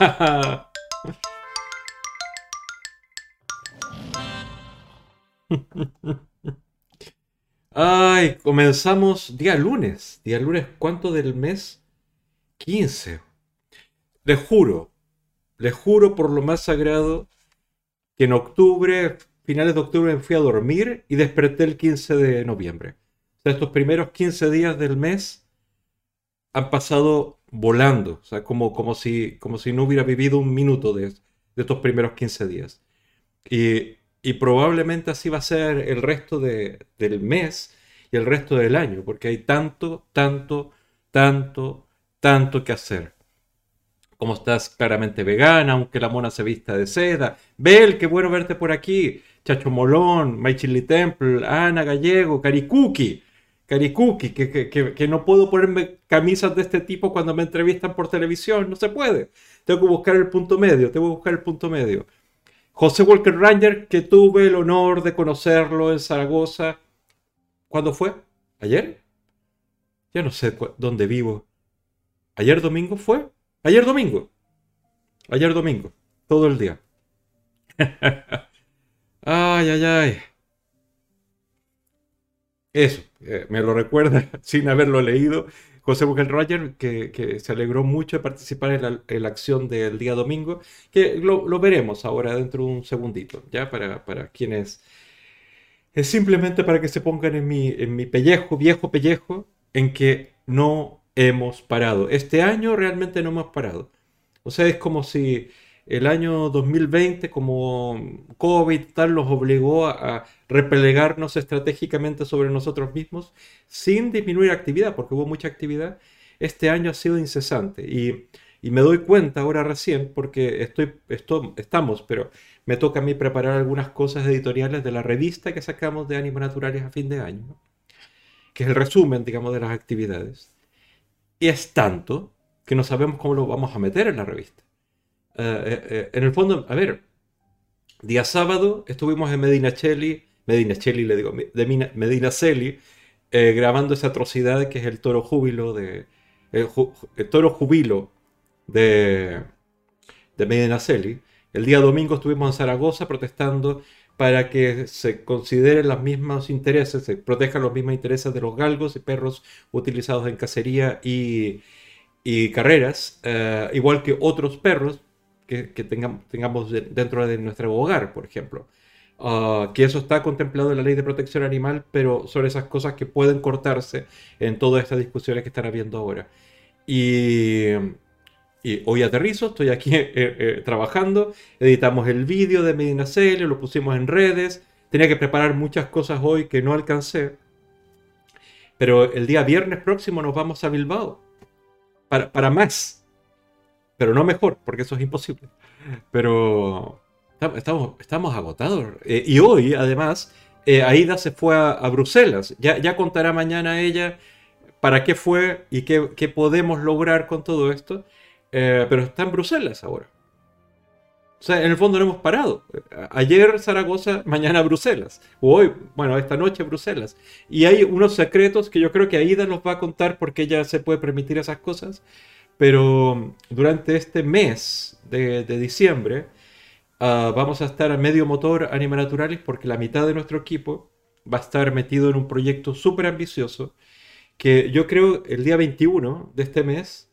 Ay, comenzamos día lunes. Día lunes, ¿cuánto del mes? 15. Les juro, les juro por lo más sagrado que en octubre, finales de octubre, me fui a dormir y desperté el 15 de noviembre. Estos primeros 15 días del mes han pasado volando. O sea, como, como, si, como si no hubiera vivido un minuto de, estos primeros 15 días. Y, probablemente así va a ser el resto de- del mes y el resto del año, porque hay tanto, tanto, tanto, tanto que hacer. Como estás claramente vegana, aunque la mona se vista de seda. Bel, qué bueno verte por aquí. Chacho Molón, My Chili Temple, Ana Gallego, Caricuki. Caricuki, que, que, que, que no puedo ponerme camisas de este tipo cuando me entrevistan por televisión. No se puede. Tengo que buscar el punto medio, tengo que buscar el punto medio. José Walker Ranger, que tuve el honor de conocerlo en Zaragoza. ¿Cuándo fue? ¿Ayer? Ya no sé dónde vivo. ¿Ayer domingo fue? Ayer domingo. Ayer domingo. Todo el día. Ay, ay, ay. Eso, eh, me lo recuerda sin haberlo leído. José Walker Ranger, que, que se alegró mucho de participar en la, en la acción del día domingo, que lo, lo veremos ahora dentro de un segundito, ya para, para quienes es simplemente para que se pongan en mi, en mi pellejo, viejo pellejo, en que no hemos parado. Este año realmente no hemos parado. O sea, es como si el año 2020, como COVID tal, nos obligó a, replegarnos estratégicamente sobre nosotros mismos sin disminuir actividad, porque hubo mucha actividad. Este año ha sido incesante y, me doy cuenta ahora recién, porque estamos, pero me toca a mí preparar algunas cosas editoriales de la revista que sacamos de Ánimos Naturales a fin de año, que es el resumen, digamos, de las actividades. Y es tanto que no sabemos cómo lo vamos a meter en la revista. Eh, eh, eh, en el fondo, a ver, día sábado estuvimos en Medina Celi, Medina Celi le digo, de Mina- eh, grabando esa atrocidad que es el toro júbilo de, el, toro jubilo de, de Medina Celi. El día domingo estuvimos en Zaragoza protestando para que se consideren los mismos intereses, se protejan los mismos intereses de los galgos y perros utilizados en cacería y, y carreras, igual que otros perros que, que tengam- tengamos de- dentro de nuestro hogar, por ejemplo. Ah, que eso está contemplado en la ley de protección animal, pero son esas cosas que pueden cortarse en todas estas discusiones que están habiendo ahora. Y, hoy aterrizo, estoy aquí eh, eh, trabajando, editamos el vídeo de Medina Celi, lo pusimos en redes, tenía que preparar muchas cosas hoy que no alcancé, pero el día viernes próximo nos vamos a Bilbao para, para más, pero no mejor, porque eso es imposible. Pero tam- estamos, estamos agotados. Eh, y hoy, además, eh, Aida se fue a, a Bruselas. Ya, ya contará mañana ella para qué fue y qué, qué podemos lograr con todo esto. Eh, pero está en Bruselas ahora. O sea, en el fondo no hemos parado. Ayer Zaragoza, mañana Bruselas. O hoy, bueno, esta noche Bruselas. Y hay unos secretos que yo creo que Aida nos va a contar porque ella se puede permitir esas cosas. Pero durante este mes de, diciembre ah, vamos a estar a medio motor Anima Naturalis porque la mitad de nuestro equipo va a estar metido en un proyecto súper ambicioso que yo creo el día 21 de este mes,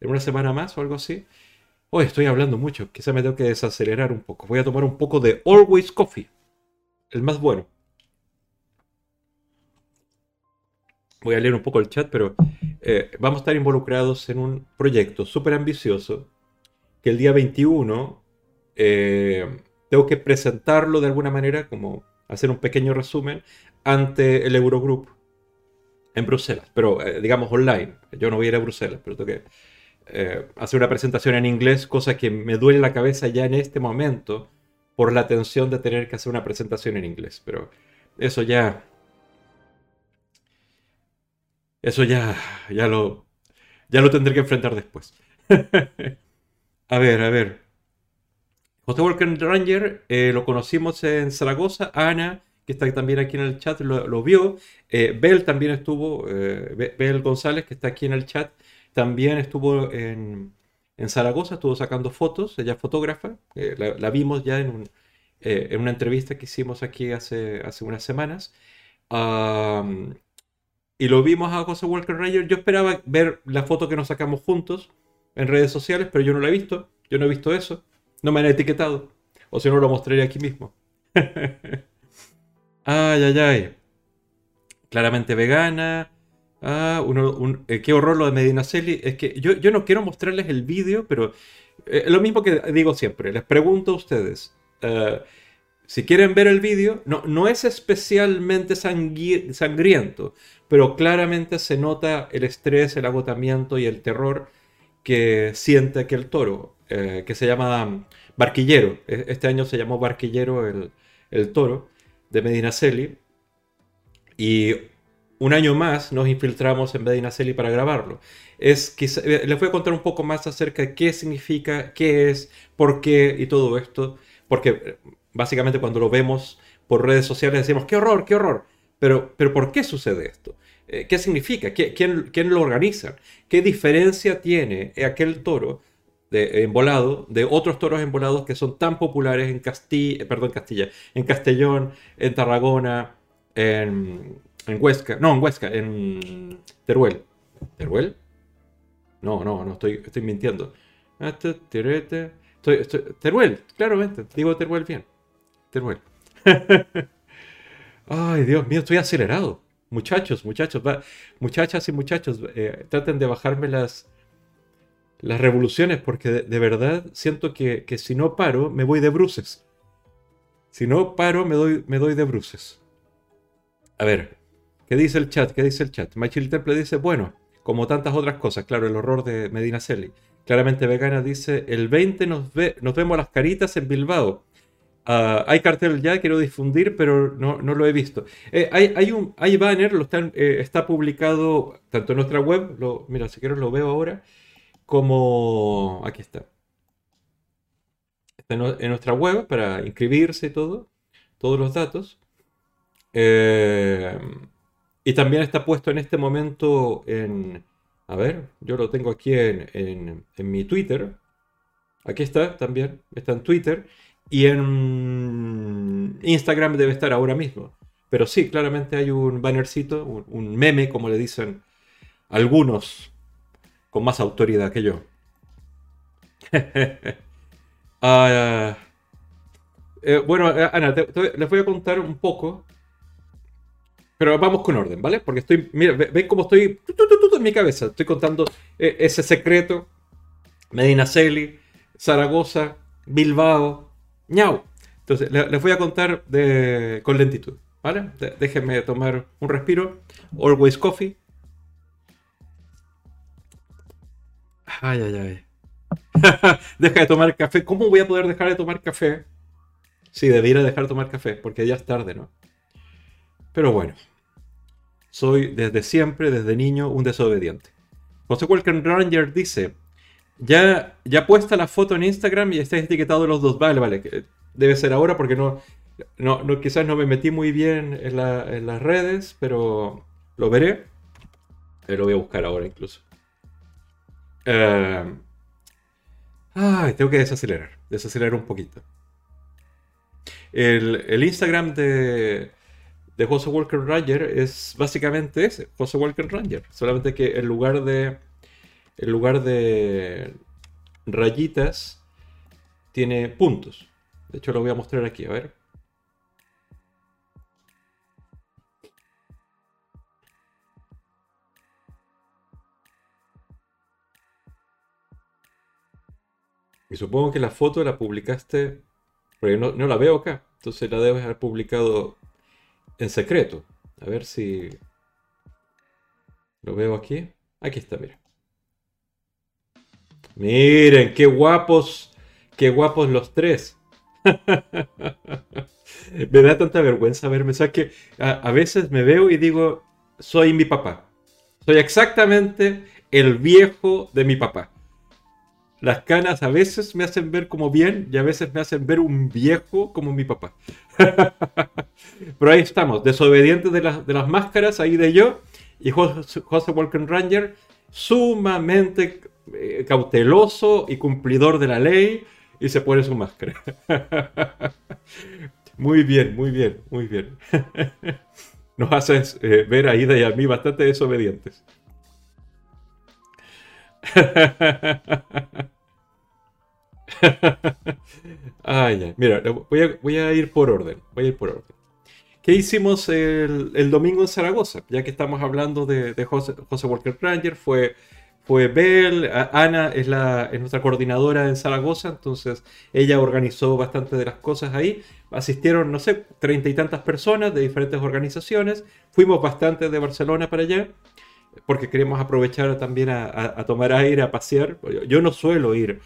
en una semana más o algo así, Hoy estoy hablando mucho, quizá me tengo que desacelerar un poco. Voy a tomar un poco de Always Coffee, el más bueno. Voy a leer un poco el chat, pero eh, vamos a estar involucrados en un proyecto súper ambicioso que el día 21 eh, tengo que presentarlo de alguna manera, como hacer un pequeño resumen, ante el Eurogroup en Bruselas, pero eh, digamos online. Yo no voy a ir a Bruselas, pero tengo que eh, hacer una presentación en inglés, cosa que me duele la cabeza ya en este momento por la tensión de tener que hacer una presentación en inglés. Pero eso ya. Eso ya, ya lo, ya lo tendré que enfrentar después. a ver, a ver. José Walker Ranger eh, lo conocimos en Zaragoza. Ana, que está también aquí en el chat, lo, vio. Eh, Bel también estuvo, eh, Bel González, que está aquí en el chat, también estuvo en, Zaragoza, estuvo sacando fotos, ella es fotógrafa, eh, la, vimos ya en, en, una entrevista que hicimos aquí hace, hace unas semanas. Y lo vimos a José Walker Rayer. Yo esperaba ver la foto que nos sacamos juntos en redes sociales, pero yo no la he visto. Yo no he visto eso. No me han etiquetado. O si no, lo mostraré aquí mismo. ay, ay, ay. Claramente vegana. Ah, un, eh, qué horror lo de Medina Celi. Es que yo, yo no quiero mostrarles el vídeo, pero eh, lo mismo que digo siempre. Les pregunto a ustedes. Eh, si quieren ver el vídeo, no, no es especialmente sangriento, pero claramente se nota el estrés, el agotamiento y el terror que siente aquel toro, que se llama Barquillero. E, este año se llamó Barquillero el, toro de Medinaceli. Y un año más nos infiltramos en Medinaceli para grabarlo. Es, eh, les voy a contar un poco más acerca de qué significa, qué es, por qué y todo esto. Porque eh, básicamente cuando lo vemos por redes sociales decimos, qué horror, qué horror. Pero, pero ¿por qué sucede esto? Eh, ¿Qué significa? ¿Quién, ¿Quién, lo organiza? ¿Qué diferencia tiene aquel toro de embolado de otros toros embolados que son tan populares en Castilla, perdón, Castilla, en Castellón, en Tarragona, en, Huesca, no, en Huesca, en Teruel. ¿Teruel? No, no, no, estoy, estoy mintiendo. Estoy, Teruel, claramente, digo Teruel bien. Teruel. Ay, Dios mío, estoy acelerado. Muchachos, muchachos, muchachas y muchachos, eh, traten de bajarme las, las revoluciones porque de, verdad siento que, si no paro me voy de bruces. Si no paro me doy, me doy de bruces. A ver, ¿qué dice el chat? ¿Qué dice el chat? Machil Temple dice, bueno, como tantas otras cosas, claro, el horror de Medina Celi. Claramente Vegana dice, el 20 nos, ve, nos vemos las caritas en Bilbao. Ah, hay cartel ya, quiero difundir, pero no, no lo he visto. Eh, hay, hay, un hay banner, lo están, eh, está publicado tanto en nuestra web, mira, si quiero lo veo ahora, como... Aquí está. Está en nuestra web para inscribirse y todo, todos los datos. Eh, y también está puesto en este momento en... A ver, yo lo tengo aquí en, mi Twitter. Aquí está también, está en Twitter. Y en Instagram debe estar ahora mismo. Pero sí, claramente hay un bannercito, un meme, como le dicen algunos con más autoridad que yo. Eh, bueno, eh, Ana, les voy a contar un poco. Pero vamos con orden, ¿vale? Porque estoy. Mira, ven cómo estoy. en mi cabeza. Estoy contando eh, ese secreto. Medina Celi, Zaragoza, Bilbao, ñau. Entonces, les voy a contar con lentitud, ¿vale? déjenme tomar un respiro. Always Coffee. Ay, ay, ay. Deja de tomar café. ¿Cómo voy a poder dejar de tomar café? Sí, debiera dejar de tomar café, porque ya es tarde, ¿no? Pero bueno. Soy desde siempre, desde niño, un desobediente. José Walker Ranger dice: ya, ya puesta la foto en Instagram y está etiquetado los dos. Vale, vale. Debe ser ahora porque no, no, quizás no me metí muy bien en, las redes, pero lo veré. Lo voy a buscar ahora incluso. Eh, ay, tengo que desacelerar. Desacelerar un poquito. El, Instagram de, de José Walker Ranger es básicamente ese, José Walker Ranger. Solamente que en lugar de. En lugar de rayitas, tiene puntos. De hecho, lo voy a mostrar aquí, a ver. Y supongo que la foto la publicaste, porque no, no la veo acá, entonces la debes haber publicado en secreto. A ver si lo veo aquí. Aquí está, mira. Miren, qué guapos, qué guapos los tres. me da tanta vergüenza verme. O que a, veces me veo y digo, soy mi papá. Soy exactamente el viejo de mi papá. las canas a veces me hacen ver como bien y a veces me hacen ver un viejo como mi papá. Pero ahí estamos, desobedientes de, de las máscaras, ahí de yo, y José, José Walker Ranger, sumamente eh, cauteloso y cumplidor de la ley, y se pone su máscara. muy bien, muy bien, muy bien. Nos haces eh, ver a Ida y a mí bastante desobedientes. Ay, Mira, voy a, ir por orden. Voy a ir por orden. ¿Qué hicimos el, domingo en Zaragoza? Ya que estamos hablando de, José, Walker Ranger, fue, fue Bell, Ana es, la, es nuestra coordinadora en Zaragoza, entonces ella organizó bastante de las cosas ahí. Asistieron, no sé, treinta y tantas personas de diferentes organizaciones. Fuimos bastante de Barcelona para allá porque queremos aprovechar también a, tomar aire, a pasear. Yo no suelo ir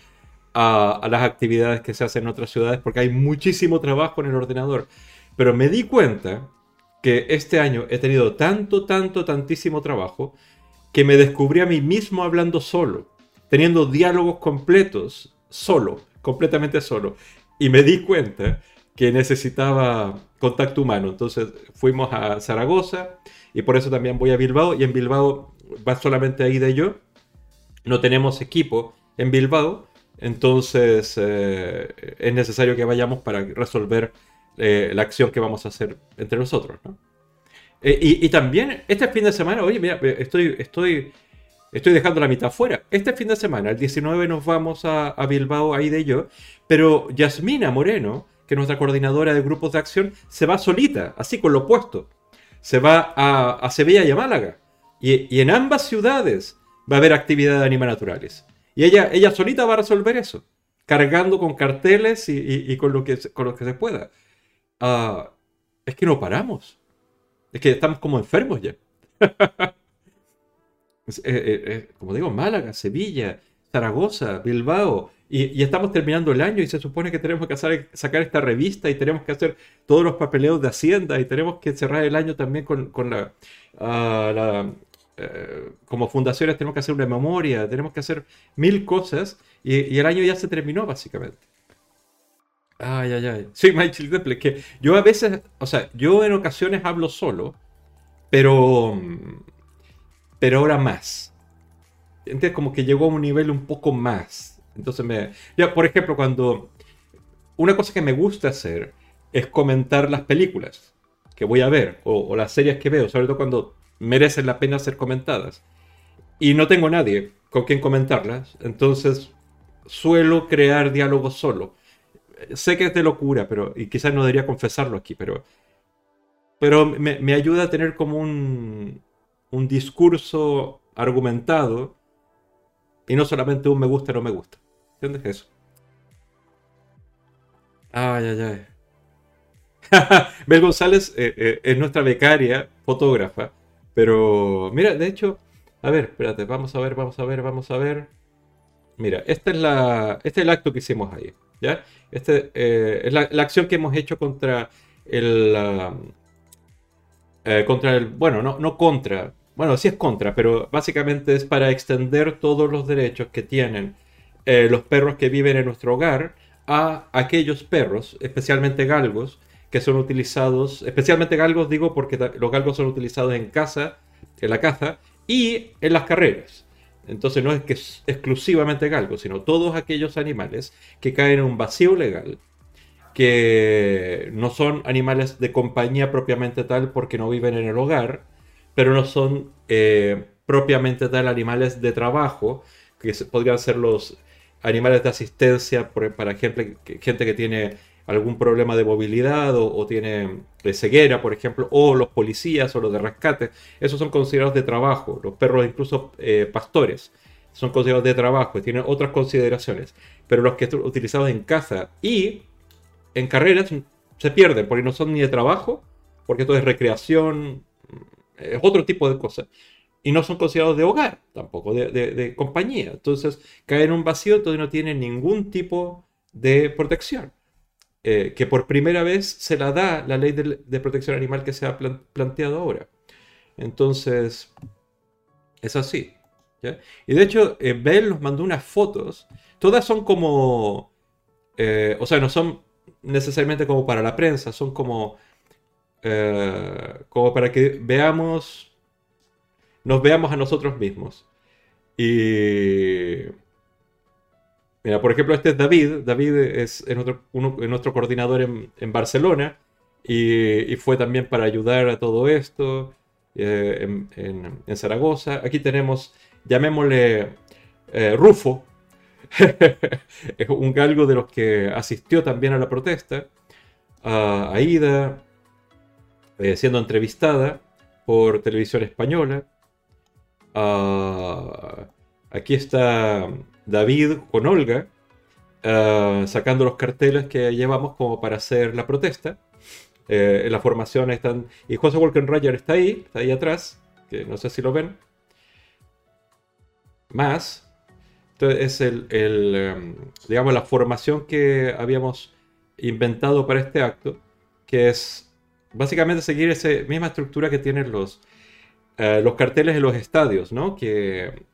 a, las actividades que se hacen en otras ciudades porque hay muchísimo trabajo en el ordenador. Pero me di cuenta que este año he tenido tanto, tanto, tantísimo trabajo que me descubrí a mí mismo hablando solo, teniendo diálogos completos, solo, completamente solo. Y me di cuenta que necesitaba contacto humano. Entonces fuimos a Zaragoza y por eso también voy a Bilbao. Y en Bilbao va solamente ahí de yo. No tenemos equipo en Bilbao. Entonces eh, es necesario que vayamos para resolver eh, la acción que vamos a hacer entre nosotros. Eh, y, también este fin de semana, oye, mira, estoy, estoy, estoy dejando la mitad fuera. Este fin de semana, el 19, nos vamos a, Bilbao, ahí de yo, pero Yasmina Moreno, que es nuestra coordinadora de grupos de acción, se va solita, así con lo opuesto. Se va a, Sevilla y a Málaga. Y, en ambas ciudades va a haber actividad de animales naturales. Y ella, ella solita va a resolver eso, cargando con carteles y, con, lo que, con lo que se pueda. Ah, es que no paramos. Es que estamos como enfermos ya. Eh, eh, eh, como digo, Málaga, Sevilla, Zaragoza, Bilbao. Y, estamos terminando el año y se supone que tenemos que sacar esta revista y tenemos que hacer todos los papeleos de Hacienda y tenemos que cerrar el año también con, la, ah, la eh, como fundaciones tenemos que hacer una memoria, tenemos que hacer mil cosas y, el año ya se terminó básicamente. Ay, ay, ay. Sí, Michael Temple, que yo a veces, o sea, yo en ocasiones hablo solo, pero, pero ahora más. Entonces como que llegó a un nivel un poco más. Entonces me... Ya, por ejemplo, cuando... Una cosa que me gusta hacer es comentar las películas que voy a ver o, o las series que veo, sobre todo cuando merecen la pena ser comentadas. Y no tengo nadie con quien comentarlas, entonces suelo crear diálogos solo. Sé que es de locura, pero, y quizás no debería confesarlo aquí, pero, pero me, ayuda a tener como un, un discurso argumentado y no solamente un me gusta no me gusta. ¿Entiendes eso? Ay, ay, ay. Bel González eh, eh, es nuestra becaria, fotógrafa, pero, mira, de hecho, a ver, espérate, vamos a ver, vamos a ver, vamos a ver. Mira, esta es la, este es el acto que hicimos ahí, ¿ya? Este eh, es la, acción que hemos hecho contra el... Eh, contra el... Bueno, no, no contra, bueno, sí es contra, pero básicamente es para extender todos los derechos que tienen eh, los perros que viven en nuestro hogar a aquellos perros, especialmente galgos, que son utilizados, especialmente galgos digo porque los galgos son utilizados en caza, en la caza y en las carreras. Entonces no es que es exclusivamente galgos, sino todos aquellos animales que caen en un vacío legal, que no son animales de compañía propiamente tal porque no viven en el hogar, pero no son eh, propiamente tal animales de trabajo, que podrían ser los animales de asistencia, por, para ejemplo, gente que tiene algún problema de movilidad o, tiene de ceguera, por ejemplo, o los policías o los de rescate, esos son considerados de trabajo, los perros incluso eh, pastores son considerados de trabajo y tienen otras consideraciones, pero los que están utilizados en caza y en carreras se pierden porque no son ni de trabajo, porque esto es recreación, es otro tipo de cosas. Y no son considerados de hogar tampoco, de, compañía. Entonces caen en un vacío, entonces no tienen ningún tipo de protección. Eh, que por primera vez se la da la ley de, protección animal que se ha planteado ahora. Entonces, es así. Y de hecho, eh, Bell nos mandó unas fotos. todas son como, eh, o sea, no son necesariamente como para la prensa, son como, eh, como para que veamos, nos veamos a nosotros mismos. Y, mira, por ejemplo, este es David. David es, nuestro, coordinador en, Barcelona y, fue también para ayudar a todo esto eh, en, Zaragoza. Aquí tenemos, llamémosle eh, Rufo, es un galgo de los que asistió también a la protesta, a Aida, eh, siendo entrevistada por televisión española. aquí está David con Olga, ah, sacando los carteles que llevamos como para hacer la protesta. Eh, en la formación están. Y José Walkenrayer está ahí, está ahí atrás, que no sé si lo ven. Más. Entonces es el, em, digamos, la formación que habíamos inventado para este acto, que es básicamente seguir esa misma estructura que tienen los, eh, los carteles en los estadios, ¿no? Que,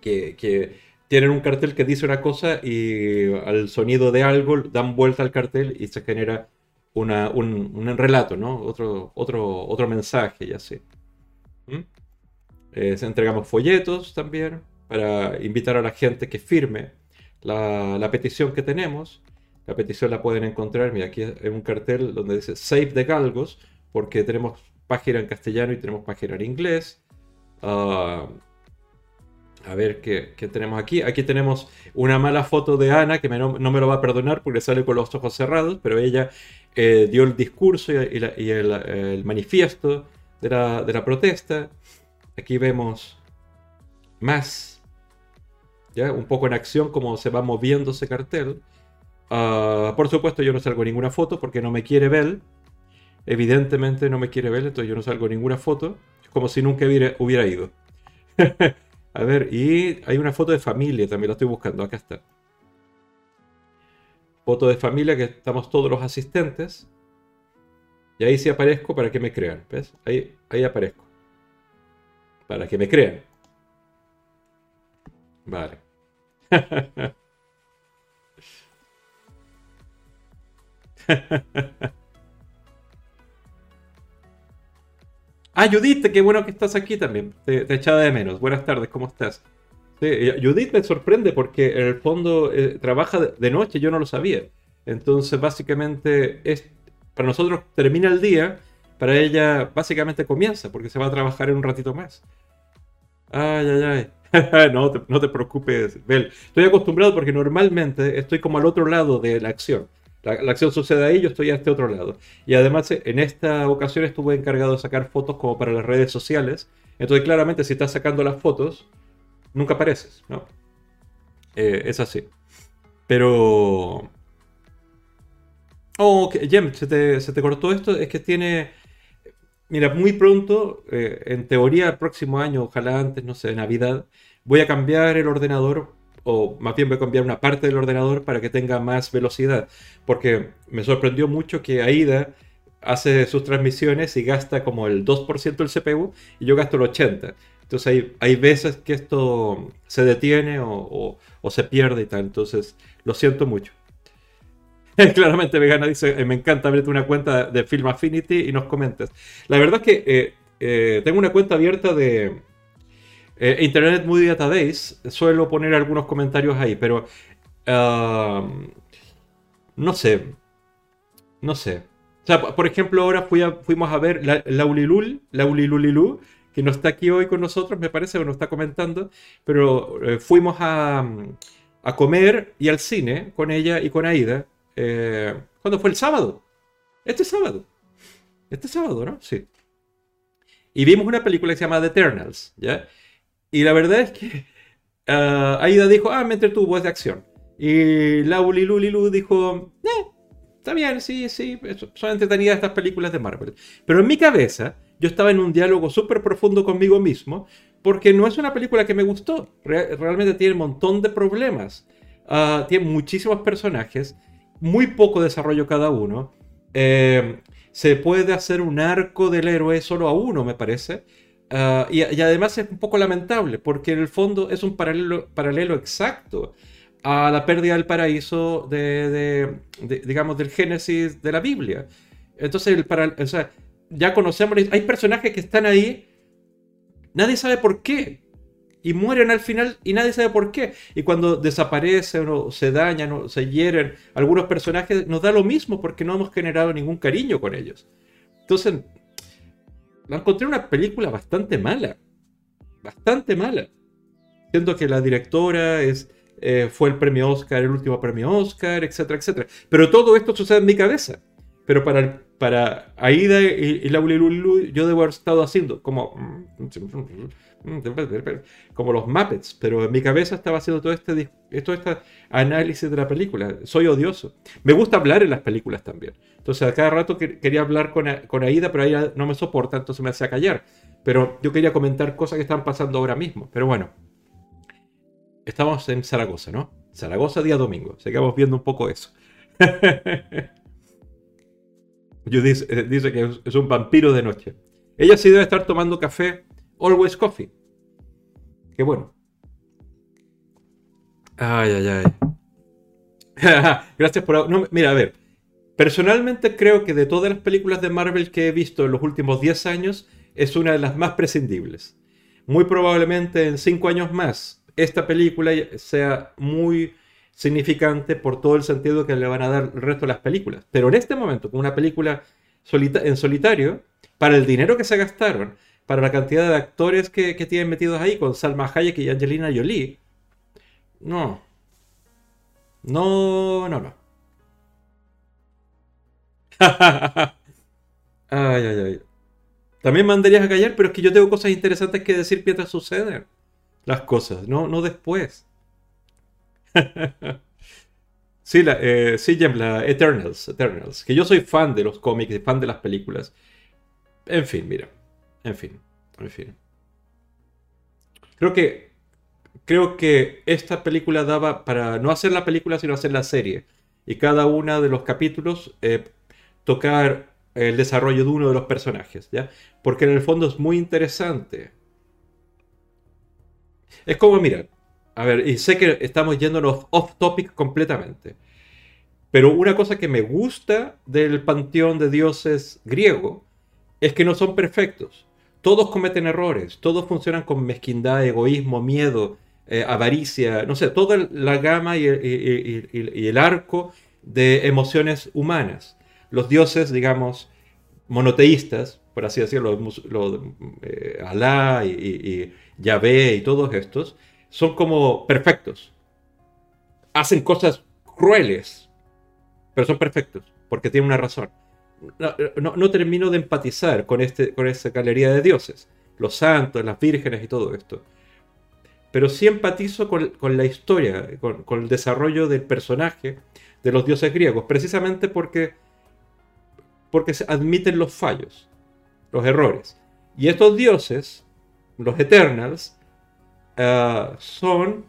que, que tienen un cartel que dice una cosa y al sonido de algo dan vuelta al cartel y se genera una, un, un, relato, ¿no? Otro, otro, otro mensaje, ya sé. ¿Mm? Eh, entregamos folletos también para invitar a la gente que firme la, la, petición que tenemos. La petición la pueden encontrar, mira, aquí hay un cartel donde dice Save the Galgos, porque tenemos página en castellano y tenemos página en inglés. Uh, a ver ¿qué, tenemos aquí. Aquí tenemos una mala foto de Ana que no, me lo va a perdonar porque sale con los ojos cerrados, pero ella eh, dio el discurso y, el, manifiesto de la, protesta. Aquí vemos más, ¿ya? un poco en acción cómo se va moviendo ese cartel. Ah, por supuesto yo no salgo ninguna foto porque no me quiere ver. Evidentemente no me quiere ver, entonces yo no salgo ninguna foto. Es como si nunca hubiera, hubiera ido. A ver, y hay una foto de familia, también la estoy buscando, acá está. Foto de familia que estamos todos los asistentes. Y ahí sí aparezco para que me crean, ¿ves? Ahí, ahí aparezco. Para que me crean. Vale. Ah, Judith, qué bueno que estás aquí también. Te, echaba de menos. Buenas tardes, ¿cómo estás? Judith me sorprende porque en el fondo eh, trabaja de, noche, yo no lo sabía. Entonces, básicamente, es, para nosotros termina el día, para ella básicamente comienza, porque se va a trabajar en un ratito más. Ay, ay, ay. no, no te preocupes, Bel. Estoy acostumbrado porque normalmente estoy como al otro lado de la acción. La, acción sucede ahí, yo estoy a este otro lado. Y además, en esta ocasión estuve encargado de sacar fotos como para las redes sociales. Entonces, claramente, si estás sacando las fotos, nunca apareces, ¿no? Eh, es así. Pero... Oh, Jem, ¿se te, cortó esto? Es que tiene... Mira, muy pronto, eh, en teoría el próximo año, ojalá antes, no sé, Navidad, voy a cambiar el ordenador o más bien voy a cambiar una parte del ordenador para que tenga más velocidad. Porque me sorprendió mucho que AIDA hace sus transmisiones y gasta como el 2% del CPU y yo gasto el 80%. Entonces hay, hay veces que esto se detiene o, se pierde y tal. Entonces lo siento mucho. Claramente Vegana dice, eh, me encanta abrirte una cuenta de Film Affinity y nos comentas. La verdad es que eh, eh, tengo una cuenta abierta de, eh, Internet Movie Database, suelo poner algunos comentarios ahí, pero no sé. No sé. O sea, por ejemplo, ahora fuimos a ver la, Laulilul, Laulilulilú, que no está aquí hoy con nosotros, me parece, o nos está comentando, pero eh, fuimos a, comer y al cine con ella y con Aida. Eh, ¿Cuándo fue el sábado? Este sábado. Este sábado, ¿no? Sí. Y vimos una película que se llama The Eternals, ¿ya? Y la verdad es que uh, Aida dijo, ah, me entretuvo, es de acción. Y Lauli Lulilu dijo, eh, está bien, sí, sí, son entretenidas estas películas de Marvel. Pero en mi cabeza, yo estaba en un diálogo súper profundo conmigo mismo, porque no es una película que me gustó. realmente tiene un montón de problemas. Uh, tiene muchísimos personajes, muy poco desarrollo cada uno. Eh, se puede hacer un arco del héroe solo a uno, me parece. Ah, y, además es un poco lamentable, porque en el fondo es un paralelo, paralelo exacto a la pérdida del paraíso de, digamos, del Génesis de la Biblia. Entonces, el para, o sea, ya conocemos, hay personajes que están ahí, nadie sabe por qué, y mueren al final y nadie sabe por qué. Y cuando desaparecen o se dañan o se hieren algunos personajes, nos da lo mismo porque no hemos generado ningún cariño con ellos. Entonces, la encontré una película bastante mala. Bastante mala. Siento que la directora es, eh, fue el premio Oscar, el último premio Oscar, etcétera, etcétera. Pero todo esto sucede en mi cabeza. Pero para, para Aida y, y Laura yo debo haber estado haciendo como, como los Muppets, pero en mi cabeza estaba haciendo todo este, todo este análisis de la película. Soy odioso. Me gusta hablar en las películas también. Entonces a cada rato quería hablar con, con Aida, pero Aida no me soporta, entonces me hacía callar. Pero yo quería comentar cosas que están pasando ahora mismo. Pero bueno, estamos en Zaragoza, ¿no? Zaragoza día domingo. Seguimos viendo un poco eso. dice, eh, dice que es un vampiro de noche. Ella sí debe estar tomando café Always Coffee. Qué bueno. Ay, ay, ay. Gracias por... Mira, a ver. Personalmente creo que de todas las películas de Marvel que he visto en los últimos 10 años, es una de las más prescindibles. Muy probablemente en 5 años más, esta película sea muy significante por todo el sentido que le van a dar el resto de las películas. Pero en este momento, con una película en solitario, para el dinero que se gastaron, para la cantidad de actores que, tienen metidos ahí, con Salma Hayek y Angelina Jolie, no. No, no, no. ay, ay, ay. También mandarías a callar, pero es que yo tengo cosas interesantes que decir mientras suceden las cosas, no, no después. sí, la, eh, sí, la Eternals, Eternals. Que yo soy fan de los cómics fan de las películas. En fin, mira. En fin, en fin. Creo que. Creo que esta película daba para no hacer la película, sino hacer la serie. Y cada uno de los capítulos eh, tocar el desarrollo de uno de los personajes, ¿ya? Porque en el fondo es muy interesante. Es como, mira, a ver, y sé que estamos yéndonos off topic completamente. Pero una cosa que me gusta del panteón de dioses griego es que no son perfectos. Todos cometen errores, todos funcionan con mezquindad, egoísmo, miedo, eh, avaricia, no sé, toda la gama y el, arco de emociones humanas. Los dioses, digamos, monoteístas, por así decirlo, eh, Alá y, y Yahvé y todos estos, son como perfectos. Hacen cosas crueles, pero son perfectos, porque tienen una razón. No, termino de empatizar con, este, con esa galería de dioses, los santos, las vírgenes y todo esto. Pero sí empatizo con, la historia, con, con, el desarrollo del personaje de los dioses griegos, precisamente porque, porque se admiten los fallos, los errores. Y estos dioses, los Eternals, Ah, son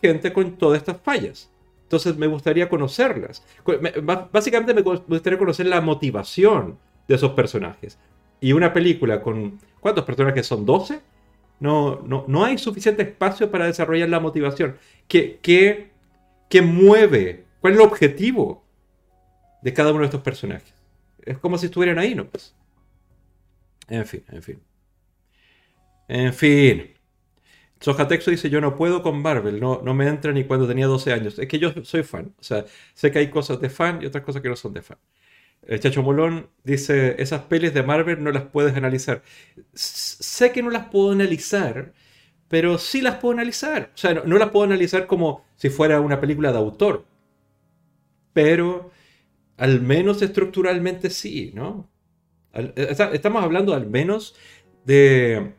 gente con todas estas fallas. Entonces me gustaría conocerlas. Básicamente me gustaría conocer la motivación de esos personajes. Y una película con... ¿Cuántos personajes son? ¿12? No, no, no hay suficiente espacio para desarrollar la motivación. ¿Qué, qué, qué mueve? ¿Cuál es el objetivo de cada uno de estos personajes? Es como si estuvieran ahí, ¿no? Pues. En fin, en fin. En fin. Sojatexo dice, yo no puedo con Marvel, no, no me entra ni cuando tenía 12 años. Es que yo soy fan, o sea, sé que hay cosas de fan y otras cosas que no son de fan. El Chacho Molón dice, esas pelis de Marvel no las puedes analizar. sé que no las puedo analizar, pero sí las puedo analizar. O sea, no, las puedo analizar como si fuera una película de autor. Pero al menos estructuralmente sí, ¿no? Estamos hablando al menos de,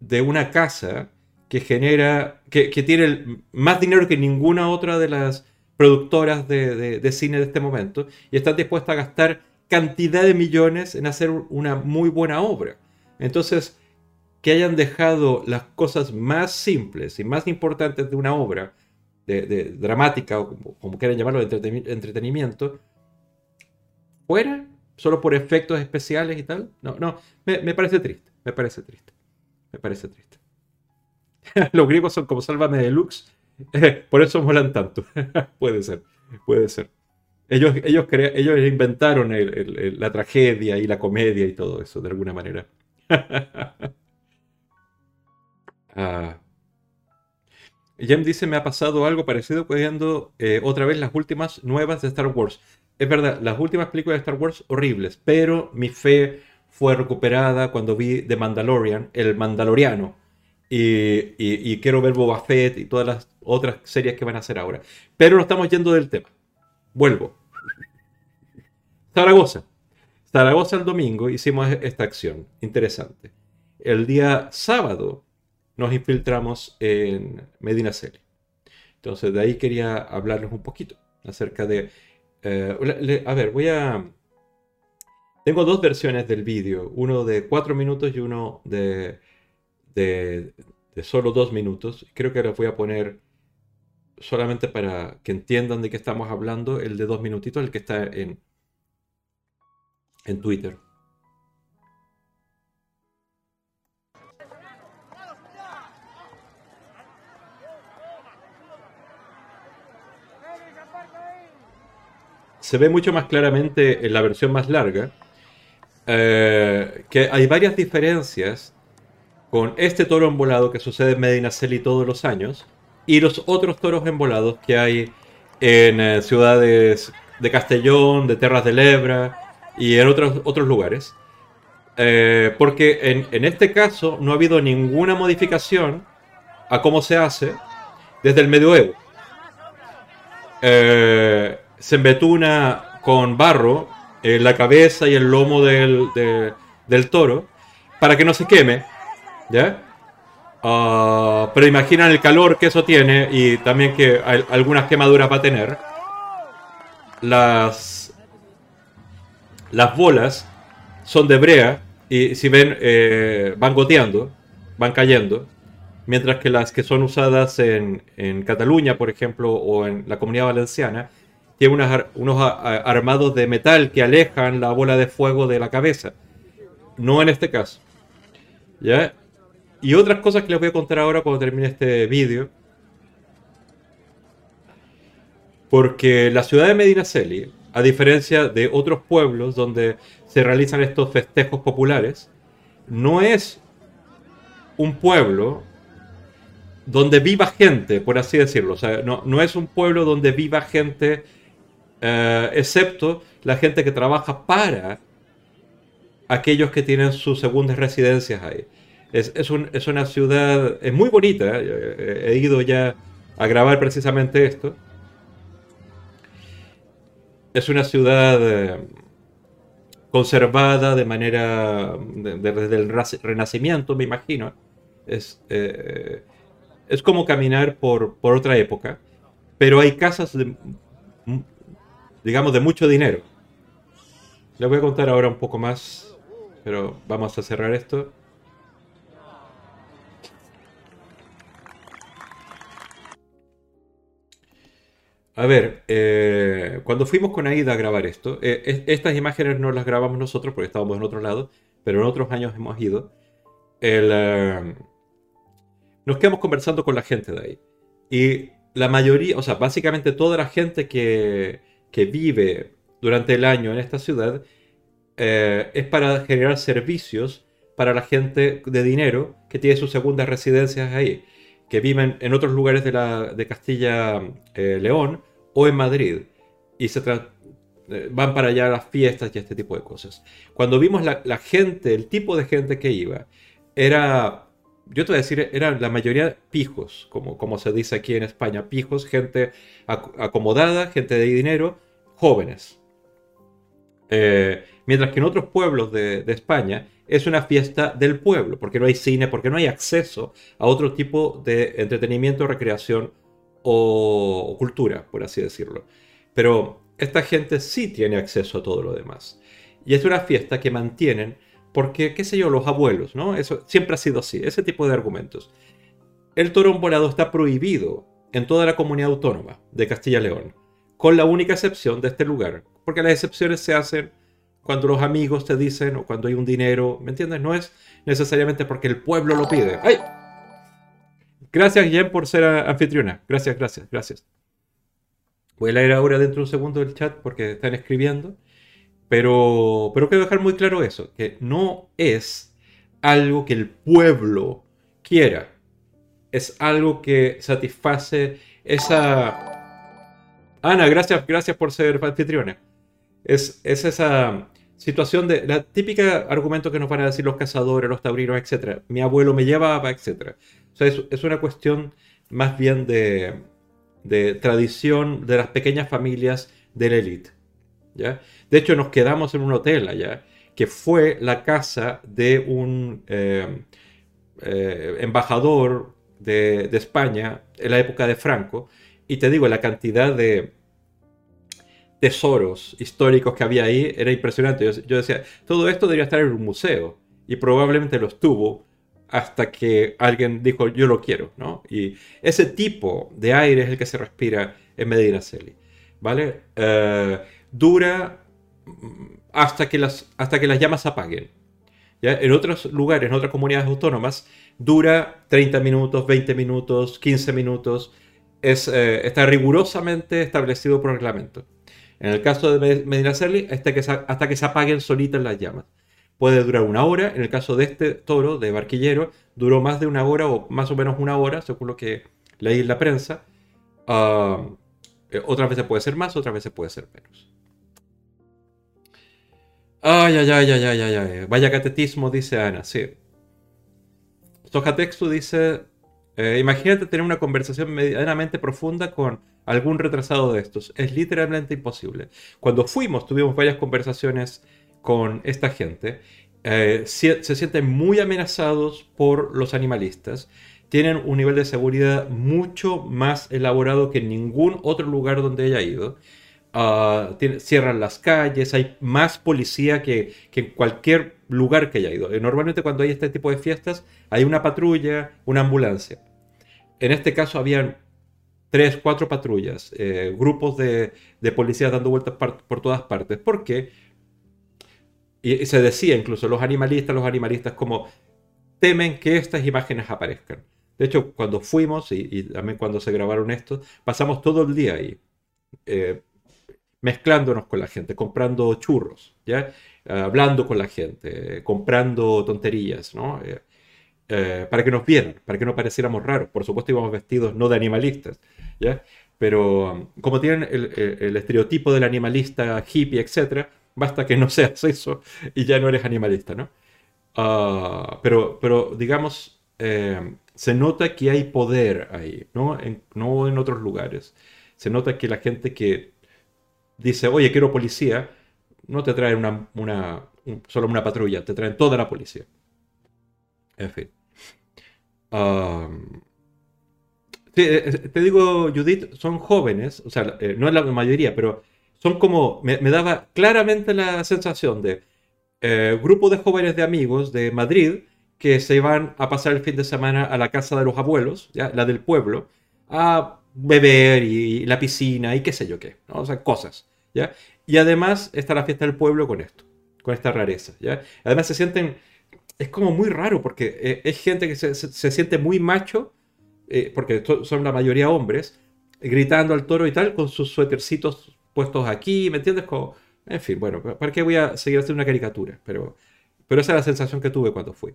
de una casa que genera, que, tiene más dinero que ninguna otra de las productoras de, cine de este momento y están dispuestas a gastar cantidad de millones en hacer una muy buena obra. Entonces, que hayan dejado las cosas más simples y más importantes de una obra de, dramática o como, quieran llamarlo, de entretenimiento, fuera, solo por efectos especiales y tal, no, no, me parece triste, me parece triste, me parece triste. los griegos son como Sálvame Deluxe Por eso molan tanto. puede ser, puede ser. Ellos, ellos, ellos inventaron la tragedia y la comedia y todo eso, de alguna manera. ah. Jem dice, me ha pasado algo parecido viendo eh, otra vez las últimas nuevas de Star Wars. Es verdad, las últimas películas de Star Wars horribles, pero mi fe fue recuperada cuando vi The Mandalorian, el Mandaloriano. Y, quiero ver Boba Fett y todas las otras series que van a hacer ahora. Pero no estamos yendo del tema. Vuelvo. Zaragoza. Zaragoza el domingo hicimos esta acción. Interesante. El día sábado nos infiltramos en Medina Celi. Entonces de ahí quería hablarles un poquito acerca de... Eh, a ver, voy a... Tengo dos versiones del vídeo, uno de cuatro minutos y uno de, de, solo dos minutos. Creo que los voy a poner solamente para que entiendan de qué estamos hablando, el de dos minutitos, el que está en, en Twitter. Se ve mucho más claramente en la versión más larga eh, que hay varias diferencias con este toro embolado que sucede en Medina Celi todos los años y los otros toros embolados que hay en eh, ciudades de Castellón, de Terras de Lebra y en otros, otros lugares. Eh, porque en, este caso no ha habido ninguna modificación a cómo se hace desde el medioevo. se embetuna con barro la cabeza y el lomo del, del toro para que no se queme, ¿ya? Ah, pero imaginan el calor que eso tiene y también que algunas quemaduras va a tener. Las, las bolas son de brea y si ven eh, van goteando, van cayendo, mientras que las que son usadas en, en Cataluña, por ejemplo, o en la comunidad valenciana, tiene unos armados de metal que alejan la bola de fuego de la cabeza. No en este caso. ¿Ya? Y otras cosas que les voy a contar ahora cuando termine este vídeo. Porque la ciudad de Medinaceli, a diferencia de otros pueblos donde se realizan estos festejos populares, no es un pueblo donde viva gente, por así decirlo. O sea, no, no es un pueblo donde viva gente eh, excepto la gente que trabaja para aquellos que tienen sus segundas residencias ahí. Es, una ciudad, es muy bonita, eh, he ido ya a grabar precisamente esto. Es una ciudad eh, conservada de manera, desde el renacimiento, me imagino. Es, es como caminar por, por otra época, pero hay casas de, digamos, de mucho dinero. Les voy a contar ahora un poco más, pero vamos a cerrar esto. A ver, eh, cuando fuimos con Aida a grabar esto, eh, estas imágenes no las grabamos nosotros porque estábamos en otro lado, pero en otros años hemos ido. Eh, nos quedamos conversando con la gente de ahí. Y la mayoría, o sea, básicamente toda la gente que, que vive durante el año en esta ciudad eh, es para generar servicios para la gente de dinero que tiene sus segundas residencias ahí, que viven en otros lugares de, la, de Castilla eh, León o en Madrid y se eh, van para allá a las fiestas y este tipo de cosas. Cuando vimos la, gente, el tipo de gente que iba, era yo te voy a decir, eran la mayoría pijos, como, como se dice aquí en España, pijos, gente acomodada, gente de dinero, jóvenes. Eh, mientras que en otros pueblos de, España es una fiesta del pueblo, porque no hay cine, porque no hay acceso a otro tipo de entretenimiento, recreación o, cultura, por así decirlo. Pero esta gente sí tiene acceso a todo lo demás. Y es una fiesta que mantienen porque, qué sé yo, los abuelos, ¿no? Eso siempre ha sido así, ese tipo de argumentos. El toro volado está prohibido en toda la comunidad autónoma de Castilla y León, con la única excepción de este lugar, porque las excepciones se hacen cuando los amigos te dicen o cuando hay un dinero, ¿me entiendes? No es necesariamente porque el pueblo lo pide. ¡Ay! Gracias, Jen, por ser anfitriona. Gracias, gracias, gracias. Voy a leer ahora dentro de un segundo el chat porque están escribiendo. Pero, pero quiero dejar muy claro eso, que no es algo que el pueblo quiera. Es algo que satisface esa... Ana, gracias, gracias por ser anfitriona. Es, es esa situación de la típica argumento que nos van a decir los cazadores, los taurinos, etc. Mi abuelo me llevaba, etc. O sea, es, una cuestión más bien de, de tradición de las pequeñas familias de la élite. ¿ya? De hecho, nos quedamos en un hotel allá, que fue la casa de un eh, eh, embajador de, de, España en la época de Franco. Y te digo, la cantidad de tesoros históricos que había ahí era impresionante. Yo, decía, todo esto debería estar en un museo. Y probablemente lo estuvo hasta que alguien dijo, yo lo quiero, ¿no? Y ese tipo de aire es el que se respira en Medina Celi, ¿vale? Uh, dura hasta que las, hasta que las llamas apaguen. ¿ya? En otros lugares, en otras comunidades autónomas, dura 30 minutos, 20 minutos, 15 minutos. Eh, está rigurosamente establecido por reglamento. En el caso de Medina Celi, hasta que, se, apaguen solitas las llamas. Puede durar una hora. En el caso de este toro, de Barquillero, duró más de una hora o más o menos una hora, según lo que leí en la prensa. Uh, otras veces puede ser más, otras veces puede ser menos. Ay, ay, ay, ay, ay, ay, ay. Vaya catetismo, dice Ana, sí. Sojatextu dice, eh, imagínate tener una conversación medianamente profunda con algún retrasado de estos. Es literalmente imposible. Cuando fuimos, tuvimos varias conversaciones con esta gente. Eh, se, se sienten muy amenazados por los animalistas. Tienen un nivel de seguridad mucho más elaborado que en ningún otro lugar donde haya ido. Tiene, cierran las calles, hay más policía que, que, en cualquier lugar que haya ido. Eh, normalmente cuando hay este tipo de fiestas hay una patrulla, una ambulancia. En este caso habían tres, cuatro patrullas, eh, grupos de, de, policías dando vueltas por, todas partes. ¿Por qué? Y, se decía incluso, los animalistas, los animalistas como temen que estas imágenes aparezcan. De hecho, cuando fuimos y, y también cuando se grabaron esto, pasamos todo el día ahí. Eh, mezclándonos con la gente, comprando churros, ¿ya? Hablando con la gente, comprando tonterías, ¿no? Eh, eh, para que nos vieran, para que no pareciéramos raros. Por supuesto íbamos vestidos no de animalistas, ¿ya? Pero um, como tienen el, estereotipo del animalista hippie, etc., basta que no seas eso y ya no eres animalista, ¿no? Uh, pero, pero, digamos, eh, se nota que hay poder ahí, ¿no? No en otros lugares. Se nota que la gente que dice, oye, quiero policía, no te traen una, una, solo una patrulla, te traen toda la policía. En fin. Um, te digo, Judith, son jóvenes, o sea, eh, no es la mayoría, pero son como, me, daba claramente la sensación de eh, grupo de jóvenes de amigos de Madrid que se iban a pasar el fin de semana a la casa de los abuelos, ¿ya? la del pueblo, a beber y, la piscina y qué sé yo qué, ¿no? o sea, cosas, ¿ya? Y además está la fiesta del pueblo con esto, con esta rareza, ¿ya? Además se sienten, es como muy raro porque eh, es gente que se, se, siente muy macho, eh, porque son la mayoría hombres, gritando al toro y tal, con sus suétercitos puestos aquí, ¿me entiendes? Como, en fin, bueno, ¿para qué voy a seguir haciendo una caricatura? Pero pero esa es la sensación que tuve cuando fui.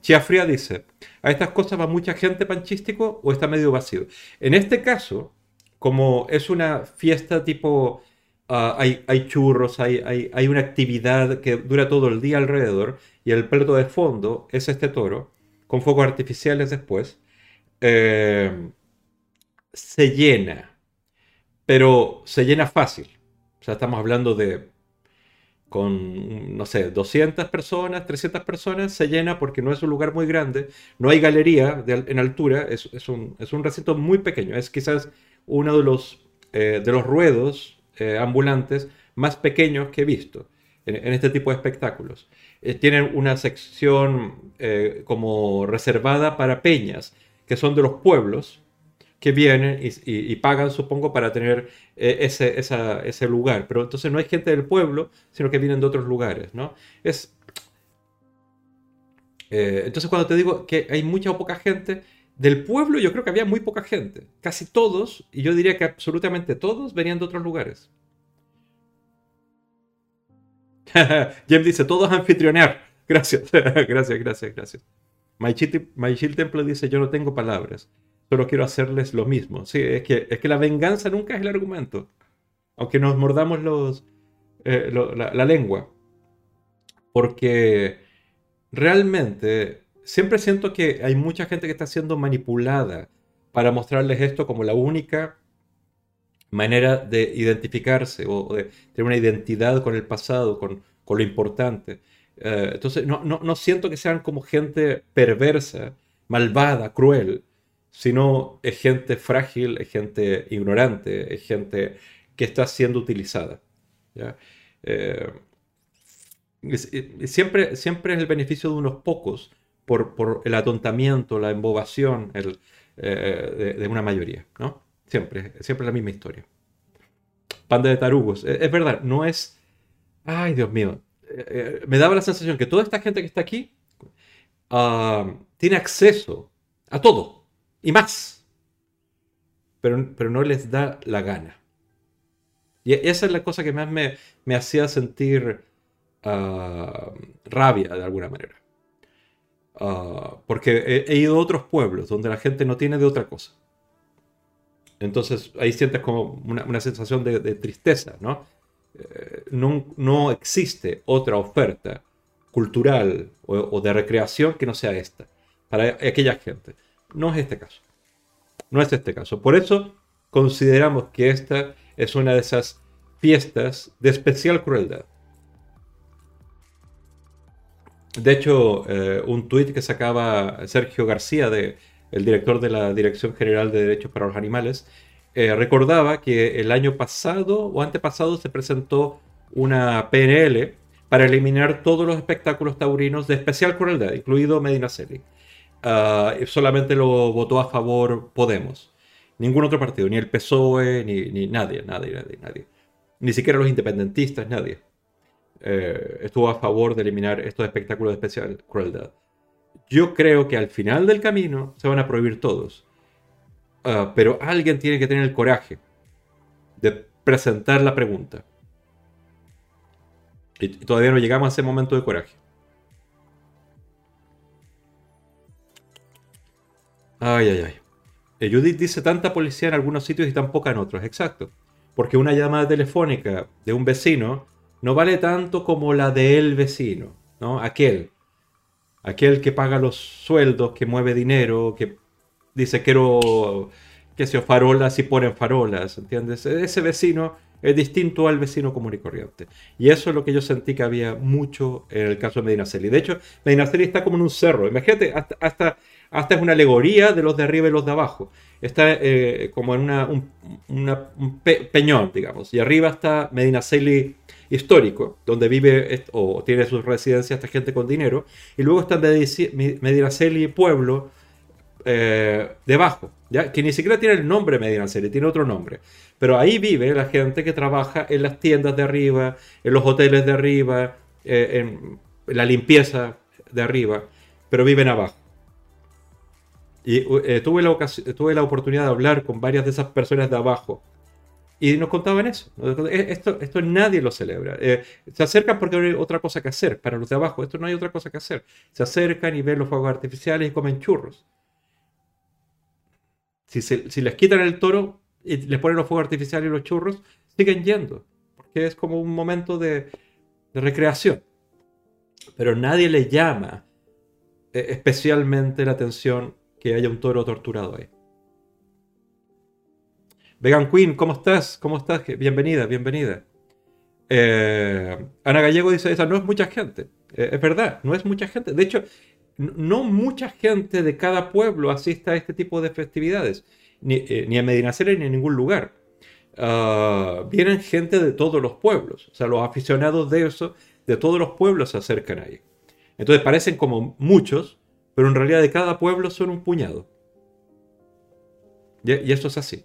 Chiafría dice, ¿a estas cosas va mucha gente panchístico o está medio vacío? En este caso, como es una fiesta tipo, uh, hay, churros, hay, una actividad que dura todo el día alrededor y el plato de fondo es este toro, con fuegos artificiales después, eh, se llena, pero se llena fácil. O sea, estamos hablando de con, no sé, 200 personas, 300 personas, se llena porque no es un lugar muy grande, no hay galería en altura, es, es, un, es, un, recinto muy pequeño, es quizás uno de los, eh, de los ruedos eh, ambulantes más pequeños que he visto en, en este tipo de espectáculos. Eh, tienen una sección eh, como reservada para peñas, que son de los pueblos, que vienen y, y, y, pagan, supongo, para tener eh, ese, ese, lugar. Pero entonces no hay gente del pueblo, sino que vienen de otros lugares, ¿no? Es... Eh, entonces cuando te digo que hay mucha o poca gente, del pueblo yo creo que había muy poca gente. Casi todos, y yo diría que absolutamente todos, venían de otros lugares. Jem dice, todos anfitrionear. Gracias, gracias, gracias, gracias. Maichil Templo dice, yo no tengo palabras, solo quiero hacerles lo mismo. Sí, es que, es que la venganza nunca es el argumento. Aunque nos mordamos los, eh, la lengua. Porque realmente siempre siento que hay mucha gente que está siendo manipulada para mostrarles esto como la única manera de identificarse o de tener una identidad con el pasado, con, lo importante. Eh, entonces, no, siento que sean como gente perversa, malvada, cruel, sino es gente frágil, es gente ignorante, es gente que está siendo utilizada. Eh, siempre, siempre es el beneficio de unos pocos por, el atontamiento, la embobación eh, de, una mayoría, ¿no? Siempre, siempre la misma historia. Panda de tarugos. Es, verdad, no es... Ay, Dios mío. Eh, me daba la sensación que toda esta gente que está aquí ah, tiene acceso a todo y más. Pero, pero no les da la gana. Y esa es la cosa que más me, hacía sentir ah, rabia de alguna manera. Ah, porque he, ido a otros pueblos donde la gente no tiene de otra cosa. Entonces ahí sientes como una, sensación de, tristeza, ¿no? Eh, ¿no? ¿no? existe otra oferta cultural o, de recreación que no sea esta, para aquella gente. No es este caso. No es este caso. Por eso consideramos que esta es una de esas fiestas de especial crueldad. De hecho, eh, un tuit que sacaba Sergio García, de, el director de la Dirección General de Derechos para los Animales, eh, recordaba que el año pasado o antepasado se presentó una PNL para eliminar todos los espectáculos taurinos de especial crueldad, incluido Medina Celi. Ah, solamente lo votó a favor Podemos. Ningún otro partido, ni el PSOE, ni, ni nadie, nadie, nadie, nadie. Ni siquiera los independentistas, nadie. Eh, estuvo a favor de eliminar estos espectáculos de especial crueldad. Yo creo que al final del camino se van a prohibir todos. Ah, pero alguien tiene que tener el coraje de presentar la pregunta. Y todavía no llegamos a ese momento de coraje. Ay, ay, ay. Eh, Judith dice tanta policía en algunos sitios y tan poca en otros. Exacto. Porque una llamada telefónica de un vecino no vale tanto como la del vecino, ¿no? Aquel. Aquel que paga los sueldos, que mueve dinero, que dice quiero que se farolas y ponen farolas, ¿entiendes? Ese vecino es distinto al vecino común y corriente. Y eso es lo que yo sentí que había mucho en el caso de Medinaceli. De hecho, Medinaceli está como en un cerro. Imagínate, hasta, hasta, hasta es una alegoría de los de arriba y los de abajo. Está eh, como en una, un, peñón, digamos. Y arriba está Medinaceli histórico, donde vive o tiene sus residencias esta gente con dinero, y luego está Medinaceli Pueblo eh, debajo, ¿ya? que ni siquiera tiene el nombre Medinaceli, tiene otro nombre. Pero ahí vive la gente que trabaja en las tiendas de arriba, en los hoteles de arriba, eh, en la limpieza de arriba, pero viven abajo. Y eh, tuve, la tuve la oportunidad de hablar con varias de esas personas de abajo y nos contaban eso. Eh, esto, esto nadie lo celebra. Eh, se acercan porque hay otra cosa que hacer. Para los de abajo, esto no hay otra cosa que hacer. Se acercan y ven los fuegos artificiales y comen churros. Si, si les quitan el toro y les ponen los fuegos artificiales y los churros, siguen yendo. Porque es como un momento de, de recreación. Pero nadie le llama eh, especialmente la atención que haya un toro torturado ahí. Vegan Queen, ¿cómo estás? ¿Cómo estás? Bienvenida, bienvenida. Eh, Ana Gallego dice, esa no es mucha gente. Eh, es verdad, no es mucha gente. De hecho, no mucha gente de cada pueblo asista a este tipo de festividades, ni, eh, ni a Medinaceli ni en ningún lugar. Ah, vienen gente de todos los pueblos, o sea, los aficionados de eso, de todos los pueblos se acercan ahí. Entonces parecen como muchos, pero en realidad de cada pueblo son un puñado. Y, y eso es así.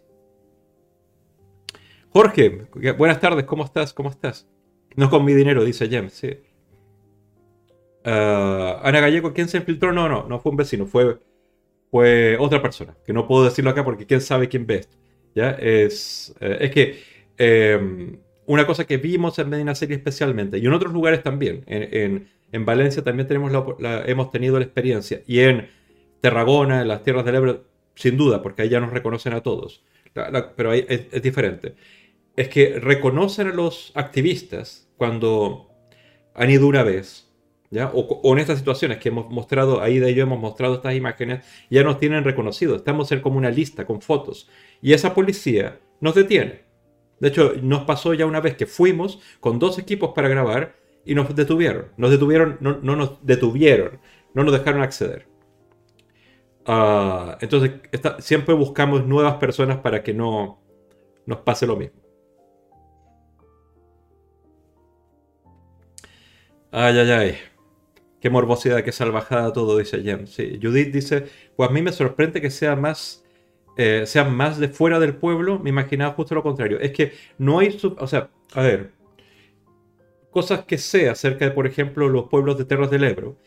Jorge, buenas tardes, ¿cómo estás? ¿Cómo estás? No con mi dinero, dice Jem, sí. Ah, Ana Gallego, ¿quién se infiltró? No, no, no fue un vecino, fue, fue otra persona, que no puedo decirlo acá porque quién sabe quién ve esto. Es, eh, es que em, una cosa que vimos en Medina Serie especialmente, y en otros lugares también, en, Valencia también tenemos hemos tenido la experiencia, y en Tarragona, en las tierras del Ebro, sin duda, porque ahí ya nos reconocen a todos, pero ahí es, diferente. Es que reconocen a los activistas cuando han ido una vez, ¿ya? O, en estas situaciones que hemos mostrado, ahí de ello hemos mostrado estas imágenes, ya nos tienen reconocido. Estamos en como una lista con fotos. Y esa policía nos detiene. De hecho, nos pasó ya una vez que fuimos con dos equipos para grabar y nos detuvieron. Nos detuvieron, no, nos detuvieron, no nos dejaron acceder. Ah, entonces, siempre buscamos nuevas personas para que no nos pase lo mismo. Ay, ay, ay. Qué morbosidad, qué salvajada todo, dice Jen. Judith dice, pues a mí me sorprende que sea más, eh, sean más de fuera del pueblo. Me imaginaba justo lo contrario. Es que no hay, o sea, a ver, cosas que sé acerca de, por ejemplo, los pueblos de Terras del Ebro.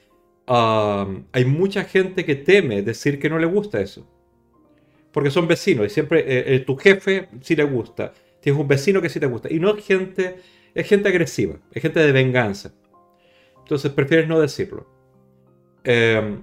hay mucha gente que teme decir que no le gusta eso. Porque son vecinos y siempre eh, eh, tu jefe sí le gusta. Tienes un vecino que sí te gusta. Y no es gente, es gente agresiva, es gente de venganza. Entonces prefieres no decirlo. Em,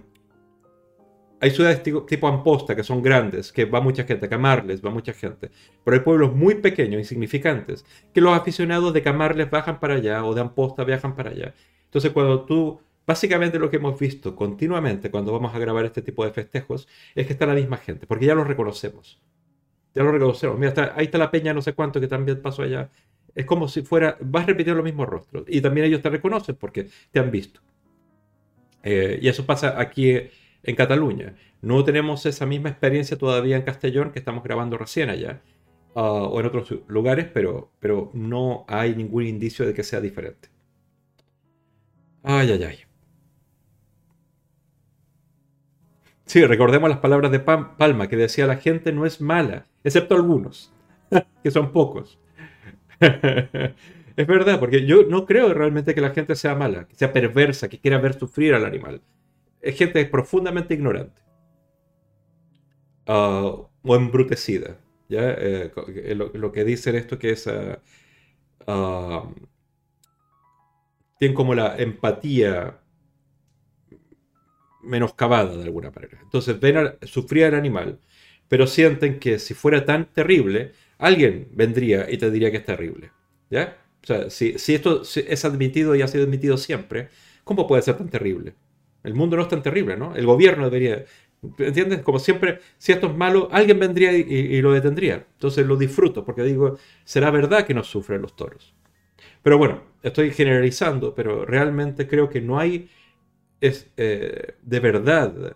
hay ciudades tipo, Amposta que son grandes, que va mucha gente, Camarles va mucha gente, pero hay pueblos muy pequeños, insignificantes, que los aficionados de Camarles bajan para allá o de Amposta viajan para allá. Entonces cuando tú, básicamente lo que hemos visto continuamente cuando vamos a grabar este tipo de festejos, es que está la misma gente, porque ya los reconocemos. Ya lo reconocemos. Mira, ahí está la peña no sé cuánto que también pasó allá es como si fuera, vas repitiendo los mismos rostros. Y también ellos te reconocen porque te han visto. Eh, y eso pasa aquí en Cataluña. No tenemos esa misma experiencia todavía en Castellón, que estamos grabando recién allá, uh, o en otros lugares, pero, pero no hay ningún indicio de que sea diferente. Ay, ay, ay. Sí, recordemos las palabras de Palma, que decía la gente no es mala, excepto algunos, que son pocos. es verdad, porque yo no creo realmente que la gente sea mala, que sea perversa, que quiera ver sufrir al animal. Es gente profundamente ignorante. Ah, o embrutecida. ¿ya? Eh, lo, que dicen esto que es... Uh, tienen como la empatía menoscabada de alguna manera. Entonces ven sufrir al animal, pero sienten que si fuera tan terrible, alguien vendría y te diría que es terrible. ¿Ya? O sea, si, esto es admitido y ha sido admitido siempre, ¿cómo puede ser tan terrible? El mundo no es tan terrible, ¿no? El gobierno debería... ¿Entiendes? Como siempre, si esto es malo, alguien vendría y, lo detendría. Entonces lo disfruto, porque digo, será verdad que no sufren los toros. Pero bueno, estoy generalizando, pero realmente creo que no hay es, eh, de verdad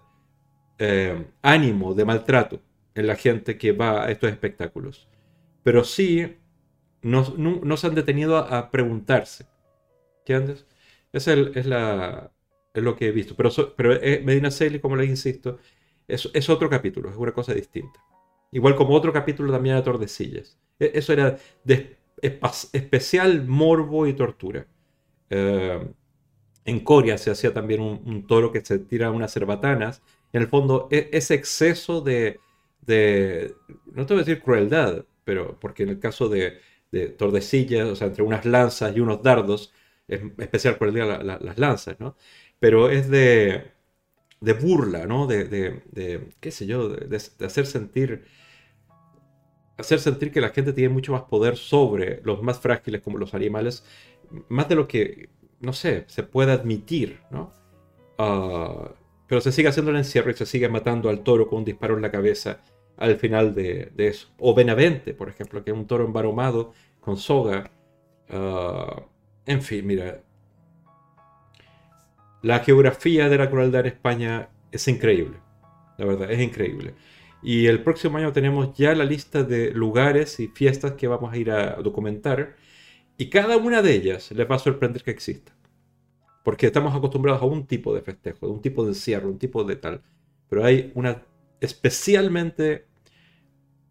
eh, ánimo de maltrato en la gente que va a estos espectáculos pero sí no, se han detenido a, preguntarse. ¿Entiendes? Esa es, la, es, lo que he visto. Pero, pero eh, Medina Celi, como les insisto, es, es, otro capítulo, es una cosa distinta. Igual como otro capítulo también a Tordesillas. E, eso era de especial morbo y tortura. Eh, en Coria se hacía también un, toro que se tira unas cerbatanas. En el fondo, e, ese exceso de, de, no te voy a decir crueldad, pero porque en el caso de, Tordesillas, o sea, entre unas lanzas y unos dardos, es especial por el día las lanzas, ¿no? Pero es de, burla, ¿no? De, qué sé yo, de, hacer sentir hacer sentir que la gente tiene mucho más poder sobre los más frágiles como los animales, más de lo que, no sé, se puede admitir, ¿no? Ah, pero se sigue haciendo el encierro y se sigue matando al toro con un disparo en la cabeza al final de, eso. O Benavente, por ejemplo, que es un toro embaromado con soga. Ah, en fin, mira. La geografía de la crueldad en España es increíble. La verdad, es increíble. Y el próximo año tenemos ya la lista de lugares y fiestas que vamos a ir a documentar. Y cada una de ellas les va a sorprender que exista. Porque estamos acostumbrados a un tipo de festejo, un tipo de encierro, un tipo de tal. Pero hay una especialmente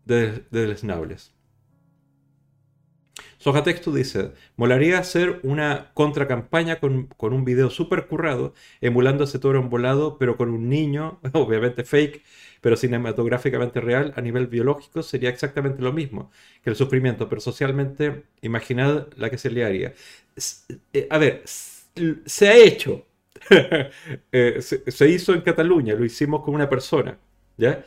de, de Texto dice, molaría hacer una contracampaña con, con un video súper currado, emulando ese toro volado, pero con un niño, obviamente fake, pero cinematográficamente real, a nivel biológico sería exactamente lo mismo que el sufrimiento, pero socialmente, imaginad la que se le haría. Eh, a ver, se ha hecho. Eh, se, hizo en Cataluña, lo hicimos con una persona, ¿ya?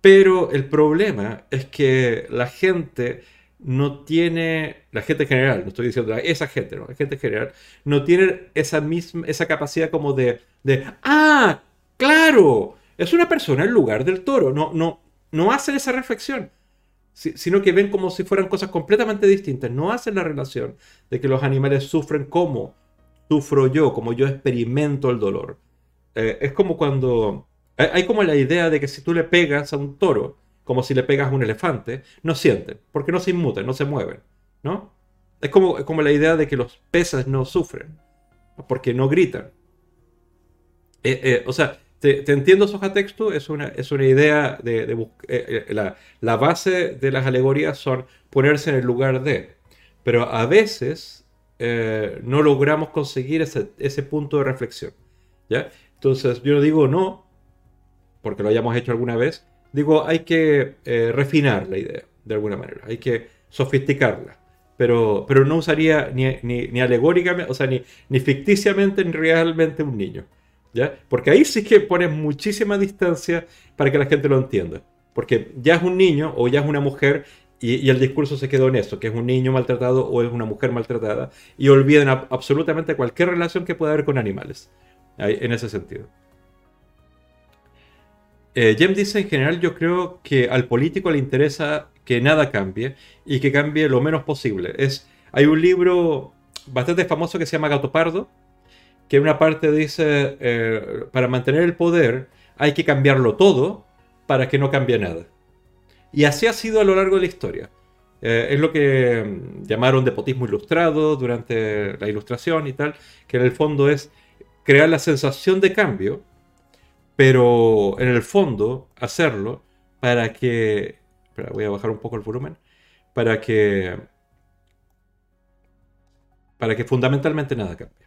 Pero el problema es que la gente no tiene, la gente general, no estoy diciendo esa gente, no, la gente general, no tiene esa misma, esa capacidad como de, de, ah, claro, es una persona en lugar del toro, no, no, no hacen esa reflexión, sino que ven como si fueran cosas completamente distintas, no hacen la relación de que los animales sufren como sufro yo, como yo experimento el dolor. Eh, es como cuando, hay como la idea de que si tú le pegas a un toro, como si le pegas a un elefante, no sienten, porque no se inmuten, no se mueven, ¿no? Es como, como la idea de que los peces no sufren, porque no gritan. Eh, eh, o sea, te, entiendo, Soja Texto, es una, es una idea de, eh, la, la, base de las alegorías son ponerse en el lugar de, pero a veces no logramos conseguir ese, ese punto de reflexión, ¿ya? Entonces, yo digo no, porque lo hayamos hecho alguna vez, digo, hay que eh, refinar la idea, de alguna manera, hay que sofisticarla, pero, pero no usaría ni, ni, alegóricamente, o sea, ni, ni ficticiamente ni realmente un niño, ¿ya? Porque ahí sí que pones muchísima distancia para que la gente lo entienda, porque ya es un niño o ya es una mujer y, el discurso se quedó en eso, que es un niño maltratado o es una mujer maltratada, y olviden absolutamente cualquier relación que pueda haber con animales, en ese sentido. Eh, Jem dice, en general yo creo que al político le interesa que nada cambie y que cambie lo menos posible. Es, hay un libro bastante famoso que se llama Gato Pardo, que en una parte dice, eh, para mantener el poder hay que cambiarlo todo para que no cambie nada. Y así ha sido a lo largo de la historia. Eh, es lo que mm, llamaron depotismo ilustrado durante la ilustración y tal, que en el fondo es crear la sensación de cambio pero en el fondo hacerlo para que... voy a bajar un poco el volumen. Para que... Para que fundamentalmente nada cambie.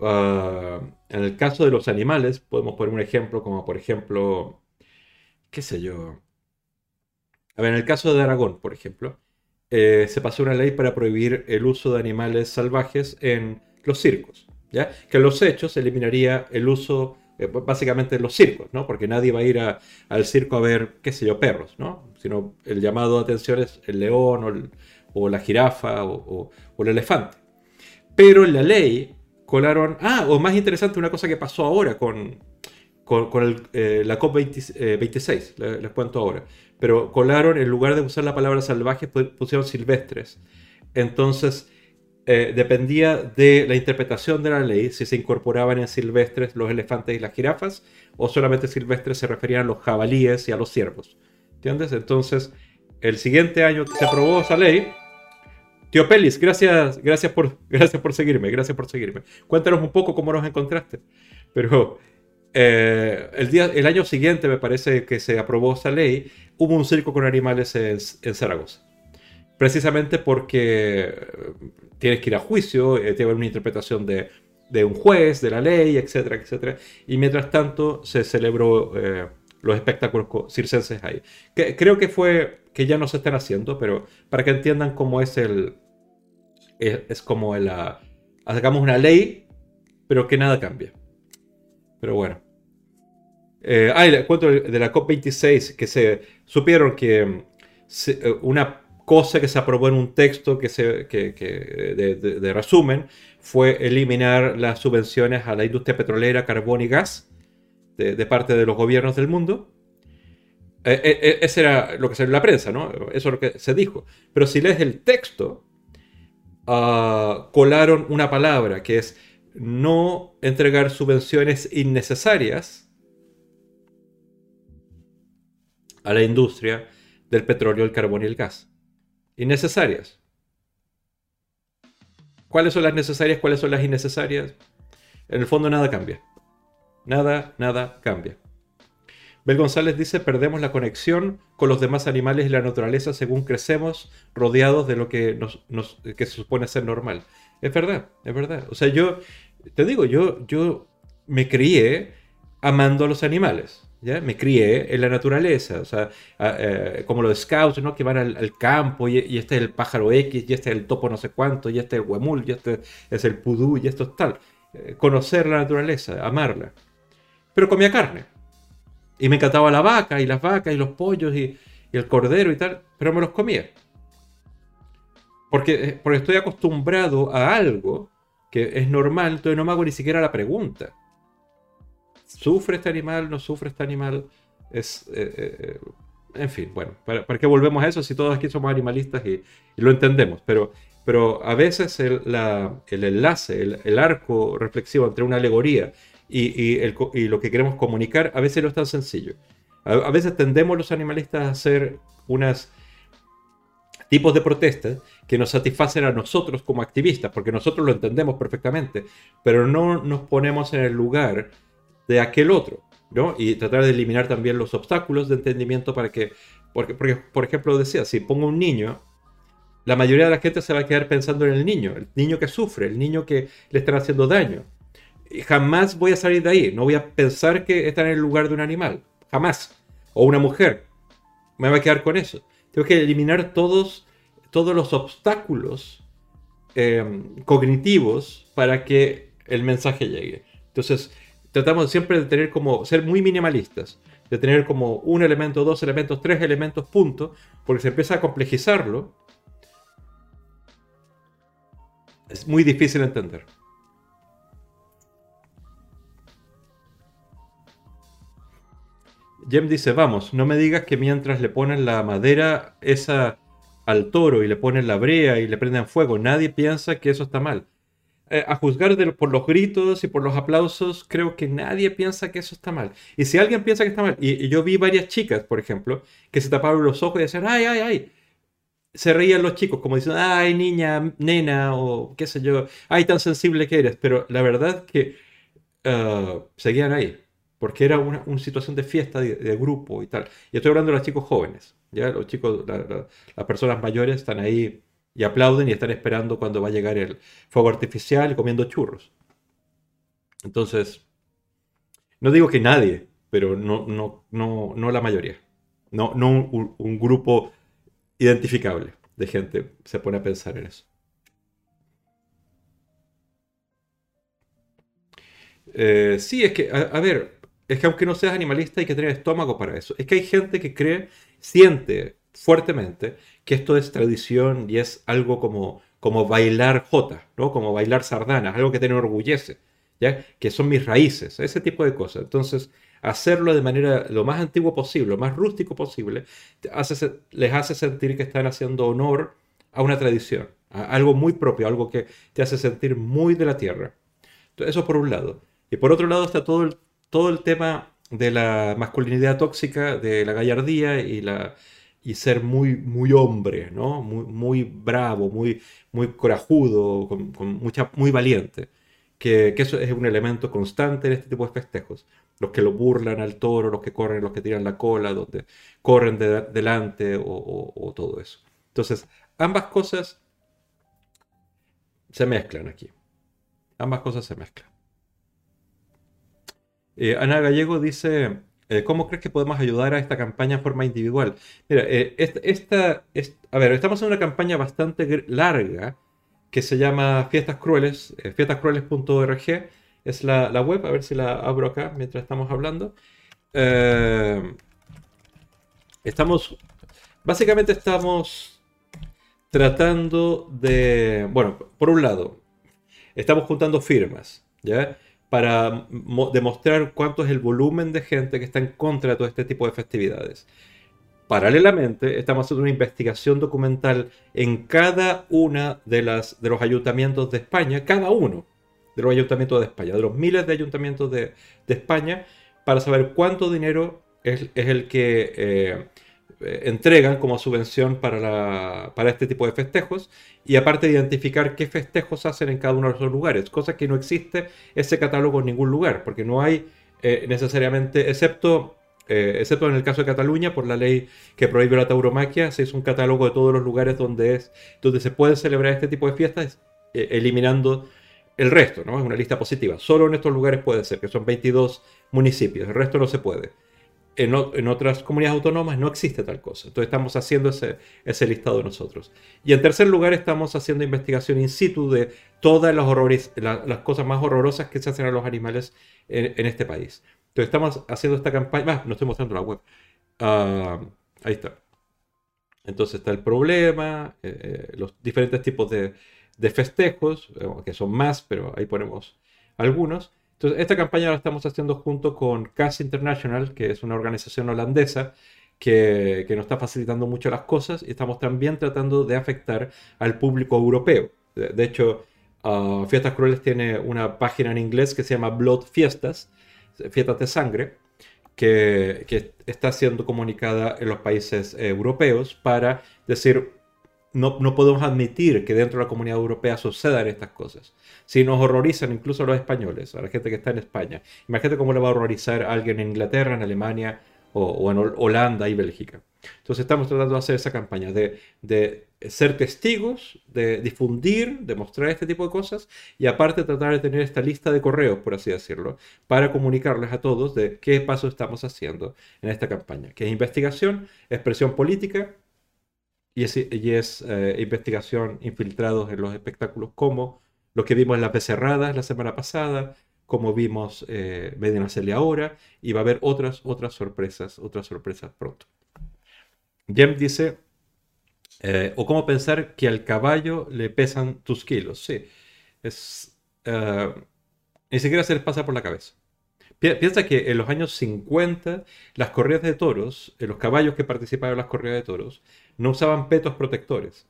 Ah, en el caso de los animales, podemos poner un ejemplo como por ejemplo, qué sé yo. A ver, en el caso de Aragón, por ejemplo, eh, se pasó una ley para prohibir el uso de animales salvajes en los circos. ¿ya? Que en los hechos eliminaría el uso eh, básicamente los circos, ¿no? Porque nadie va a ir al circo a ver, qué sé yo, perros, ¿no? Sino el llamado de atención es el león o, la jirafa o, el elefante. Pero en la ley colaron, ah, o más interesante, una cosa que pasó ahora con, con, eh, la COP26, eh, les, cuento ahora. Pero colaron, en lugar de usar la palabra salvajes, pusieron silvestres. Entonces, eh, dependía de la interpretación de la ley si se incorporaban en silvestres los elefantes y las jirafas o solamente silvestres se referían a los jabalíes y a los ciervos. ¿Entiendes? Entonces, el siguiente año que se aprobó esa ley, Tío Pelis, gracias, gracias, por, gracias por seguirme, gracias por seguirme. Cuéntanos un poco cómo nos encontraste. Pero eh, el, día, el año siguiente, me parece que se aprobó esa ley, hubo un circo con animales en, en Zaragoza precisamente porque tienes que ir a juicio, eh, tiene una interpretación de, un juez, de la ley, etcétera, etcétera. Y mientras tanto se celebró eh, los espectáculos circenses ahí. Que, creo que fue que ya no se están haciendo, pero para que entiendan cómo es el... Es, como la... Hagamos una ley, pero que nada cambia. Pero bueno. Eh, ah, el cuento de la COP26, que se supieron que una cosa que se aprobó en un texto que se, que, de, resumen fue eliminar las subvenciones a la industria petrolera, carbón y gas de, parte de los gobiernos del mundo. Eh, eh, eh, ese era lo que salió en la prensa, ¿no? Eso es lo que se dijo. Pero si lees el texto, ah, colaron una palabra que es no entregar subvenciones innecesarias a la industria del petróleo, el carbón y el gas innecesarias. ¿Cuáles son las necesarias? ¿Cuáles son las innecesarias? En el fondo nada cambia. Nada, nada cambia. Bel González dice, perdemos la conexión con los demás animales y la naturaleza según crecemos rodeados de lo que, nos, que se supone ser normal. Es verdad, es verdad. O sea, yo, te digo, yo, yo me crié amando a los animales. ¿Ya? Me crié en la naturaleza, o sea, eh, como los scouts, ¿no? Que van al, campo y, este es el pájaro X, y este es el topo no sé cuánto, y este es el huemul, y este es el pudú, y esto es tal. Eh, conocer la naturaleza, amarla. Pero comía carne. Y me encantaba la vaca, y las vacas, y los pollos, y, el cordero y tal, pero me los comía. Porque, eh, porque estoy acostumbrado a algo que es normal, entonces no me hago ni siquiera la pregunta. ¿Sufre este animal? ¿No sufre este animal? Es, eh, en fin, bueno, ¿para, qué volvemos a eso si todos aquí somos animalistas y, lo entendemos? Pero, pero a veces el, el enlace, el, el, arco reflexivo entre una alegoría y, lo que queremos comunicar a veces no es tan sencillo. A, veces tendemos los animalistas a hacer unos tipos de protestas que nos satisfacen a nosotros como activistas, porque nosotros lo entendemos perfectamente, pero no nos ponemos en el lugar de aquel otro, ¿no? Y tratar de eliminar también los obstáculos de entendimiento para que, porque, porque por ejemplo, decía, si pongo un niño, la mayoría de la gente se va a quedar pensando en el niño, el niño que sufre, el niño que le están haciendo daño jamás voy a salir de ahí. No voy a pensar que está en el lugar de un animal. Jamás. O una mujer. Me voy a quedar con eso. Tengo que eliminar todos, todos los obstáculos em, cognitivos para que el mensaje llegue. Entonces, tratamos siempre de tener como, ser muy minimalistas. De tener como un elemento, dos elementos, tres elementos, punto. Porque se empieza a complejizarlo. Es muy difícil entender. Jem dice, vamos, no me digas que mientras le ponen la madera esa al toro y le ponen la brea y le prenden fuego, nadie piensa que eso está mal. Eh, a juzgar por los gritos y por los aplausos, creo que nadie piensa que eso está mal. Y si alguien piensa que está mal, y, yo vi varias chicas, por ejemplo, que se taparon los ojos y decían, ay, ay, ay, se reían los chicos, como dicen, ay, niña, nena, o qué sé yo, ay, tan sensible que eres. Pero la verdad que uh, seguían ahí porque era una, situación de fiesta, de, grupo y tal. Y estoy hablando de los chicos jóvenes, ¿ya? Los chicos, las personas mayores están ahí y aplauden y están esperando cuando va a llegar el fuego artificial comiendo churros. Entonces, no digo que nadie, pero no, no, no, no la mayoría. No, no un, grupo identificable de gente se pone a pensar en eso. Eh, sí, es que, a, ver, es que aunque no seas animalista hay que tener estómago para eso. Es que hay gente que cree, siente fuertemente que esto es tradición y es algo como, como bailar jota, ¿no? Como bailar sardanas, algo que te enorgullece, ¿ya? Que son mis raíces, ese tipo de cosas. Entonces, hacerlo de manera lo más antiguo posible, lo más rústico posible, les hace sentir que están haciendo honor a una tradición, a algo muy propio, algo que te hace sentir muy de la tierra. Entonces, eso por un lado. Y por otro lado está todo el todo el tema de la masculinidad tóxica, de la gallardía y, la, y ser muy, muy hombre, ¿no? Muy, muy bravo, muy, muy corajudo, con, mucha, muy valiente. Que, que, eso es un elemento constante en este tipo de festejos. Los que lo burlan al toro, los que corren, los que tiran la cola, donde corren de, delante o, todo eso. Entonces, ambas cosas se mezclan aquí. Ambas cosas se mezclan. Eh, Ana Gallego dice, eh, ¿cómo crees que podemos ayudar a esta campaña de forma individual? Mira, eh, esta, a ver, estamos en una campaña bastante larga que se llama Fiestas Crueles, fiestascrueles.org es la, la, web, a ver si la abro acá mientras estamos hablando. estamos, básicamente estamos tratando de, bueno, por un lado, estamos juntando firmas, ¿ya? Para demostrar cuánto es el volumen de gente que está en contra de todo este tipo de festividades. Paralelamente, estamos haciendo una investigación documental en cada una de, los ayuntamientos de España, cada uno de los ayuntamientos de España, de los miles de ayuntamientos de, España, para saber cuánto dinero es, el que eh, entregan como subvención para, para este tipo de festejos y aparte de identificar qué festejos hacen en cada uno de esos lugares, cosa que no existe ese catálogo en ningún lugar, porque no hay eh, necesariamente, excepto eh, excepto en el caso de Cataluña, por la ley que prohíbe la tauromaquia, se hizo un catálogo de todos los lugares donde, es, donde se puede celebrar este tipo de fiestas, eh, eliminando el resto, ¿no? Es una lista positiva. Solo en estos lugares puede ser, que son 22 municipios, el resto no se puede. En, en, otras comunidades autónomas no existe tal cosa. Entonces estamos haciendo ese, ese, listado nosotros. Y en tercer lugar estamos haciendo investigación in situ de todas las, horrores, la, las cosas más horrorosas que se hacen a los animales en, en este país. Entonces estamos haciendo esta campaña, ah, no estoy mostrando la web. Uh, ahí está. Entonces está el problema, eh, eh, los diferentes tipos de, de festejos, eh, que son más, pero ahí ponemos algunos. Entonces, esta campaña la estamos haciendo junto con CAS International, que es una organización holandesa que, nos está facilitando mucho las cosas y estamos también tratando de afectar al público europeo. De, hecho, uh, Fiestas Crueles tiene una página en inglés que se llama Blood Fiestas, Fiestas de Sangre, que, que está siendo comunicada en los países eh, europeos para decir, no, no, podemos admitir que dentro de la comunidad europea sucedan estas cosas. Si nos horrorizan incluso a los españoles, a la gente que está en España, imagínate cómo le va a horrorizar a alguien en Inglaterra, en Alemania o, o en Holanda y Bélgica. Entonces estamos tratando de hacer esa campaña, de, de, ser testigos, de difundir, de mostrar este tipo de cosas y aparte tratar de tener esta lista de correos, por así decirlo, para comunicarles a todos de qué paso estamos haciendo en esta campaña, que es investigación, expresión política y es, y es eh, investigación infiltrados en los espectáculos como lo que vimos en las becerradas la semana pasada, como vimos eh, Medina Celia ahora, y va a haber otras, otras sorpresas, otras sorpresas pronto. Jem dice, eh, o cómo pensar que al caballo le pesan tus kilos. Sí, es, uh, ni siquiera se les pasa por la cabeza. Piensa que en los años 50 las corridas de toros, los caballos que participaban en las corridas de toros, no usaban petos protectores.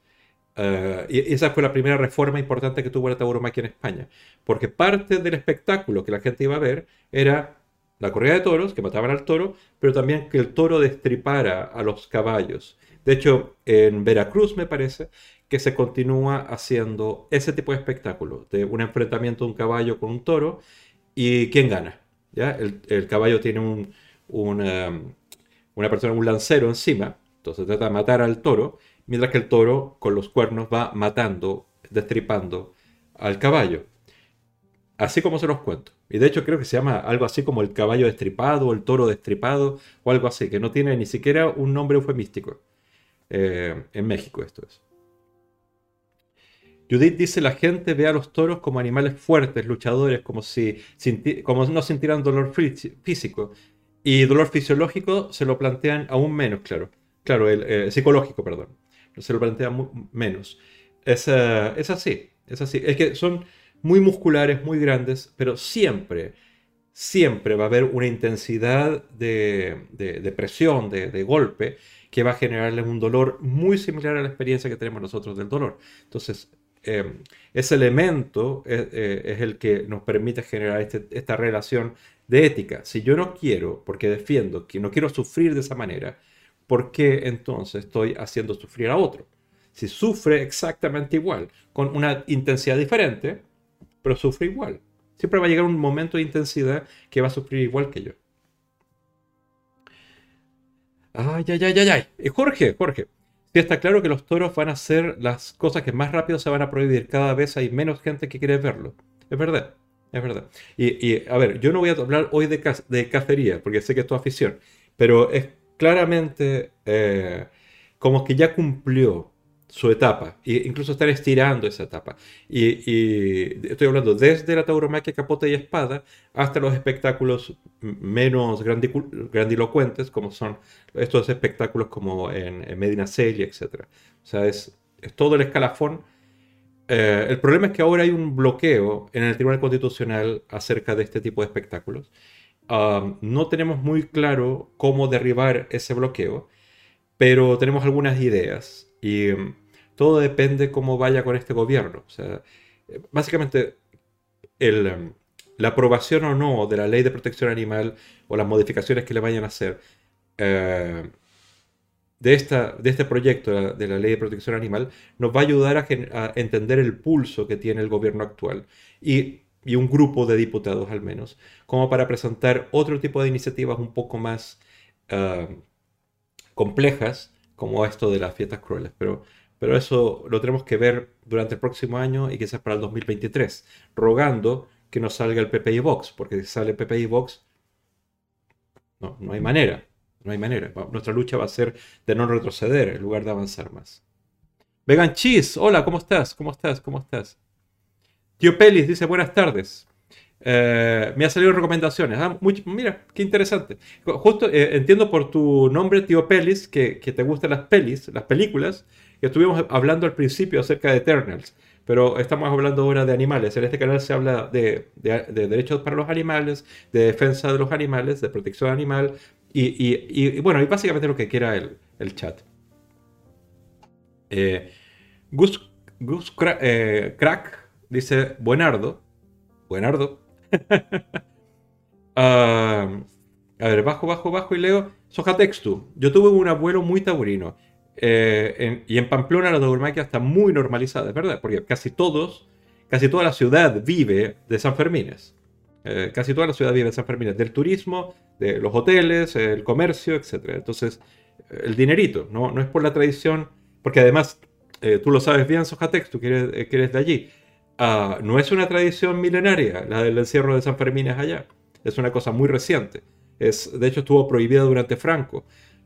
Uh, y esa fue la primera reforma importante que tuvo la tauromaquia en España. Porque parte del espectáculo que la gente iba a ver era la corrida de toros, que mataban al toro, pero también que el toro destripara a los caballos. De hecho, en Veracruz me parece que se continúa haciendo ese tipo de espectáculo, de un enfrentamiento de un caballo con un toro y quién gana. ¿ya? El, caballo tiene un, um, una persona, un lancero encima, entonces trata de matar al toro, mientras que el toro con los cuernos va matando, destripando al caballo. Así como se los cuento. Y de hecho creo que se llama algo así como el caballo destripado o el toro destripado o algo así, que no tiene ni siquiera un nombre eufemístico. Eh, en México esto es. Judith dice, la gente ve a los toros como animales fuertes, luchadores, como si como no sintieran dolor físico. Y dolor fisiológico se lo plantean aún menos, claro. Claro, el eh, psicológico, perdón. Se lo plantean menos. Es, uh, es así, es así. Es que son muy musculares, muy grandes, pero siempre, siempre va a haber una intensidad de, de, presión, de, de, golpe, que va a generarles un dolor muy similar a la experiencia que tenemos nosotros del dolor. Entonces, eh, ese elemento es, eh, es, el que nos permite generar este, esta relación de ética. Si yo no quiero, porque defiendo que no quiero sufrir de esa manera, ¿por qué entonces estoy haciendo sufrir a otro? Si sufre exactamente igual, con una intensidad diferente, pero sufre igual. Siempre va a llegar un momento de intensidad que va a sufrir igual que yo. Ay, ay, ay, ay, ay. Jorge, Jorge. Sí está claro que los toros van a ser las cosas que más rápido se van a prohibir. Cada vez hay menos gente que quiere verlo. Es verdad, es verdad. Y, y a ver, yo no voy a hablar hoy de, de cacería, porque sé que es tu afición, pero es claramente eh, como que ya cumplió su etapa, e incluso estar estirando esa etapa. Y, y, estoy hablando desde la tauromaquia capote y espada hasta los espectáculos menos grandilocuentes, como son estos espectáculos como en, Medina Celia, etc. O sea, es, es todo el escalafón. Eh, el problema es que ahora hay un bloqueo en el Tribunal Constitucional acerca de este tipo de espectáculos. No tenemos muy claro cómo derribar ese bloqueo, pero tenemos algunas ideas. Y todo depende cómo vaya con este gobierno. O sea, básicamente, el, em, la aprobación o no de la ley de protección animal o las modificaciones que le vayan a hacer eh, de, esta, de este proyecto de la ley de protección animal nos va a ayudar a, a entender el pulso que tiene el gobierno actual y, y, un grupo de diputados al menos, como para presentar otro tipo de iniciativas un poco más ah, complejas como esto de las fiestas crueles. Pero, pero eso lo tenemos que ver durante el próximo año y quizás para el 2023, rogando que no salga el PPI Box, porque si sale el PPI Box, no, no hay manera, no hay manera. Nuestra lucha va a ser de no retroceder en lugar de avanzar más. Vegan Cheese, hola, ¿cómo estás? ¿Cómo estás? ¿Cómo estás? Tío Pelis dice buenas tardes. Eh, me ha salido recomendaciones. Ah, mira, qué interesante. Justo eh, entiendo por tu nombre, tío Pelis, que, te gustan las pelis, las películas, que estuvimos hablando al principio acerca de Eternals, pero estamos hablando ahora de animales. En este canal se habla de, derechos para los animales, de defensa de los animales, de protección animal, y, bueno, y básicamente lo que quiera el, chat. Eh, Gus, Gus Crack dice, buenardo, buenardo, Ah, a ver, bajo, bajo, bajo y leo. Soja textu. Yo tuve un abuelo muy taurino. Eh, y en Pamplona la tauromaquia está muy normalizada, es verdad, porque casi todos, casi toda la ciudad vive de San Fermines. Eh, casi toda la ciudad vive de San Fermines, del turismo, de los hoteles, el comercio, etc. Entonces, el dinerito, no, no es por la tradición, porque además, eh, tú lo sabes bien, Soja Textu, que eres, que eres de allí. Ah, no es una tradición milenaria, la del encierro de San Fermín es allá. Es una cosa muy reciente. Es, de hecho, estuvo prohibida durante Franco.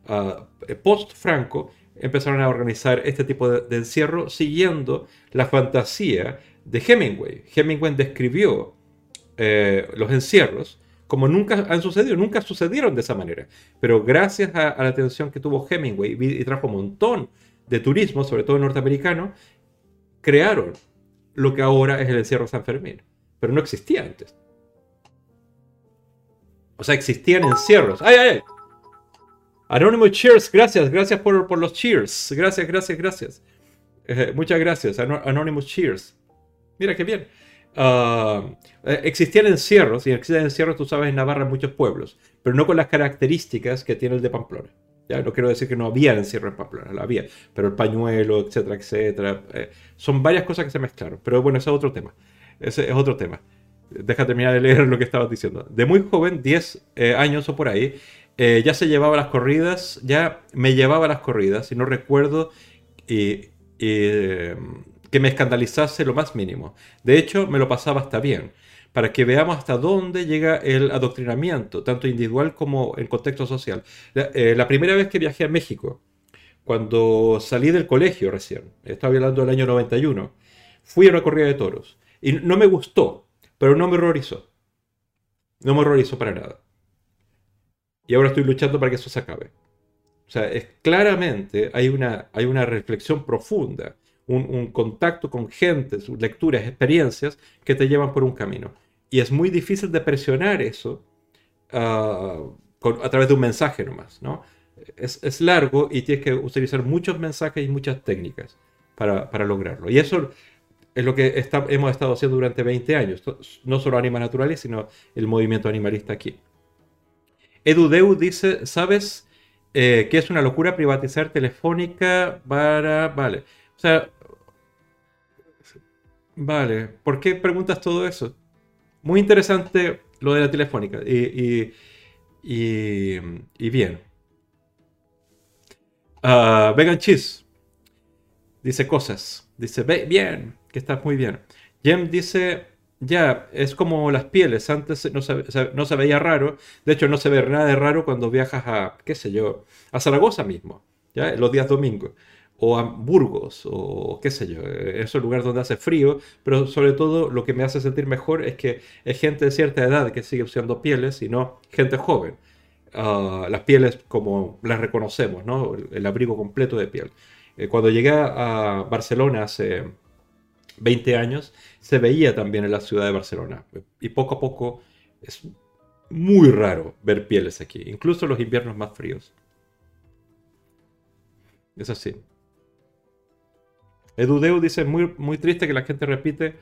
Uh, Post-Franco empezaron a organizar este tipo de, encierro siguiendo la fantasía de Hemingway. Hemingway describió eh, los encierros como nunca han sucedido, nunca sucedieron de esa manera. Pero gracias a, la atención que tuvo Hemingway y trajo un montón de turismo, sobre todo norteamericano, crearon lo que ahora es el encierro San Fermín. Pero no existía antes. O sea, existían encierros. ¡Ay, ay, ay! Anonymous Cheers, gracias, gracias por, los cheers. Gracias, gracias, gracias. Eh, muchas gracias, Anonymous Cheers. Mira qué bien. Eh, existían encierros, y existen encierros, tú sabes, en Navarra muchos pueblos, pero no con las características que tiene el de Pamplona. Ya no quiero decir que no había encierro en Pamplona, lo había, pero el pañuelo, etcétera, etcétera. Eh, son varias cosas que se mezclaron, pero bueno, ese es otro tema. Ese es otro tema. Deja terminar de leer lo que estabas diciendo. De muy joven, 10 eh, años o por ahí, eh, ya se llevaba las corridas, ya me llevaba las corridas y no recuerdo que me escandalizase lo más mínimo. De hecho, me lo pasaba hasta bien para que veamos hasta dónde llega el adoctrinamiento, tanto individual como en contexto social. La, eh, primera vez que viajé a México, cuando salí del colegio recién, estaba hablando del año 91, fui a una corrida de toros. Y no me gustó, pero no me horrorizó. No me horrorizó para nada. Y ahora estoy luchando para que eso se acabe. O sea, es, claramente hay una, hay una reflexión profunda, un, un contacto con gente, lecturas, experiencias que te llevan por un camino. Y es muy difícil de presionar eso ah, a través de un mensaje nomás, ¿no? Es, largo y tienes que utilizar muchos mensajes y muchas técnicas para, lograrlo. Y eso es lo que hemos estado haciendo durante 20 años, no solo Anima Naturales, sino el movimiento animalista aquí. Edudeu dice, ¿sabes eh, que es una locura privatizar Telefónica para... Vale, o sea... Vale, ¿por qué preguntas todo eso? Muy interesante lo de la telefónica. Y, y, bien. Uh, Vegan Cheese dice cosas. Dice, bien, que está muy bien. Jem dice, ya, es como las pieles. Antes no se, no se veía raro. De hecho, no se ve nada de raro cuando viajas a, qué sé yo, a Zaragoza mismo. ¿ya? Los días domingos o a Burgos, o qué sé yo, es un lugar donde hace frío, pero sobre todo lo que me hace sentir mejor es que es gente de cierta edad que sigue usando pieles y no gente joven. Ah, las pieles como las reconocemos, ¿no? El, abrigo completo de piel. Eh, cuando llegué a Barcelona hace 20 años, se veía también en la ciudad de Barcelona. Y poco a poco es muy raro ver pieles aquí, incluso los inviernos más fríos. Es así. Edudeu dice, muy, muy triste que la gente repite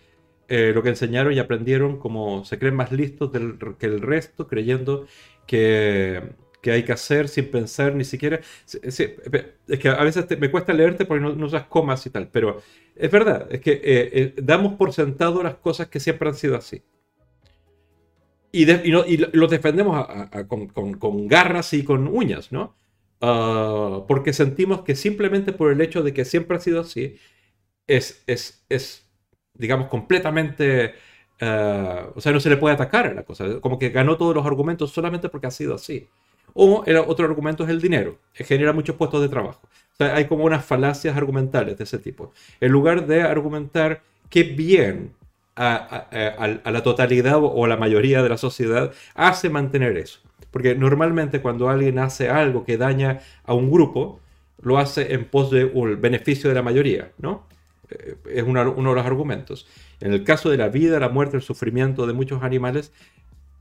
eh, lo que enseñaron y aprendieron como se creen más listos que el resto, creyendo que, hay que hacer sin pensar ni siquiera. es que a veces me cuesta leerte porque no, usas comas y tal, pero es verdad, es que eh, eh, damos por sentado las cosas que siempre han sido así. y, los defendemos con, garras y con uñas, ¿no? Ah, porque sentimos que simplemente por el hecho de que siempre ha sido así, es, es, es digamos, completamente... Ah, o sea, no se le puede atacar a la cosa. Como que ganó todos los argumentos solamente porque ha sido así. O el otro argumento es el dinero, genera muchos puestos de trabajo. O sea, hay como unas falacias argumentales de ese tipo. En lugar de argumentar qué bien a, la totalidad o a la mayoría de la sociedad hace mantener eso. Porque normalmente cuando alguien hace algo que daña a un grupo, lo hace en pos del beneficio de la mayoría, ¿no? Eh, es uno de los argumentos. En el caso de la vida, la muerte, el sufrimiento de muchos animales,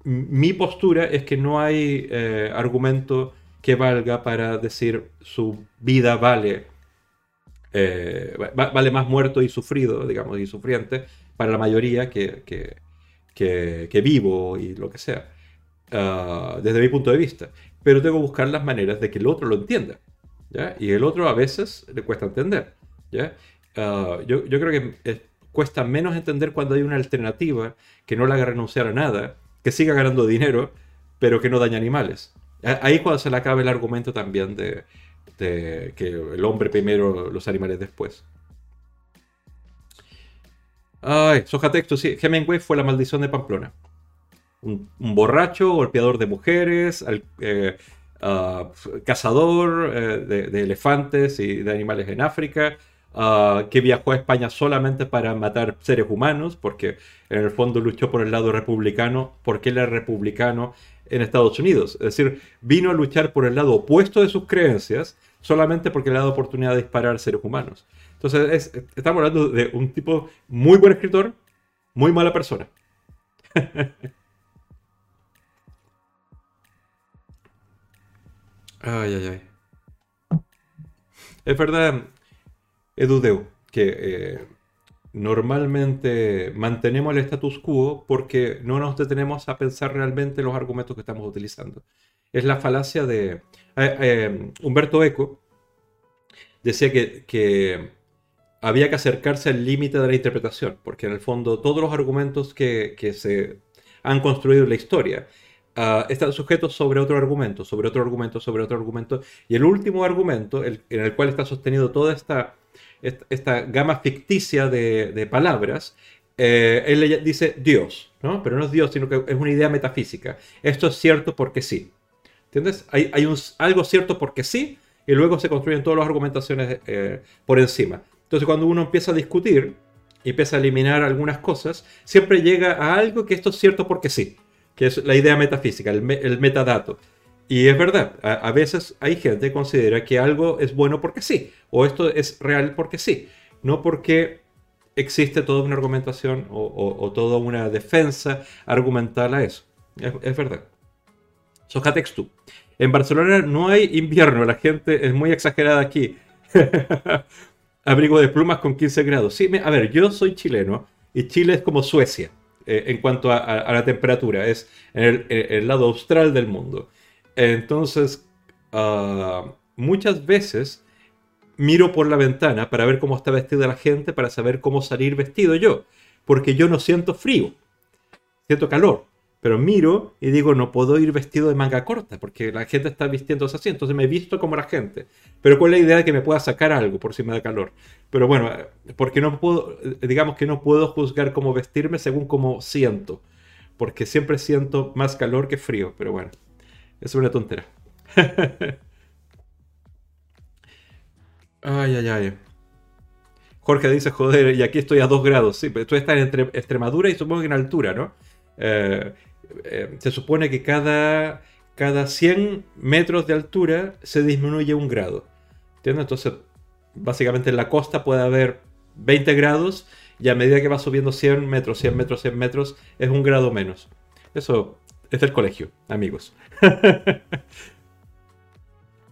mi postura es que no hay eh, argumento que valga para decir su vida vale, eh, vale más muerto y sufrido, digamos, y sufriente, para la mayoría que, que, vivo y lo que sea, ah, desde mi punto de vista. Pero tengo que buscar las maneras de que el otro lo entienda. ¿ya? Y el otro a veces le cuesta entender. ¿ya? Ah, yo, yo, creo que cuesta menos entender cuando hay una alternativa que no le haga renunciar a nada, que siga ganando dinero, pero que no daña animales. Ahí cuando se le acaba el argumento también de, de que el hombre primero, los animales después. Ay, Soja Texto, sí. Hemingway fue la maldición de Pamplona. Un, borracho, golpeador de mujeres, eh, ah, cazador eh, de, elefantes y de animales en África, ah, que viajó a España solamente para matar seres humanos, porque en el fondo luchó por el lado republicano, porque él era republicano en Estados Unidos. Es decir, vino a luchar por el lado opuesto de sus creencias solamente porque le ha dado oportunidad de disparar seres humanos. Entonces, estamos hablando de un tipo muy buen escritor, muy mala persona. ay, ay, ay. Es verdad, Edudeu, que eh, normalmente mantenemos el status quo porque no nos detenemos a pensar realmente los argumentos que estamos utilizando. Es la falacia de... Eh, eh, Humberto Eco decía que había que acercarse al límite de la interpretación, porque en el fondo todos los argumentos que, se han construido en la historia ah, están sujetos sobre otro argumento, sobre otro argumento, sobre otro argumento, y el último argumento, en el cual está sostenido toda esta, esta, gama ficticia de, palabras, eh, él dice Dios, ¿no? Pero no es Dios, sino que es una idea metafísica. Esto es cierto porque sí. ¿Entiendes? Hay, hay un, algo cierto porque sí, y luego se construyen todas las argumentaciones eh, por encima. Entonces cuando uno empieza a discutir y empieza a eliminar algunas cosas, siempre llega a algo que esto es cierto porque sí, que es la idea metafísica, el, metadato. Y es verdad, a, veces hay gente que considera que algo es bueno porque sí, o esto es real porque sí, no porque existe toda una argumentación o, toda una defensa argumental a eso. Es, verdad. Soja textu. En Barcelona no hay invierno, la gente es muy exagerada aquí. abrigo de plumas con 15 grados. Sí, a ver, yo soy chileno y Chile es como Suecia eh, en cuanto a, la temperatura, es el, lado austral del mundo. Entonces, ah, muchas veces miro por la ventana para ver cómo está vestida la gente, para saber cómo salir vestido yo, porque yo no siento frío, siento calor. Pero miro y digo, no puedo ir vestido de manga corta, porque la gente está vistiendo así, entonces me visto como la gente. Pero con la idea de que me pueda sacar algo por si me da calor. Pero bueno, porque no puedo, digamos que no puedo juzgar cómo vestirme según cómo siento. Porque siempre siento más calor que frío, pero bueno, es una tontera. ay, ay, ay. Jorge dice, joder, y aquí estoy a 2 grados. Sí, pero tú estás entre Extremadura y supongo que en altura, ¿no? Eh, eh, se supone que cada, cada 100 metros de altura se disminuye un grado. ¿Entiendes? Entonces, básicamente en la costa puede haber 20 grados y a medida que va subiendo 100 metros, 100 metros, 100 metros, es un grado menos. Eso es del colegio, amigos.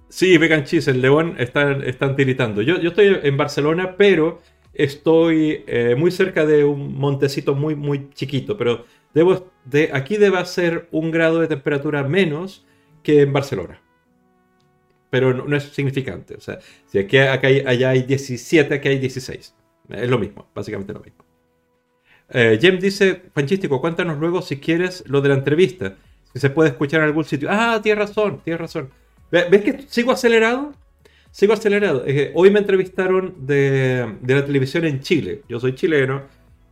sí, Vegan Cheese, el León están, están tiritando. Yo, yo estoy en Barcelona, pero estoy eh, muy cerca de un montecito muy, muy chiquito, pero debo, de, aquí debe ser un grado de temperatura menos que en Barcelona. Pero no, es significante. O sea, si aquí, acá hay, allá hay 17, aquí hay 16. Es lo mismo, básicamente lo mismo. Eh, Jem dice, Panchístico, cuéntanos luego si quieres lo de la entrevista. Si se puede escuchar en algún sitio. Ah, tienes razón, tienes razón. ¿Ves que sigo acelerado? Sigo acelerado. hoy me entrevistaron de, la televisión en Chile. Yo soy chileno,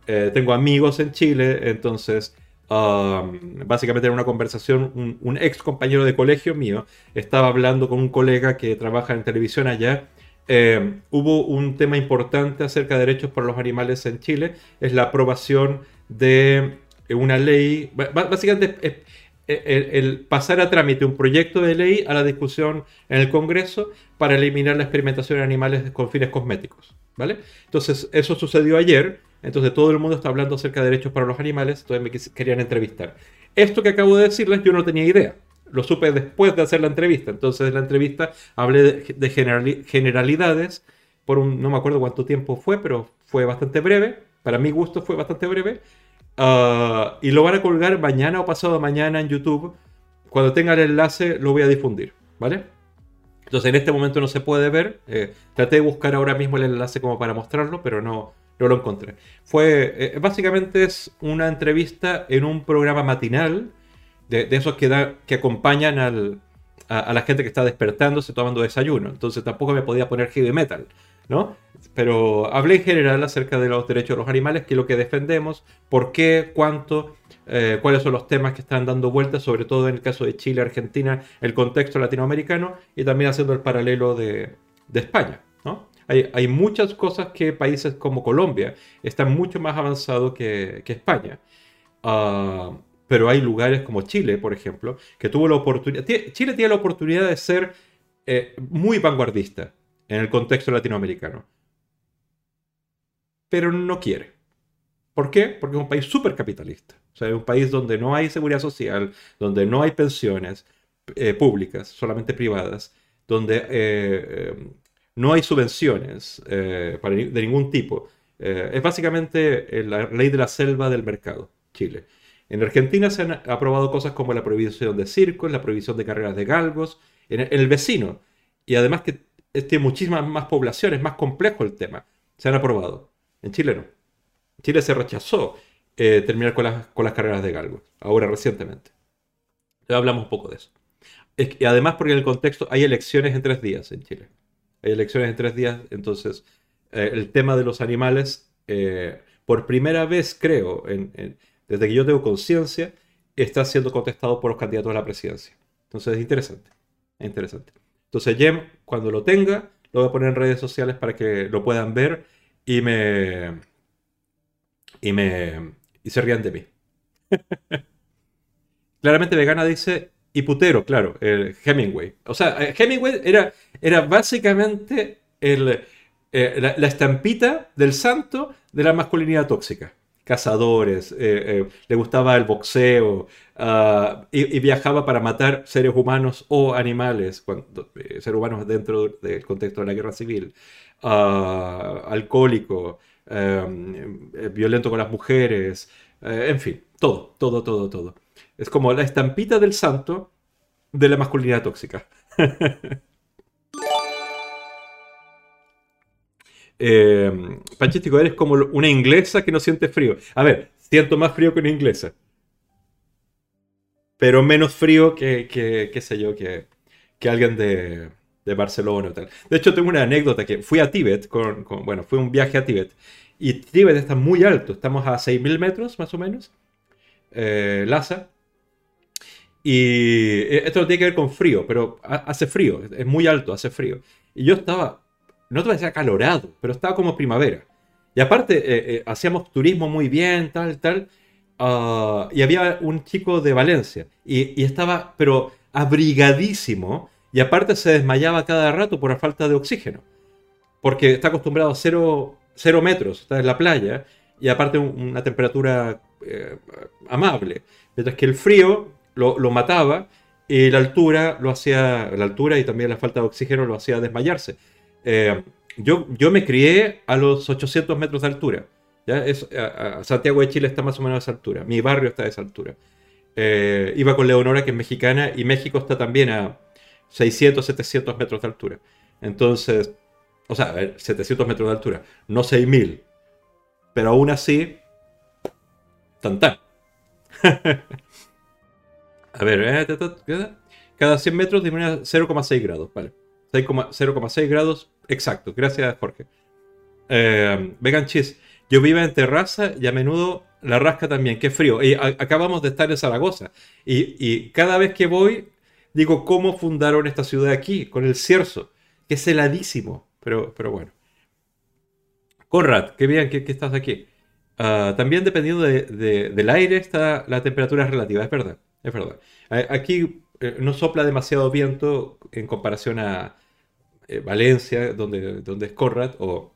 eh, tengo amigos en Chile, entonces um, básicamente en una conversación, un, ex compañero de colegio mío estaba hablando con un colega que trabaja en televisión allá. Eh, hubo un tema importante acerca de derechos para los animales en Chile, es la aprobación de una ley, básicamente el, pasar a trámite un proyecto de ley a la discusión en el Congreso para eliminar la experimentación en animales con fines cosméticos. ¿Vale? Entonces, eso sucedió ayer. Entonces, todo el mundo está hablando acerca de derechos para los animales. Entonces, me querían entrevistar. Esto que acabo de decirles, yo no tenía idea. Lo supe después de hacer la entrevista. Entonces, en la entrevista hablé de, generalidades. Por un, no me acuerdo cuánto tiempo fue, pero fue bastante breve. Para mi gusto fue bastante breve. Ah, y lo van a colgar mañana o pasado mañana en YouTube. Cuando tenga el enlace lo voy a difundir, ¿vale? Entonces en este momento no se puede ver. Eh, traté de buscar ahora mismo el enlace como para mostrarlo, pero no, no lo encontré. Fue, eh, básicamente es una entrevista en un programa matinal de, esos que, da, que acompañan al, a, la gente que está despertándose tomando desayuno. Entonces tampoco me podía poner heavy metal. ¿no? Pero hablé en general acerca de los derechos de los animales, que es lo que defendemos, por qué, cuánto, eh, cuáles son los temas que están dando vueltas, sobre todo en el caso de Chile, Argentina, el contexto latinoamericano y también haciendo el paralelo de, España, ¿no? Hay, muchas cosas que países como Colombia están mucho más avanzados que, España. Ah, pero hay lugares como Chile, por ejemplo, que tuvo la oportunidad. Chile tiene la oportunidad de ser eh, muy vanguardista en el contexto latinoamericano. Pero no quiere. ¿Por qué? Porque es un país súper capitalista. O sea, es un país donde no hay seguridad social, donde no hay pensiones eh, públicas, solamente privadas, donde eh, no hay subvenciones de ningún tipo. es básicamente la ley de la selva del mercado, Chile. En Argentina se han aprobado cosas como la prohibición de circos, la prohibición de carreras de galgos, en el vecino. Y además que tiene muchísimas más poblaciones, más complejo el tema. Se han aprobado. En Chile no. En Chile se rechazó eh, terminar con las, con las carreras de galgo, ahora recientemente. Ya hablamos un poco de eso. y además porque en el contexto hay elecciones en tres días en Chile. Hay elecciones en tres días, entonces eh, el tema de los animales, eh, por primera vez creo, desde que yo tengo conciencia, está siendo contestado por los candidatos a la presidencia. Entonces es interesante, es interesante. Entonces, Jem, cuando lo tenga, lo voy a poner en redes sociales para que lo puedan ver y me. y me. y se rían de mí. Claramente vegana dice y putero, claro, el Hemingway. O sea, eh, Hemingway era, era básicamente eh, la, estampita del santo de la masculinidad tóxica cazadores, eh, le gustaba el boxeo, Ah, y, viajaba para matar seres humanos o animales, cuando, eh, seres humanos dentro del contexto de la guerra civil, uh, alcohólico, em, eh, violento con las mujeres, eh, en fin, todo, todo, todo, todo. Es como la estampita del santo de la masculinidad tóxica. eh, eres como una inglesa que no siente frío. A ver, siento más frío que una inglesa pero menos frío que, qué sé yo, que, que alguien de, de, Barcelona o tal. De hecho, tengo una anécdota que fui a Tíbet, con, bueno, fue un viaje a Tíbet, y Tíbet está muy alto, estamos a 6.000 metros más o menos, eh, y eh, esto no tiene que ver con frío, pero hace frío, es muy alto, hace frío. Y yo estaba, no te voy a decir pero estaba como primavera. Y aparte, eh, eh, hacíamos turismo muy bien, tal, tal. Ah, y había un chico de Valencia y, estaba, pero abrigadísimo y aparte se desmayaba cada rato por la falta de oxígeno, porque está acostumbrado a cero, metros, está en la playa y aparte una temperatura eh, amable, mientras que el frío lo, mataba y la altura lo hacía, la altura y también la falta de oxígeno lo hacía desmayarse. Eh, yo, yo me crié a los 800 metros de altura. Santiago de Chile está más o menos a esa altura. Mi barrio está a esa altura. Eh, iba con Leonora, que es mexicana, y México está también a 600, 700 metros de altura. Entonces, o sea, 700 metros de altura, no 6000. Pero aún así, Tan tan. a ver, eh, cada 100 metros disminuye 0,6 grados. Vale. 0,6 grados exacto. Gracias, Jorge. Eh, vegan cheese. Yo vivo en terraza y a menudo la rasca también. Qué frío. Y acabamos de estar en Zaragoza. Y, cada vez que voy, digo, ¿cómo fundaron esta ciudad aquí? Con el cierzo. Que es heladísimo. Pero, pero bueno. Conrad, qué bien que, estás aquí. Ah, también dependiendo del aire está la temperatura relativa, es verdad, es verdad. Aquí eh, no sopla demasiado viento en comparación a eh, Valencia, donde, donde es o,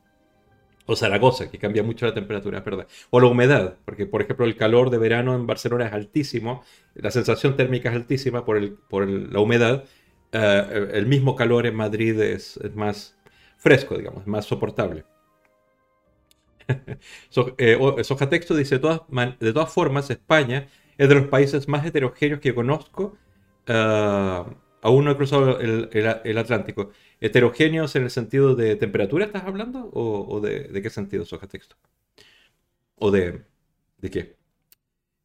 o Zaragoza, que cambia mucho la temperatura, verdad. O la humedad, porque por ejemplo el calor de verano en Barcelona es altísimo, la sensación térmica es altísima por, el, por la humedad. Eh, el mismo calor en Madrid es, más fresco, digamos, más soportable. so, eh, Texto dice, de todas, de todas formas, España es de los países más heterogéneos que conozco. Uh, aún no he cruzado el, Atlántico. ¿Heterogéneos en el sentido de temperatura estás hablando? ¿O, de, qué sentido, Soja Texto? ¿O de, de qué?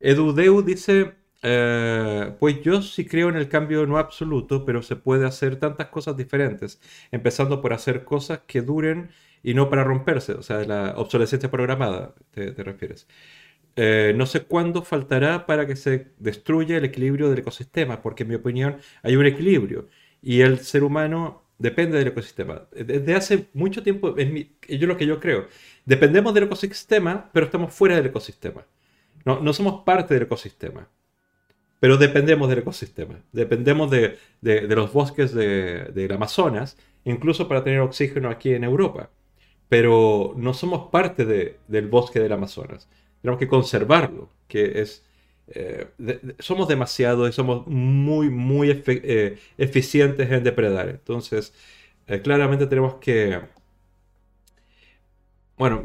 Edudeu dice, eh, pues yo sí creo en el cambio no absoluto, pero se puede hacer tantas cosas diferentes, empezando por hacer cosas que duren y no para romperse, o sea, la obsolescencia programada, te, refieres. Eh, no sé cuándo faltará para que se destruya el equilibrio del ecosistema, porque en mi opinión hay un equilibrio y el ser humano depende del ecosistema. Desde hace mucho tiempo, es yo lo que yo creo, dependemos del ecosistema, pero estamos fuera del ecosistema. No, somos parte del ecosistema, pero dependemos del ecosistema. Dependemos de, de, los bosques del Amazonas, incluso para tener oxígeno aquí en Europa pero no somos parte del bosque del Amazonas. Tenemos que conservarlo, que es... Eh, somos demasiado y somos muy, muy eh, eficientes en depredar. Entonces, eh, claramente tenemos que... Bueno,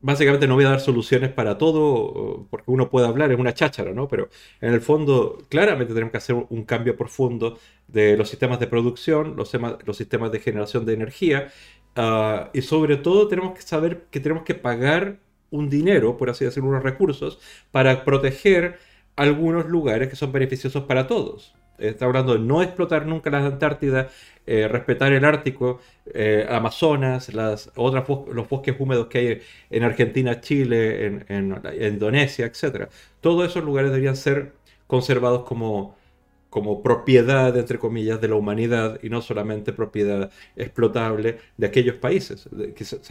básicamente no voy a dar soluciones para todo, porque uno puede hablar, es una cháchara, ¿no? Pero en el fondo, claramente tenemos que hacer un cambio profundo de los sistemas de producción, los, los sistemas de generación de energía Ah, y sobre todo tenemos que saber que tenemos que pagar un dinero, por así decirlo, unos recursos, para proteger algunos lugares que son beneficiosos para todos. Está hablando de no explotar nunca las Antártidas, eh, respetar el Ártico, eh, Amazonas, las otras los bosques húmedos que hay en Argentina, Chile, en, en Indonesia, etc. Todos esos lugares deberían ser conservados como como propiedad, entre comillas, de la humanidad y no solamente propiedad explotable de aquellos países.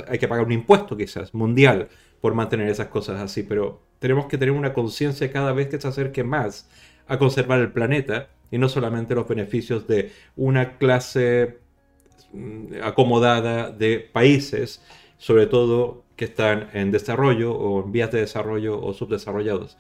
Hay que pagar un impuesto quizás mundial por mantener esas cosas así, pero tenemos que tener una conciencia cada vez que se acerque más a conservar el planeta y no solamente los beneficios de una clase mm, acomodada de países, sobre todo que están en desarrollo o en vías de desarrollo o subdesarrollados.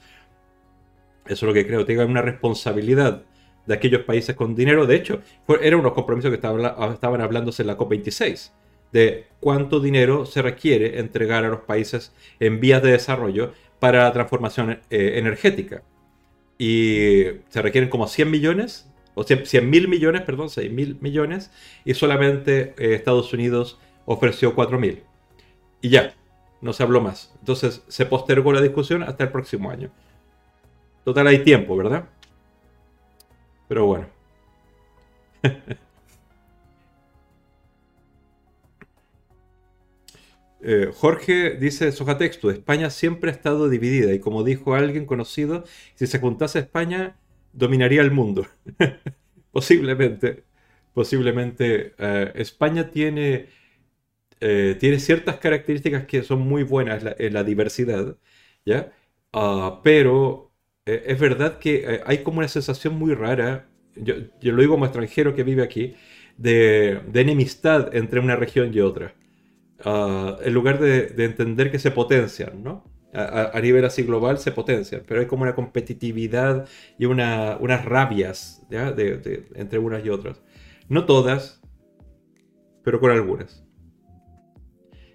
Eso es lo que creo. Tengan una responsabilidad de aquellos países con dinero. De hecho, eran unos compromisos que estaban hablándose en la COP26, de cuánto dinero se requiere entregar a los países en vías de desarrollo para la transformación eh, energética. Y se requieren como 100 millones, o 100 mil millones, perdón, 6 mil millones, y solamente eh, Estados Unidos ofreció 4 mil. Y ya, no se habló más. Entonces se postergó la discusión hasta el próximo año. Total, hay tiempo, ¿verdad? Pero bueno. Eh, Jorge dice Soja Texto, España siempre ha estado dividida y como dijo alguien conocido, si se juntase España, dominaría el mundo. posiblemente, posiblemente. Eh, España tiene, eh, tiene ciertas características que son muy buenas en la, diversidad, ¿ya? Ah, pero es verdad que hay como una sensación muy rara, yo, lo digo como extranjero que vive aquí, de, enemistad entre una región y otra. Ah, en lugar de, entender que se potencian, ¿no? A, nivel así global se potencian, pero hay como una competitividad y una, unas rabias entre unas y otras. No todas, pero con algunas.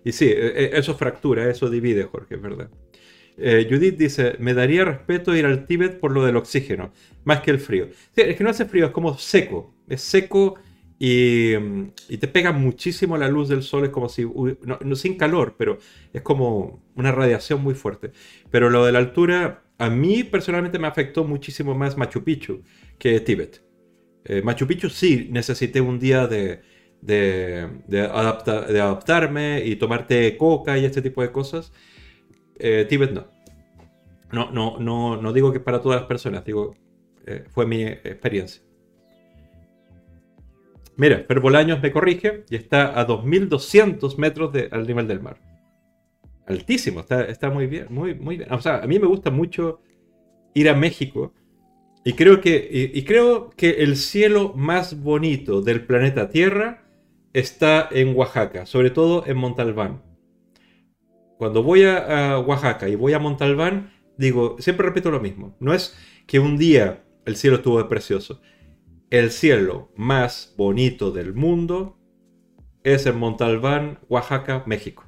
Y sí, e, e, eso fractura, eso divide, Jorge, es verdad. Eh, Judith dice, me daría respeto ir al Tíbet por lo del oxígeno, más que el frío. es que no hace frío, es como seco. Es seco y, y, te pega muchísimo la luz del sol, es como si, no, no, sin calor, pero es como una radiación muy fuerte. Pero lo de la altura, a mí personalmente me afectó muchísimo más Machu Picchu que Tíbet. Eh, Machu Picchu sí necesité un día de, de, de, de, adaptarme y tomarte coca y este tipo de cosas. Eh, Tíbet no. No, no, no. no digo que para todas las personas, digo, eh, fue mi experiencia. Mira, Bolaños me corrige y está a 2200 metros de, al nivel del mar. Altísimo, está, muy bien, muy, muy bien. O sea, a mí me gusta mucho ir a México y creo que, y, creo que el cielo más bonito del planeta Tierra está en Oaxaca, sobre todo en Montalbán. Cuando voy a, a Oaxaca y voy a Montalbán, digo, siempre repito lo mismo. No es que un día el cielo estuvo precioso el cielo más bonito del mundo es en Montalbán, Oaxaca, México.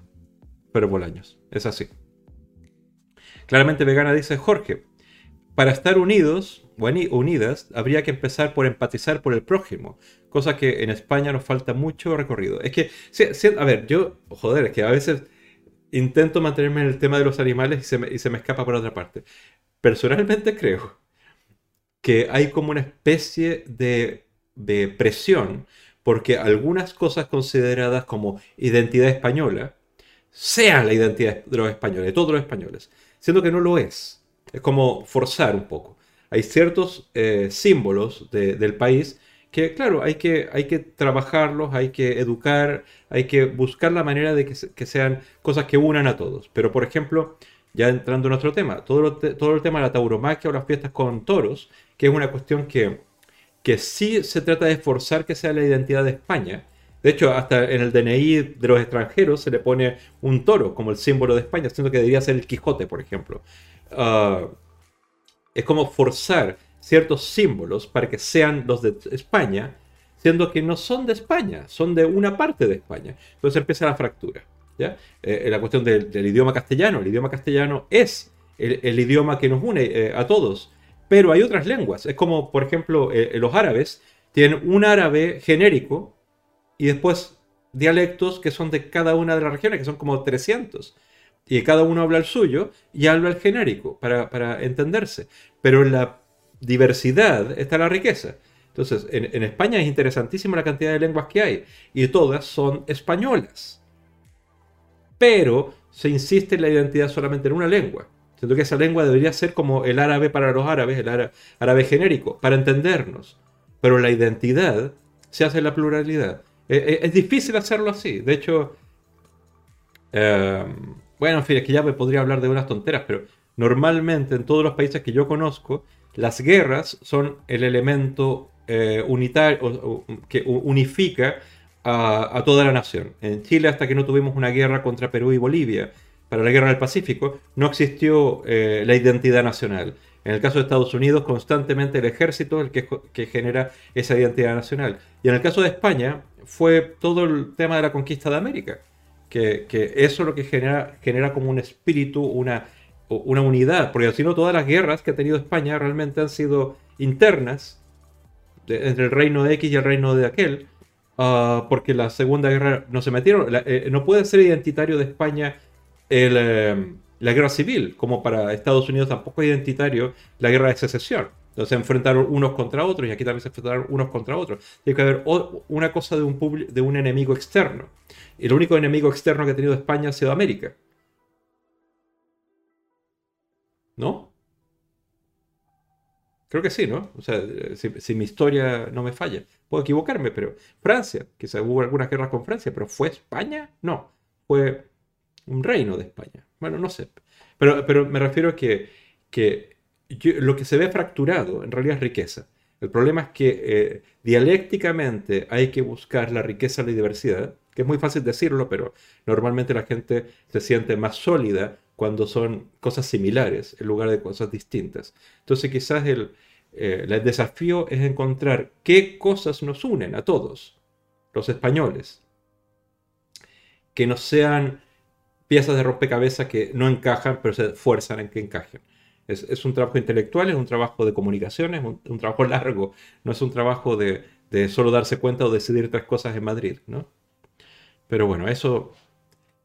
Pero Bolaños, es así. Claramente vegana dice Jorge, para estar unidos, unidas, habría que empezar por empatizar por el prójimo, cosa que en España nos falta mucho recorrido. Es que, a ver, yo, joder, es que a veces intento mantenerme en el tema de los animales y se me, y se me escapa por otra parte. Personalmente creo que hay como una especie de, presión porque algunas cosas consideradas como identidad española sean la identidad de los españoles, de todos los españoles, siendo que no lo es. Es como forzar un poco. Hay ciertos eh, símbolos del país que, claro, hay que, hay que trabajarlos, hay que educar, hay que buscar la manera de que, que sean cosas que unan a todos. Pero, por ejemplo, ya entrando en otro tema, todo, todo el tema de la tauromaquia o las fiestas con toros, que es una cuestión que, que sí se trata de esforzar que sea la identidad de España. De hecho, hasta en el DNI de los extranjeros se le pone un toro como el símbolo de España, siendo que debería ser el Quijote, por ejemplo. Ah, es como forzar ciertos símbolos para que sean los de España, siendo que no son de España, son de una parte de España. Entonces empieza la fractura. ¿ya? Eh, la cuestión del, idioma castellano. El idioma castellano es el, idioma que nos une eh, a todos, pero hay otras lenguas. Es como, por ejemplo, eh, los árabes tienen un árabe genérico y después dialectos que son de cada una de las regiones, que son como 300. Y cada uno habla el suyo y habla el genérico para, para entenderse. Pero en la diversidad está la riqueza. Entonces, en, en España es interesantísima la cantidad de lenguas que hay y todas son españolas pero se insiste en la identidad solamente en una lengua. Siento que esa lengua debería ser como el árabe para los árabes, el árabe, genérico, para entendernos. Pero la identidad se hace en la pluralidad. E, e, es, difícil hacerlo así. De hecho, em, bueno, en fin, es que ya me podría hablar de unas tonteras, pero normalmente en todos los países que yo conozco, las guerras son el elemento eh, unitario que unifica a, toda la nación. En Chile, hasta que no tuvimos una guerra contra Perú y Bolivia, para la guerra del Pacífico, no existió eh, la identidad nacional. En el caso de Estados Unidos, constantemente el ejército es el que, genera esa identidad nacional. Y en el caso de España, fue todo el tema de la conquista de América, que, eso es lo que genera, genera como un espíritu, una, una unidad, porque si no, todas las guerras que ha tenido España realmente han sido internas, entre el reino de X y el reino de aquel, Ah, porque la Segunda Guerra no se metieron. Eh, no puede ser identitario de España em, la guerra civil, como para Estados Unidos tampoco es identitario la guerra de secesión. Entonces se enfrentaron unos contra otros y aquí también se enfrentaron unos contra otros. Tiene que haber una cosa de un, de un enemigo externo. El único enemigo externo que ha tenido España ha sido América. ¿No? Creo que sí, ¿no? O sea, si, mi historia no me falla. Puedo equivocarme, pero Francia, quizá hubo algunas guerras con Francia, pero ¿fue España? No, fue un reino de España. Bueno, no sé. Pero, pero me refiero a que, que lo que se ve fracturado en realidad es riqueza. El problema es que eh, dialécticamente hay que buscar la riqueza y la diversidad, que es muy fácil decirlo, pero normalmente la gente se siente más sólida cuando son cosas similares en lugar de cosas distintas. Entonces quizás el, eh, el desafío es encontrar qué cosas nos unen a todos, los españoles, que no sean piezas de rompecabezas que no encajan, pero se esfuerzan en que encajen. Es, un trabajo intelectual, es un trabajo de comunicación, es un, trabajo largo, no es un trabajo de, de solo darse cuenta o decidir otras cosas en Madrid, ¿no? Pero bueno, eso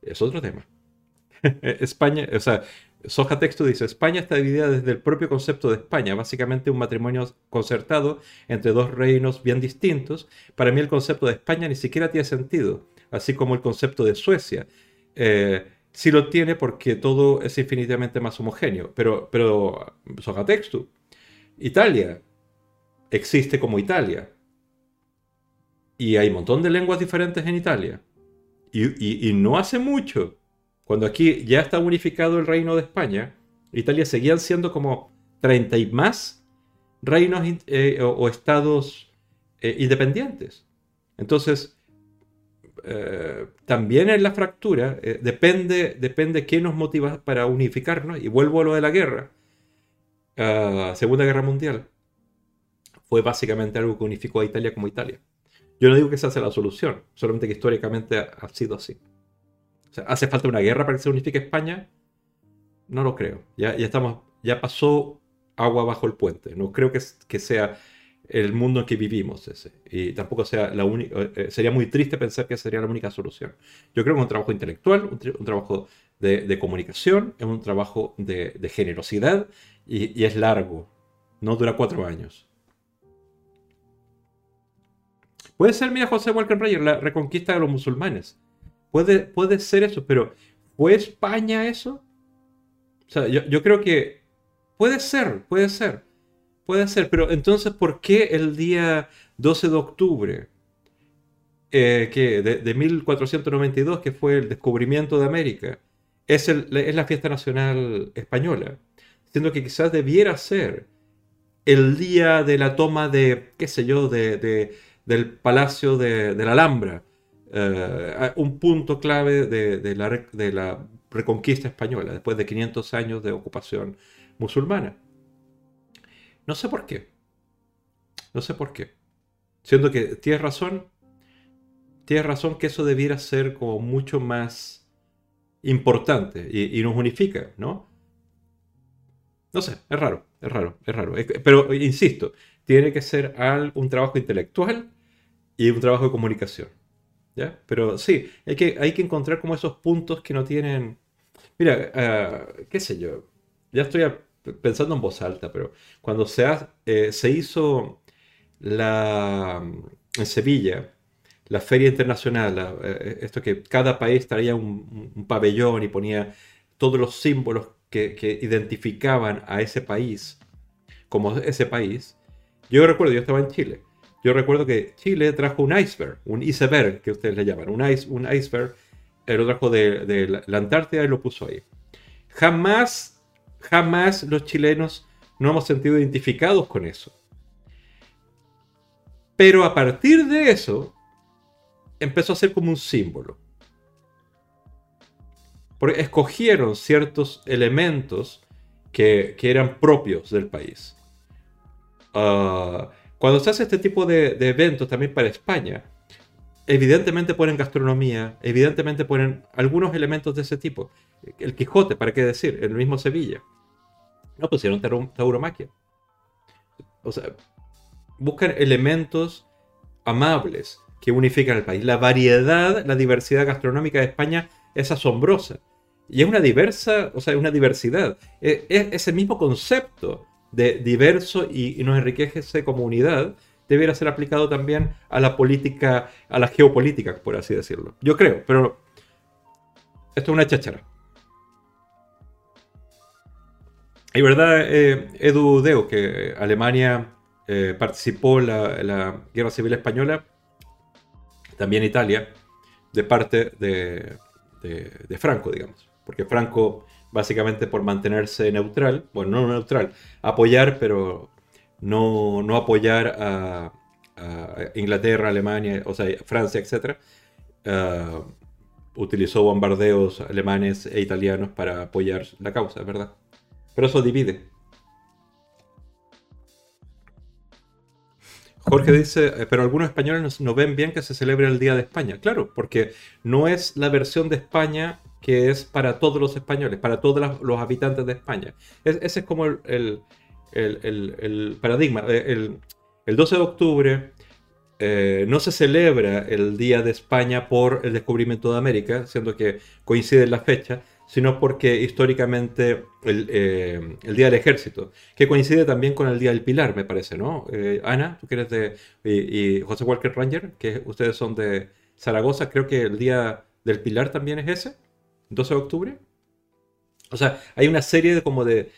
es otro tema. España, o sea, Soja Texto dice, España está dividida desde el propio concepto de España, básicamente un matrimonio concertado entre dos reinos bien distintos. Para mí el concepto de España ni siquiera tiene sentido, así como el concepto de Suecia. Eh, sí lo tiene porque todo es infinitamente más homogéneo, pero, pero Soja Texto, Italia existe como Italia. Y hay un montón de lenguas diferentes en Italia. y no hace mucho cuando aquí ya está unificado el reino de España, Italia seguían siendo como 30 y más reinos eh, o, estados eh, independientes. Entonces, eh, también en la fractura depende, depende qué nos motiva para unificarnos. Y vuelvo a lo de la guerra. Uh, Segunda Guerra Mundial fue básicamente algo que unificó a Italia como Italia. Yo no digo que esa sea la solución, solamente que históricamente ha sido así. ¿hace falta una guerra para que se unifique España? No lo creo. Ya, ya, pasó agua bajo el puente. No creo que sea el mundo en que vivimos ese. Y tampoco sea la única. Eh, eh, sería muy triste pensar que sería la única solución. Yo creo que un trabajo intelectual, un, trabajo de, comunicación, es un trabajo de, generosidad y, es largo. No dura cuatro años. Puede ser, mira, José Walker Rayer, la reconquista de los musulmanes. Puede, ser eso, pero ¿fue España eso? O sea, yo, creo que puede ser, puede ser, puede ser, pero entonces, ¿por qué el día 12 de octubre, eh, que de, 1492, que fue el descubrimiento de América, es, la fiesta nacional española? Siendo que quizás debiera ser el día de la toma de, qué sé yo, de, del Palacio de, la Alhambra, eh, un punto clave de, la, de, la, reconquista española, después de 500 años de ocupación musulmana. No sé por qué. No sé por qué. Siendo que tienes razón, tienes razón que eso debiera ser como mucho más importante y, nos unifica, ¿no? No sé, es raro, es raro, es raro. Pero insisto, tiene que ser un trabajo intelectual y un trabajo de comunicación. Pero sí, hay que, hay que encontrar como esos puntos que no tienen... Mira, eh, qué sé yo, ya estoy pensando en voz alta, pero cuando se, eh, se hizo la, en Sevilla la Feria Internacional, eh, esto que cada país traía un, pabellón y ponía todos los símbolos que, que, identificaban a ese país como ese país, yo recuerdo, yo estaba en Chile yo recuerdo que Chile trajo un iceberg, un iceberg que ustedes le llaman, un, ice, un iceberg, lo trajo de, la Antártida y lo puso ahí. Jamás, jamás los chilenos no hemos sentido identificados con eso. Pero a partir de eso, empezó a ser como un símbolo. Porque escogieron ciertos elementos que, eran propios del país. Uh, cuando se hace este tipo de, eventos también para España, evidentemente ponen gastronomía, evidentemente ponen algunos elementos de ese tipo. El Quijote, ¿para qué decir? El mismo Sevilla. No pusieron tauromaquia. O sea, buscan elementos amables que unifican el país. La variedad, la diversidad gastronómica de España es asombrosa. Y es una diversa, o sea, es una diversidad. Es, es el mismo concepto de diverso y, nos enriquece como debería ser aplicado también a la política, a la geopolítica, por así decirlo. Yo creo, pero esto es una cháchara. Y verdad, eh, Edu Deo, que Alemania eh, participó en la, Guerra Civil Española, también Italia, de parte de, de Franco, digamos. Porque Franco básicamente por mantenerse neutral, bueno, no neutral, apoyar, pero no, no apoyar a, Inglaterra, Alemania, o sea, Francia, etc. Ah, utilizó bombardeos alemanes e italianos para apoyar la causa, ¿verdad? Pero eso divide. Jorge dice, eh, pero algunos españoles no, ven bien que se celebre el Día de España. Claro, porque no es la versión de España que es para todos los españoles, para todos los habitantes de España. ese es como el, paradigma. Eh, el, 12 de octubre eh, no se celebra el Día de España por el descubrimiento de América, siendo que coincide en la fecha, sino porque históricamente el, eh, Día del Ejército, que coincide también con el Día del Pilar, me parece, ¿no? Ana, tú que eres de... Y, José Walker Ranger, que ustedes son de Zaragoza, creo que el Día del Pilar también es ese, 12 de octubre. O sea, hay una serie de, como de,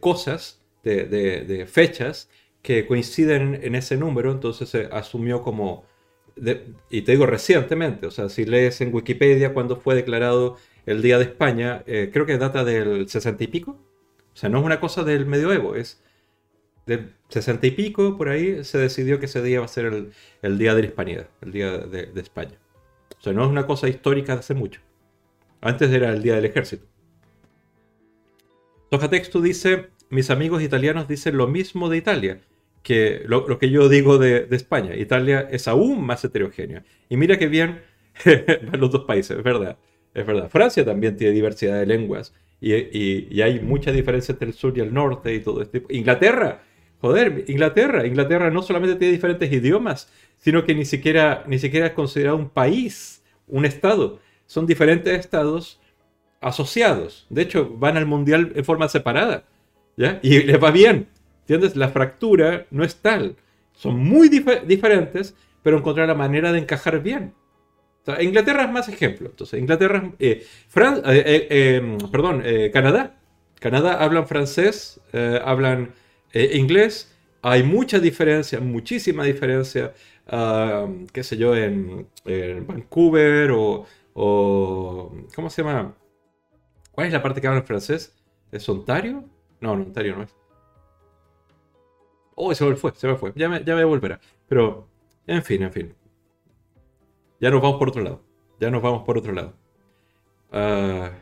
cosas, de, fechas que coinciden en ese número, entonces se asumió como, y te digo recientemente, o sea, si lees en Wikipedia cuando fue declarado el Día de España, eh, creo que data del 60 y pico, o sea, no es una cosa del medioevo, es del 60 y pico, por ahí se decidió que ese día va a ser el, Día de la Hispanidad, el Día de, España. O sea, no es una cosa histórica de hace mucho. Antes era el Día del Ejército. Soja Texto dice, mis amigos italianos dicen lo mismo de Italia que lo, que yo digo de, España. Italia es aún más heterogénea. Y mira que bien los dos países, es verdad. Es verdad. Francia también tiene diversidad de lenguas y, hay mucha diferencia entre el sur y el norte y todo este Inglaterra, joder, Inglaterra. Inglaterra no solamente tiene diferentes idiomas, sino que ni siquiera, ni siquiera es considerado un país, un estado. Son diferentes estados asociados. De hecho, van al mundial en forma separada. Y les va bien. ¿Entiendes? La fractura no es tal. Son muy diferentes, pero encontrar la manera de encajar bien. Inglaterra es más ejemplo. Entonces, Inglaterra, eh, eh, eh, em, perdón, Canadá. Canadá hablan francés, hablan inglés. Hay mucha diferencia, muchísima diferencia, ah, qué sé yo, en, Vancouver o, o, ¿Cómo se llama? ¿Cuál es la parte que hablan francés? ¿Es Ontario? No, no, Ontario no es. Oh, se me fue, se me fue. Ya me, ya me volverá. Pero, en fin, en fin. Ya nos vamos por otro lado. Ya nos vamos por otro lado. Ah.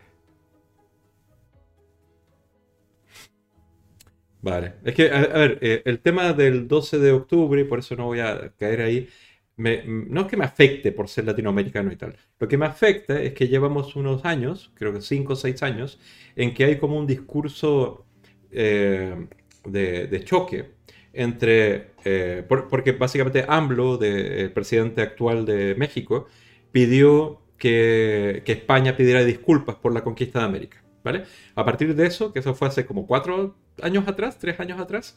Vale. Es que, a, ver, eh, el tema del 12 de octubre, por eso no voy a caer ahí, no es que me afecte por ser latinoamericano y tal. Lo que me afecta es que llevamos unos años, creo que 5 o 6 años, en que hay como un discurso eh, de, choque entre, eh, porque básicamente AMLO, el presidente actual de México, pidió que, España pidiera disculpas por la conquista de América. ¿vale? A partir de eso, que eso fue hace como cuatro años atrás, tres años atrás,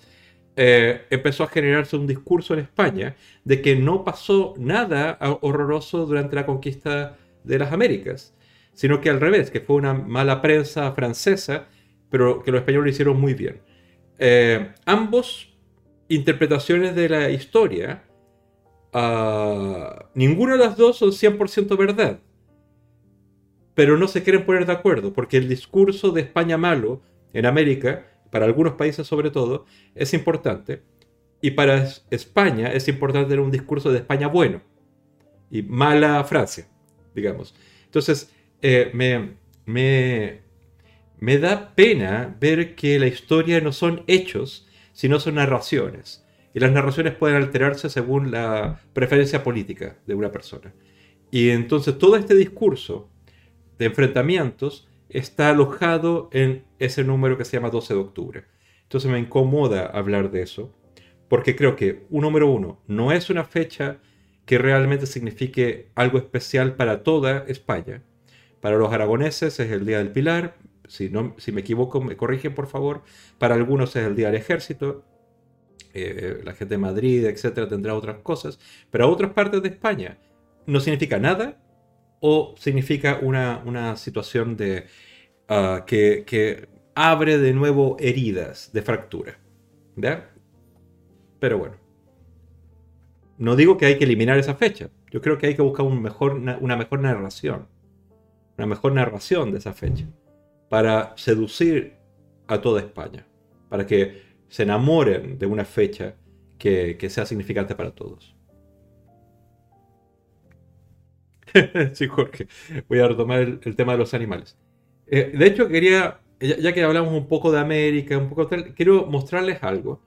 eh, empezó a generarse un discurso en España de que no pasó nada horroroso durante la conquista de las Américas, sino que al revés, que fue una mala prensa francesa, pero que los españoles lo hicieron muy bien. Eh, ambos interpretaciones de la historia, uh, ninguna de las dos son 100% verdad. Pero no se quieren poner de acuerdo, porque el discurso de España malo en América, para algunos países sobre todo, es importante. Y para España es importante tener un discurso de España bueno y mala Francia, digamos. Entonces, eh, me, me, me da pena ver que la historia no son hechos, sino son narraciones. Y las narraciones pueden alterarse según la preferencia política de una persona. Y entonces todo este discurso de enfrentamientos está alojado en ese número que se llama 12 de octubre. Entonces me incomoda hablar de eso, porque creo que, un número uno, no es una fecha que realmente signifique algo especial para toda España. Para los aragoneses es el Día del Pilar, si, no, si me equivoco, me corrigen por favor. Para algunos es el Día del Ejército. Eh, la gente de Madrid, etcétera, tendrá otras cosas. Pero a otras partes de España no significa nada o significa una, situación de, ah, que, abre de nuevo heridas de fractura. ¿Verdad? Pero bueno. No digo que hay que eliminar esa fecha. Yo creo que hay que buscar un mejor, una mejor narración. Una mejor narración de esa fecha para seducir a toda España, para que se enamoren de una fecha que, sea significante para todos. sí, Jorge, voy a retomar el, tema de los animales. Eh, de hecho, quería, ya, que hablamos un poco de América, un poco tal, quiero mostrarles algo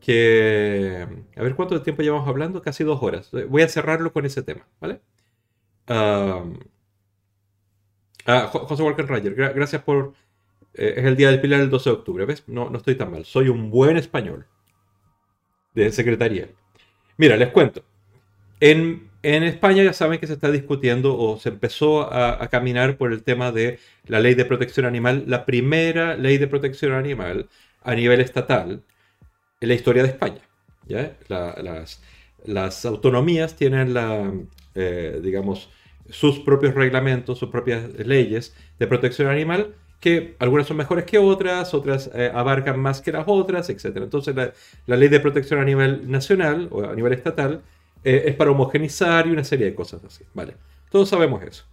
que, a ver cuánto tiempo llevamos hablando, casi dos horas. Voy a cerrarlo con ese tema, ¿vale? Ah, José Walker Ranger, gracias por... Eh, es el Día del Pilar el 12 de octubre, ¿ves? No, no estoy tan mal. Soy un buen español. De secretaría. Mira, les cuento. En, en, España ya saben que se está discutiendo o se empezó a, caminar por el tema de la ley de protección animal, la primera ley de protección animal a nivel estatal en la historia de España. ¿ya? La, las, las, autonomías tienen la, eh, digamos, sus propios reglamentos, sus propias leyes de protección animal, que algunas son mejores que otras, otras eh, abarcan más que las otras, etc. Entonces la, la, ley de protección a nivel nacional o a nivel estatal eh, es para homogenizar y una serie de cosas así. Vale, todos sabemos eso.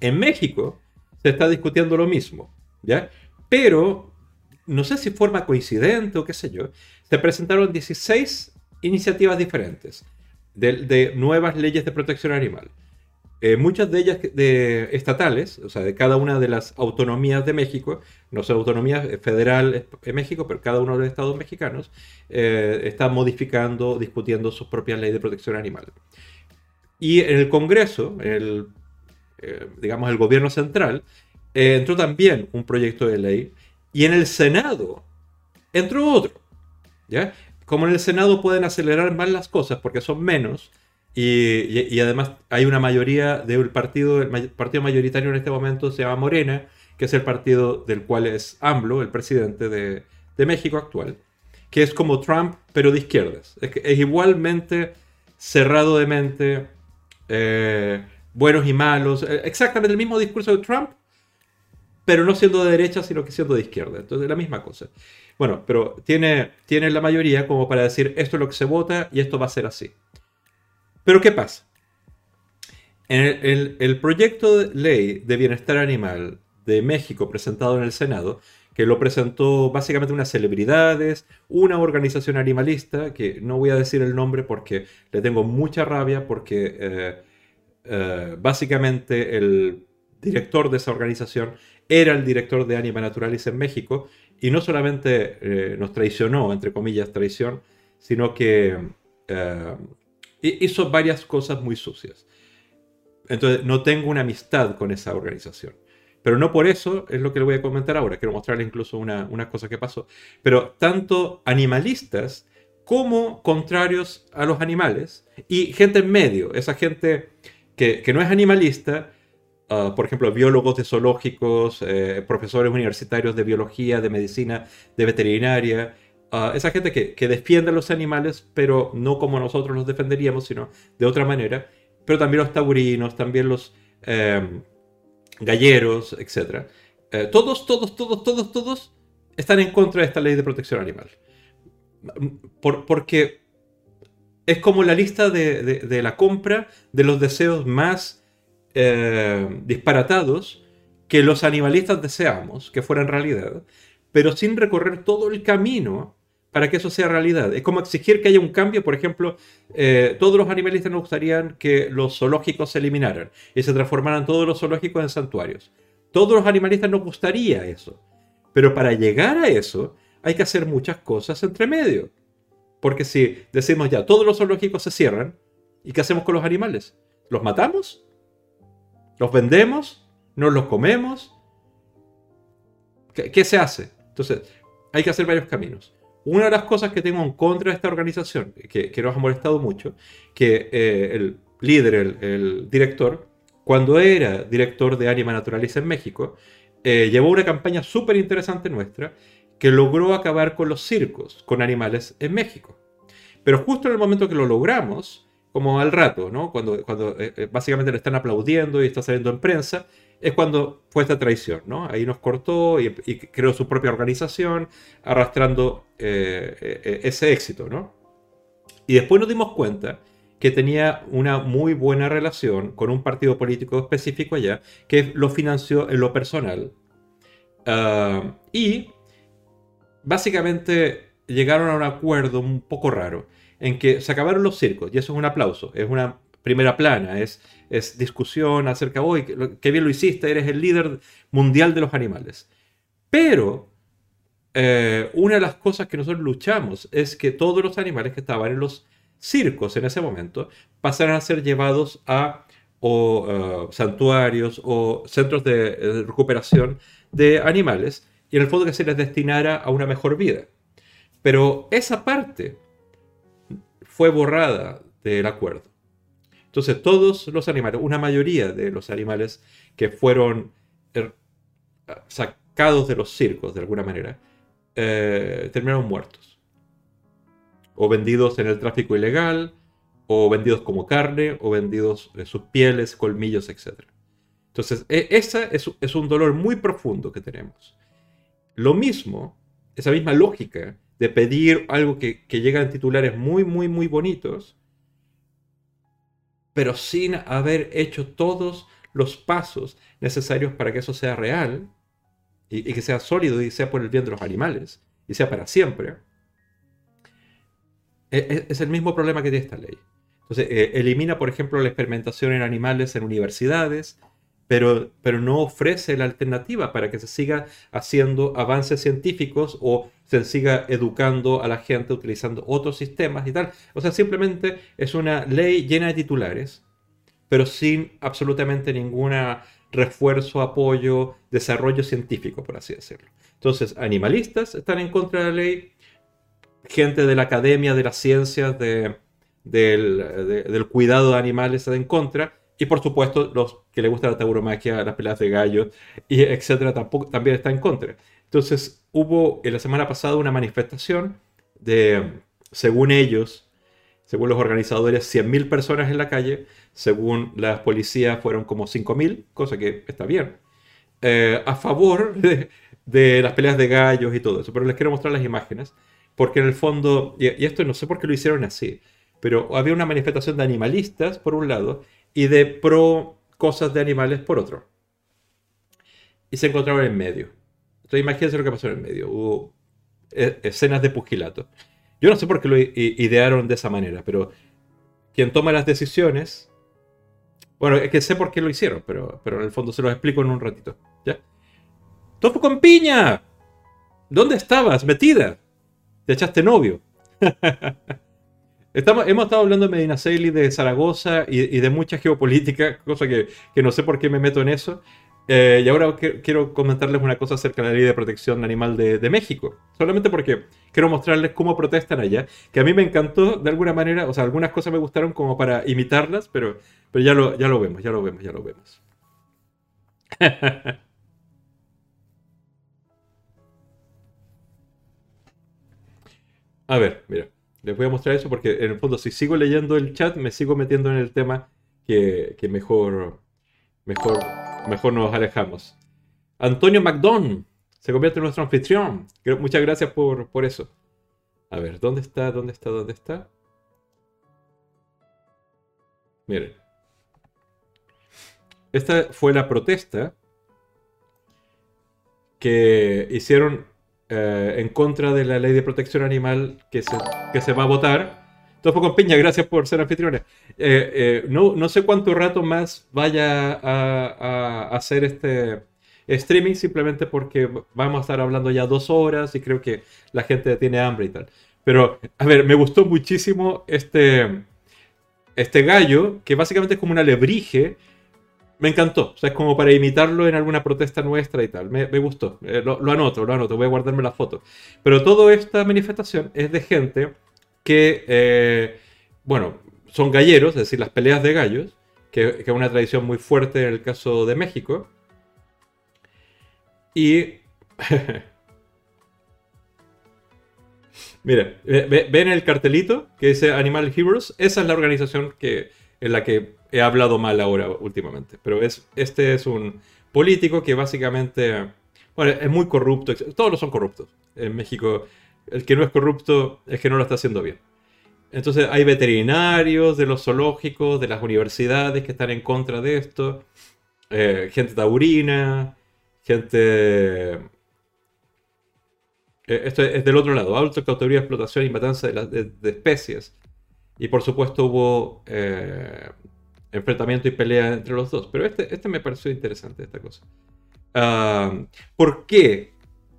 En México se está discutiendo lo mismo, ¿ya? Pero, no sé si forma coincidente o qué sé yo, se presentaron 16 iniciativas diferentes de, de nuevas leyes de protección animal. Eh, muchas de ellas de, estatales, o sea, de cada una de las autonomías de México, no son autonomías federal en México, pero cada uno de los estados mexicanos eh, está modificando, discutiendo sus propias leyes de protección animal. Y en el Congreso, el, eh, digamos el gobierno central, eh, entró también un proyecto de ley y en el Senado entró otro. ¿ya? Como en el Senado pueden acelerar más las cosas porque son menos, y, y, además hay una mayoría del partido, el partido mayoritario en este momento se llama Morena, que es el partido del cual es AMLO, el presidente de, de México actual, que es como Trump, pero de izquierdas. Es, es igualmente cerrado de mente, eh, buenos y malos, eh, exactamente el mismo discurso de Trump, pero no siendo de derecha, sino que siendo de izquierda. Entonces, la misma cosa. Bueno, pero tiene, tiene la mayoría como para decir esto es lo que se vota y esto va a ser así. Pero ¿qué pasa? En el, proyecto de ley de bienestar animal de México presentado en el Senado, que lo presentó básicamente unas celebridades, una organización animalista, que no voy a decir el nombre porque le tengo mucha rabia, porque eh, eh, básicamente el director de esa organización era el director de Anima Naturalis en México, y no solamente eh, nos traicionó, entre comillas, traición, sino que hizo varias cosas muy sucias. Entonces, no tengo una amistad con esa organización. Pero no por eso es lo que le voy a comentar ahora. Quiero mostrarle incluso una, una cosa que pasó. Pero tanto animalistas como contrarios a los animales y gente en medio, esa gente que, no es animalista, uh, por ejemplo, biólogos de zoológicos, eh, profesores universitarios de biología, de medicina, de veterinaria, Uh, esa gente que, que, defiende a los animales, pero no como nosotros los defenderíamos, sino de otra manera. Pero también los taurinos, también los eh, galleros, etc. Eh, todos, todos, todos, todos, todos están en contra de esta ley de protección animal. Por, porque es como la lista de, de, la compra de los deseos más eh, disparatados que los animalistas deseamos que fueran realidad, pero sin recorrer todo el camino para que eso sea realidad. Es como exigir que haya un cambio, por ejemplo, eh, todos los animalistas nos gustarían que los zoológicos se eliminaran y se transformaran todos los zoológicos en santuarios. Todos los animalistas nos gustaría eso. Pero para llegar a eso hay que hacer muchas cosas entre medio. Porque si decimos ya, todos los zoológicos se cierran, ¿y qué hacemos con los animales? ¿Los matamos? ¿Los vendemos? ¿Nos los comemos? ¿Qué, qué se hace? Entonces, hay que hacer varios caminos. Una de las cosas que tengo en contra de esta organización, que, que nos ha molestado mucho, que eh, el líder, el, director, cuando era director de Anima Naturalis en México, eh, llevó una campaña súper interesante nuestra que logró acabar con los circos con animales en México. Pero justo en el momento que lo logramos, como al rato, ¿no? cuando, cuando eh, básicamente le están aplaudiendo y está saliendo en prensa, es cuando fue esta traición, ¿no? Ahí nos cortó y, creó su propia organización, arrastrando eh, eh, ese éxito, ¿no? Y después nos dimos cuenta que tenía una muy buena relación con un partido político específico allá, que lo financió en lo personal. Uh, y básicamente llegaron a un acuerdo un poco raro, en que se acabaron los circos, y eso es un aplauso, es una primera plana, es, es discusión acerca, hoy qué bien lo hiciste, eres el líder mundial de los animales. Pero eh, una de las cosas que nosotros luchamos es que todos los animales que estaban en los circos en ese momento pasaran a ser llevados a o, uh, santuarios o centros de, de recuperación de animales y en el fondo que se les destinara a una mejor vida. Pero esa parte fue borrada del acuerdo. Entonces todos los animales, una mayoría de los animales que fueron er, sacados de los circos de alguna manera, eh, terminaron muertos. O vendidos en el tráfico ilegal, o vendidos como carne, o vendidos de sus pieles, colmillos, etc. Entonces, e, esa es, un dolor muy profundo que tenemos. Lo mismo, esa misma lógica de pedir algo que, que llega en titulares muy, muy, muy bonitos, pero sin haber hecho todos los pasos necesarios para que eso sea real y, que sea sólido y sea por el bien de los animales y sea para siempre, e, e, es, el mismo problema que tiene esta ley. Entonces, eh, elimina, por ejemplo, la experimentación en animales en universidades, pero, pero no ofrece la alternativa para que se siga haciendo avances científicos o se siga educando a la gente utilizando otros sistemas y tal. O sea, simplemente es una ley llena de titulares, pero sin absolutamente ninguna refuerzo, apoyo, desarrollo científico, por así decirlo. Entonces, animalistas están en contra de la ley, gente de la academia, de las ciencias, de, del, cuidado de animales están en contra, y por supuesto, los que les gusta la tauromaquia, las peleas de gallos, y etcétera, tampoco, también están en contra. Entonces, hubo en la semana pasada una manifestación de, según ellos, según los organizadores, 100.000 personas en la calle, según las policías fueron como 5.000, cosa que está bien, eh, a favor de, las peleas de gallos y todo eso. Pero les quiero mostrar las imágenes, porque en el fondo, y, y esto no sé por qué lo hicieron así, pero había una manifestación de animalistas por un lado y de pro cosas de animales por otro. Y se encontraron en medio. Entonces imagínense lo que pasó en medio. Hubo eh, escenas de pugilato. Yo no sé por qué lo idearon de esa manera, pero quien toma las decisiones... Bueno, es que sé por qué lo hicieron, pero, pero en el fondo se los explico en un ratito. ¿Ya? ¡Topo con piña! ¿Dónde estabas? Metida. Te echaste novio. Hemos estado hablando de Medina Celi, de Zaragoza y, de mucha geopolítica, cosa que, no sé por qué me meto en eso. Eh, y ahora quiero comentarles una cosa acerca de la ley de protección animal de, México. Solamente porque quiero mostrarles cómo protestan allá. Que a mí me encantó de alguna manera, o sea, algunas cosas me gustaron como para imitarlas, pero, ya lo vemos, ya lo vemos, ya lo vemos. a ver, mira. Les voy a mostrar eso porque en el fondo si sigo leyendo el chat me sigo metiendo en el tema que, mejor, mejor, mejor nos alejamos. Antonio McDonald se convierte en nuestro anfitrión. Muchas gracias por, por eso. A ver, ¿dónde está? ¿Dónde está? ¿Dónde está? Miren. Esta fue la protesta que hicieron eh, en contra de la ley de protección animal que se, que se va a votar. Topo con Piña, gracias por ser anfitriones. Eh, eh, no, no, sé cuánto rato más vaya a, a, hacer este streaming, simplemente porque vamos a estar hablando ya dos horas y creo que la gente tiene hambre y tal. Pero, a ver, me gustó muchísimo este, este gallo, que básicamente es como una lebrige me encantó. O sea, es como para imitarlo en alguna protesta nuestra y tal. Me, gustó. Eh, lo, anoto, lo anoto. Voy a guardarme la foto. Pero toda esta manifestación es de gente que, eh, bueno, son galleros, es decir, las peleas de gallos, que, es una tradición muy fuerte en el caso de México. Y... Mira, ven el cartelito que dice Animal Heroes. Esa es la organización que, en la que he hablado mal ahora últimamente. Pero es, este es un político que básicamente, bueno, es muy corrupto. Todos los son corruptos. En México, el que no es corrupto es que no lo está haciendo bien. Entonces hay veterinarios de los zoológicos, de las universidades que están en contra de esto, eh, gente taurina, gente... Eh, esto es del otro lado, alto de explotación y matanza de, especies. Y por supuesto hubo eh, enfrentamiento y pelea entre los dos. Pero este, este me pareció interesante, esta cosa. Ah, ¿Por qué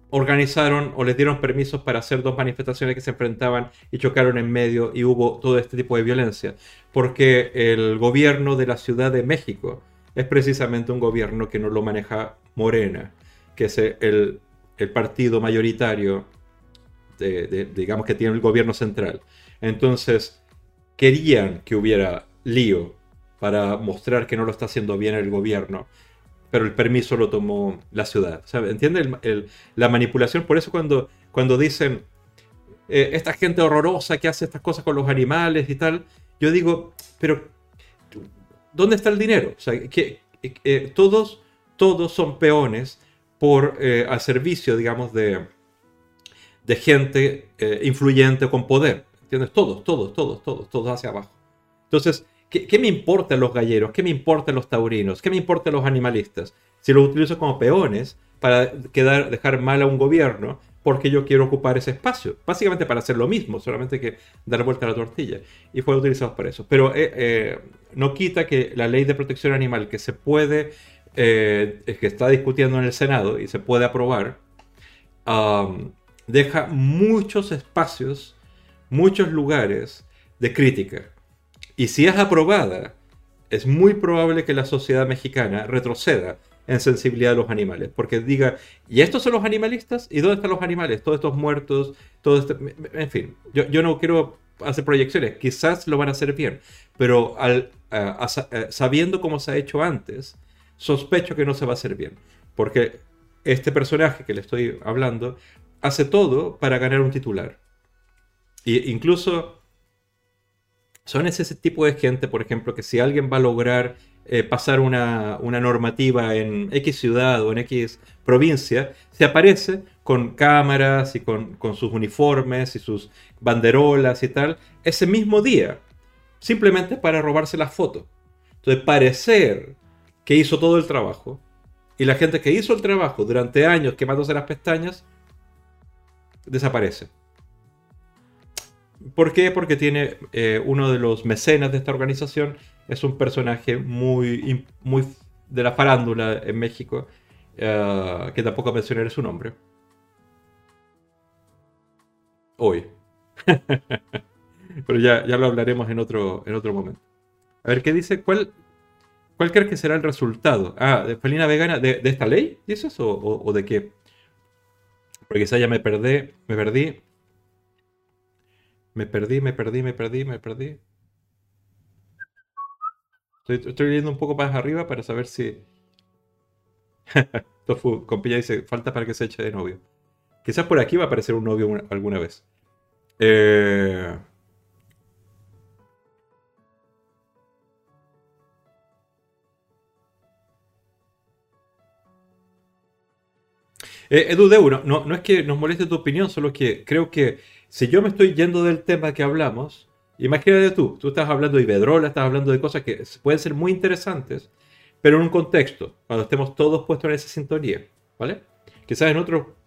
organizaron o les dieron permisos para hacer dos manifestaciones que se enfrentaban y chocaron en medio y hubo todo este tipo de violencia? Porque el gobierno de la Ciudad de México es precisamente un gobierno que no lo maneja Morena, que es el, el partido mayoritario, de, digamos que tiene el gobierno central. Entonces, querían que hubiera lío para mostrar que no lo está haciendo bien el gobierno, pero el permiso lo tomó la ciudad. ¿Entiende la manipulación? Por eso cuando, cuando dicen eh, esta gente horrorosa que hace estas cosas con los animales y tal, yo digo, pero ¿dónde está el dinero? O eh, todos, todos son peones por, eh, al servicio, digamos, de, de gente influyente con poder. ¿Entiendes? Todos, todos, todos, todos, todos hacia abajo. Entonces, ¿qué, me importan los galleros? ¿Qué me importan los taurinos? ¿Qué me importan los animalistas? Si los utilizo como peones para quedar, dejar mal a un gobierno, porque yo quiero ocupar ese espacio. Básicamente para hacer lo mismo, solamente que dar vuelta a la tortilla. Y fue utilizado para eso. Pero eh, eh, no quita que la ley de protección animal que se puede, eh, que está discutiendo en el Senado y se puede aprobar, deja muchos espacios, muchos lugares de crítica. Y si es aprobada, es muy probable que la sociedad mexicana retroceda en sensibilidad de los animales. Porque diga, ¿y estos son los animalistas? ¿Y dónde están los animales? Todos estos muertos, todo este... En fin, yo, yo no quiero hacer proyecciones, quizás lo van a hacer bien, pero al, sabiendo cómo se ha hecho antes, sospecho que no se va a hacer bien. Porque este personaje que le estoy hablando hace todo para ganar un titular. E incluso son ese tipo de gente, por ejemplo, que si alguien va a lograr eh, pasar una, normativa en X ciudad o en X provincia, se aparece con cámaras y con, sus uniformes y sus banderolas y tal, ese mismo día, simplemente para robarse las fotos. Entonces, parecer que hizo todo el trabajo y la gente que hizo el trabajo durante años quemándose las pestañas, desaparece. ¿Por qué? Porque tiene eh, uno de los mecenas de esta organización, es un personaje muy, muy de la farándula en México, eh, que tampoco mencionaré su nombre. Hoy. Pero ya, ya lo hablaremos en otro, en otro momento. A ver, ¿qué dice? ¿Cuál, ¿Cuál crees que será el resultado? Ah, de Felina Vegana, ¿de, esta ley? ¿Dices? ¿O, o, de qué? Porque quizá ya me perdí, me perdí. Me perdí, me perdí, me perdí, me perdí. Estoy, leyendo un poco más arriba para saber si. Tofu, compilla dice: falta para que se eche de novio. Quizás por aquí va a aparecer un novio alguna vez. Eh. Eh, Edu Deu, no, no, es que nos moleste tu opinión, solo que creo que si yo me estoy yendo del tema que hablamos, imagínate tú, tú estás hablando de Iberdrola, estás hablando de cosas que pueden ser muy interesantes, pero en un contexto, cuando estemos todos puestos en esa sintonía, ¿vale? Quizás en otro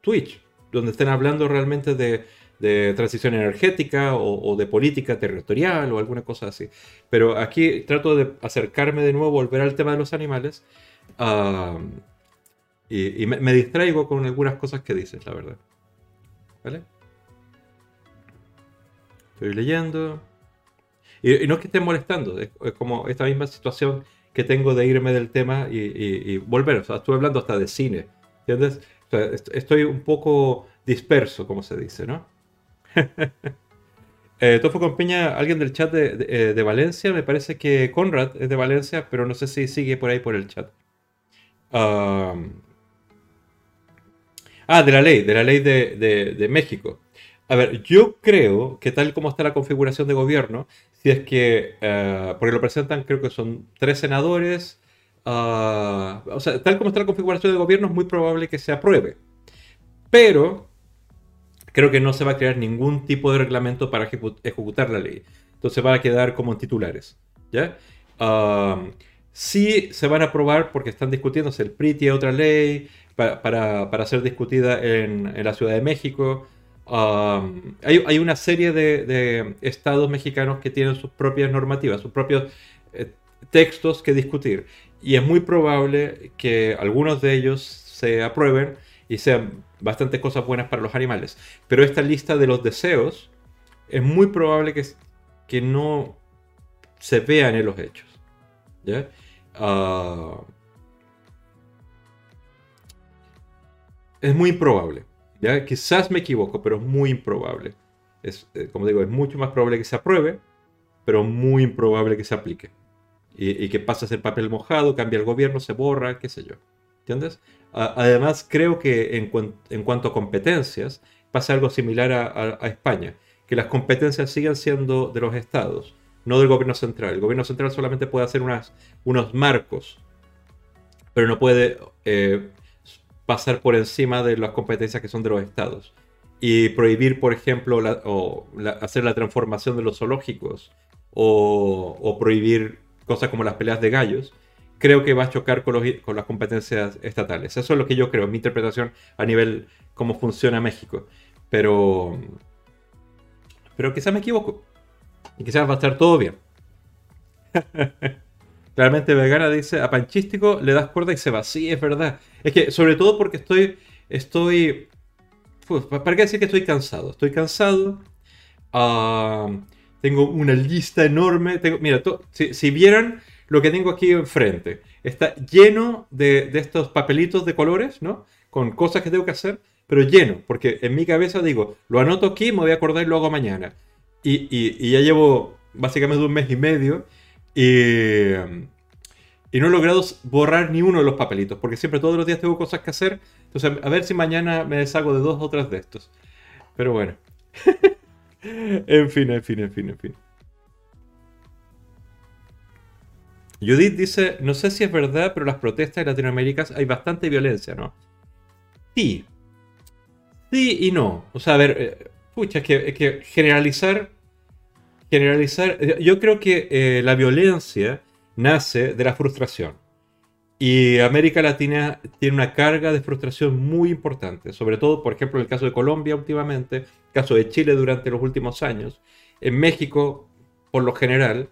Twitch, donde estén hablando realmente de, transición energética o, de política territorial o alguna cosa así. Pero aquí trato de acercarme de nuevo, volver al tema de los animales. y, me, me, distraigo con algunas cosas que dices, la verdad. ¿Vale? Estoy leyendo. Y, no es que esté molestando, es, como esta misma situación que tengo de irme del tema y, volver. O sea, estuve hablando hasta de cine. ¿Entiendes? estoy un poco disperso, como se dice, ¿no? eh, Tofo con Peña, alguien del chat de, de, Valencia, me parece que Conrad es de Valencia, pero no sé si sigue por ahí por el chat. ah, de la ley, de la ley de, de México. A ver, yo creo que tal como está la configuración de gobierno, si es que, eh, porque lo presentan, creo que son tres senadores, ah, o sea, tal como está la configuración de gobierno, es muy probable que se apruebe. Pero creo que no se va a crear ningún tipo de reglamento para ejecutar la ley. Entonces va a quedar como en titulares. ¿ya? Ah, sí se van a aprobar porque están discutiéndose el PRI y otra ley para, ser discutida en la Ciudad de México hay, una serie de, estados mexicanos que tienen sus propias normativas, sus propios eh, textos que discutir. Y es muy probable que algunos de ellos se aprueben y sean bastantes cosas buenas para los animales. Pero esta lista de los deseos es muy probable que, que no se vean en los hechos. Ah, es muy improbable. Quizás me equivoco, pero es muy improbable. Es, eh, como digo, es mucho más probable que se apruebe pero muy improbable que se aplique. Y, que pase a ser papel mojado, cambia el gobierno, se borra, qué sé yo. ¿Entiendes? además, creo que en, cuanto a competencias, pasa algo similar a, España, que las competencias siguen siendo de los estados, no del gobierno central. El gobierno central solamente puede hacer unas, unos marcos, pero no puede eh, pasar por encima de las competencias que son de los estados. Y prohibir, por ejemplo, o hacer la transformación de los zoológicos o, prohibir cosas como las peleas de gallos, creo que va a chocar con, con, las competencias estatales. Eso es lo que yo creo, mi interpretación a nivel cómo funciona México. Pero, pero quizás me equivoco. Y quizás va a estar todo bien. Realmente vegana dice, a panchístico le das cuerda y se va. Sí, es verdad. Es que sobre todo porque estoy, estoy, pues, ¿para qué decir que estoy cansado? Estoy cansado. Ah, tengo una lista enorme. Tengo, mira, si, vieran lo que tengo aquí enfrente, está lleno de, estos papelitos de colores, ¿no? Con cosas que tengo que hacer, pero lleno, porque en mi cabeza digo, lo anoto aquí, me voy a acordar y lo hago mañana. Y, ya llevo básicamente un mes y medio y, y no he logrado borrar ni uno de los papelitos, porque siempre todos los días tengo cosas que hacer. Entonces, a ver si mañana me deshago de dos o tres de estos. Pero bueno. en fin, en fin, en fin, en fin. Judith dice, no sé si es verdad, pero las protestas en Latinoamérica hay bastante violencia, ¿no? Sí. Sí y no. O sea, a ver, eh, pucha, es que generalizar, generalizar, eh, yo creo que eh, la violencia nace de la frustración. Y América Latina tiene una carga de frustración muy importante, sobre todo, por ejemplo, en el caso de Colombia últimamente, el caso de Chile durante los últimos años, en México, por lo general,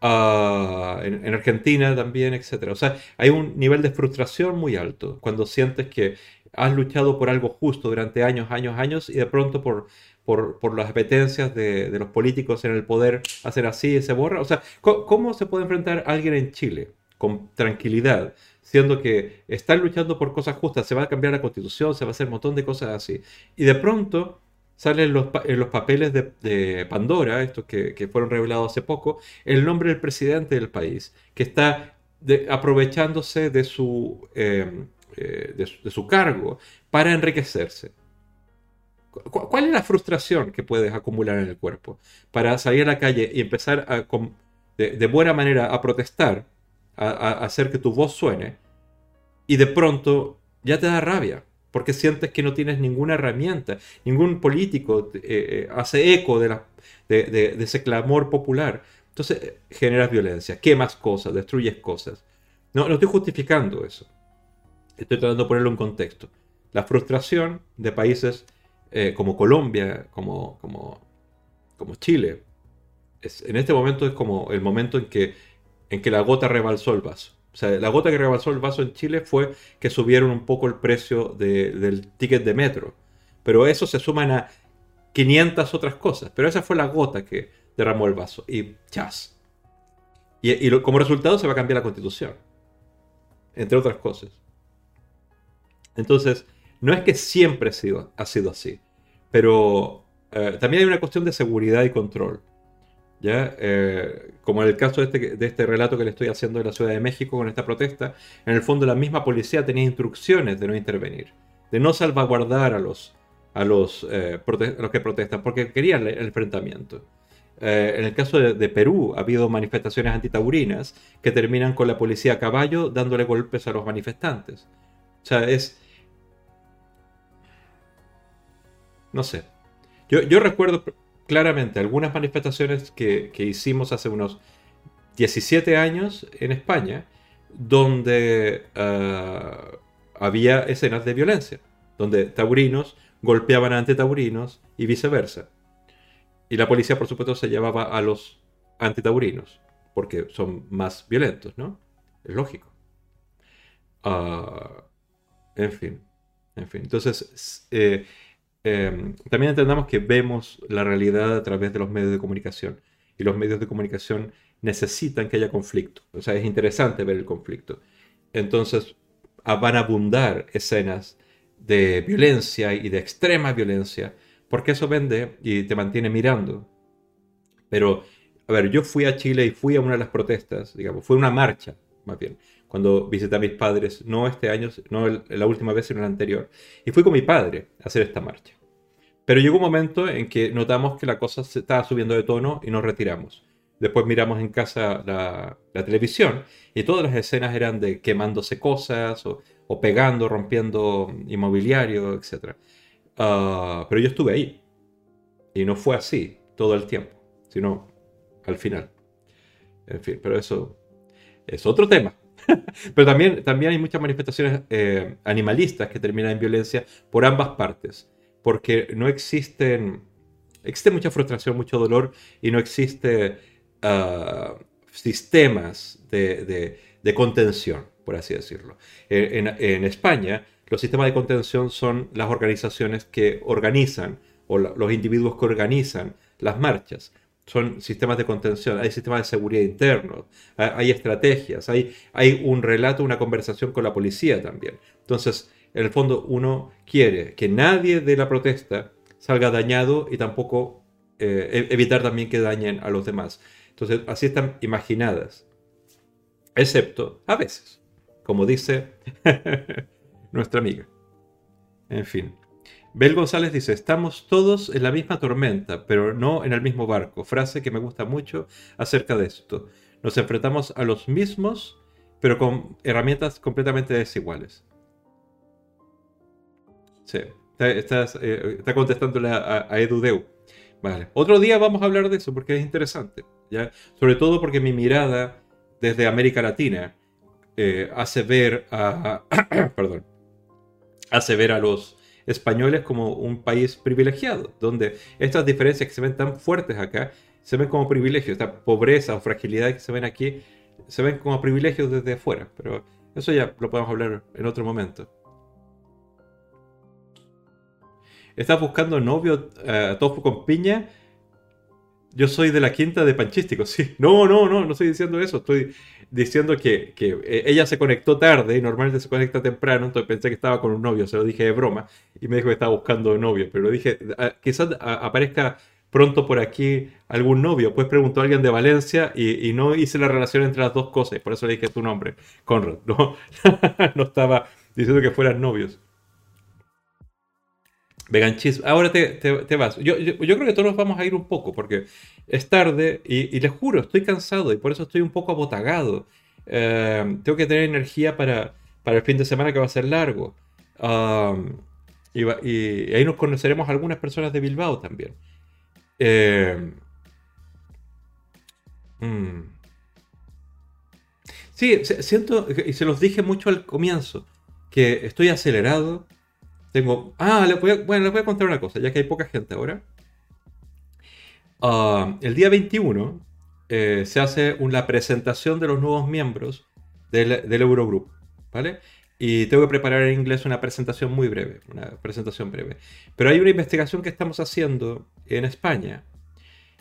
ah, en, Argentina también, etc. O sea, hay un nivel de frustración muy alto cuando sientes que has luchado por algo justo durante años, años, años y de pronto por, por, las apetencias de, los políticos en el poder hacer así y se borra. O sea, ¿cómo, se puede enfrentar alguien en Chile? con tranquilidad, siendo que están luchando por cosas justas, se va a cambiar la constitución, se va a hacer un montón de cosas así. Y de pronto salen los, en los papeles de, Pandora, estos que, fueron revelados hace poco, el nombre del presidente del país, que está aprovechándose de su, em, eh, de, su, cargo para enriquecerse. ¿Cuál es la frustración que puedes acumular en el cuerpo para salir a la calle y empezar de buena manera a protestar a, hacer que tu voz suene y de pronto ya te da rabia porque sientes que no tienes ninguna herramienta, ningún político eh, eh, hace eco de, la, de, ese clamor popular. Entonces eh, generas violencia, quemas cosas, destruyes cosas. No, no estoy justificando eso. Estoy tratando de ponerlo en contexto. La frustración de países como Colombia, como, como, como Chile, es, en este momento es como el momento en que en que la gota rebalsó el vaso. O sea, la gota que rebalsó el vaso en Chile fue que subieron un poco el precio del ticket de metro. Pero eso se suman a 500 otras cosas. Pero esa fue la gota que derramó el vaso. Y chas. Y, como resultado se va a cambiar la constitución. Entre otras cosas. Entonces, no es que siempre ha sido, así. Pero eh, también hay una cuestión de seguridad y control. ¿ya? Eh, como en el caso de este, de este relato que le estoy haciendo de la Ciudad de México con esta protesta, en el fondo la misma policía tenía instrucciones de no intervenir, de no salvaguardar a los, a los, eh, los que protestan, porque querían el enfrentamiento. En el caso de, Perú ha habido manifestaciones antitaurinas que terminan con la policía a caballo dándole golpes a los manifestantes. O sea, es... No sé. Yo, yo recuerdo claramente algunas manifestaciones que, hicimos hace unos 17 años en España, donde ah, había escenas de violencia, donde taurinos golpeaban a taurinos y viceversa. Y la policía, por supuesto, se llevaba a los antitaurinos, porque son más violentos, ¿no? Es lógico. Ah, en fin, en fin. Entonces, eh, Em, también entendamos que vemos la realidad a través de los medios de comunicación y los medios de comunicación necesitan que haya conflicto. O sea, es interesante ver el conflicto. Entonces, van a abundar escenas de violencia y de extrema violencia, porque eso vende y te mantiene mirando. Pero a ver, yo fui a Chile y fui a una de las protestas, digamos, fue una marcha, más bien, cuando visité a mis padres, no este año, no la última vez, sino la anterior, y fui con mi padre a hacer esta marcha. Pero llegó un momento en que notamos que la cosa se estaba subiendo de tono y nos retiramos. Después miramos en casa la, televisión y todas las escenas eran de quemándose cosas o, pegando, rompiendo inmobiliario, etc. Ah, pero yo estuve ahí. Y no fue así todo el tiempo, sino al final. En fin, pero eso es otro tema. pero también, también hay muchas manifestaciones eh, animalistas que terminan en violencia por ambas partes. Porque no existen... Existe mucha frustración, mucho dolor y no existe ah, sistemas de, contención, por así decirlo. En, España, los sistemas de contención son las organizaciones que organizan o los individuos que organizan las marchas. Son sistemas de contención, hay sistemas de seguridad internos, hay estrategias, hay, hay un relato, una conversación con la policía también. Entonces, en el fondo, uno quiere que nadie de la protesta salga dañado y tampoco eh, e-, evitar también que dañen a los demás. Entonces, así están imaginadas. Excepto a veces, como dice nuestra amiga. En fin. Bel González dice, estamos todos en la misma tormenta, pero no en el mismo barco. Frase que me gusta mucho acerca de esto. Nos enfrentamos a los mismos, pero con herramientas completamente desiguales. Sí, está, eh, está contestándole a, a Edudeu. Vale. Otro día vamos a hablar de eso porque es interesante. ¿ya? Sobre todo porque mi mirada desde América Latina eh, hace ver a, perdón, hace ver a los españoles como un país privilegiado, donde estas diferencias que se ven tan fuertes acá se ven como privilegios, esta pobreza o fragilidad que se ven aquí se ven como privilegios desde afuera, pero eso ya lo podemos hablar en otro momento. ¿Estás buscando novio uh, tofu con piña? Yo soy de la quinta de Panchístico, sí. No, no, no, no estoy diciendo eso. Estoy diciendo que, eh, ella se conectó tarde y normalmente se conecta temprano, entonces pensé que estaba con un novio, se lo dije de broma y me dijo que estaba buscando novio, pero dije, ah, quizás aparezca pronto por aquí algún novio. Pues preguntó a alguien de Valencia y, no hice la relación entre las dos cosas, por eso le dije tu nombre, Conrad. No estaba diciendo que fueran novios. Vegan cheese. Ahora te, te, vas. Yo, yo, creo que todos vamos a ir un poco porque es tarde y, les juro, estoy cansado y por eso estoy un poco abotagado. Eh, tengo que tener energía para, para, el fin de semana que va a ser largo. y, ahí nos conoceremos algunas personas de Bilbao también. Eh, mm. Sí, siento, y se los dije mucho al comienzo, que estoy acelerado tengo. Ah, bueno, les voy a contar una cosa, ya que hay poca gente ahora. Ah, el día 21 eh, se hace una presentación de los nuevos miembros del, del, Eurogroup, ¿vale? Y tengo que preparar en inglés una presentación muy breve, una presentación breve. Pero hay una investigación que estamos haciendo en España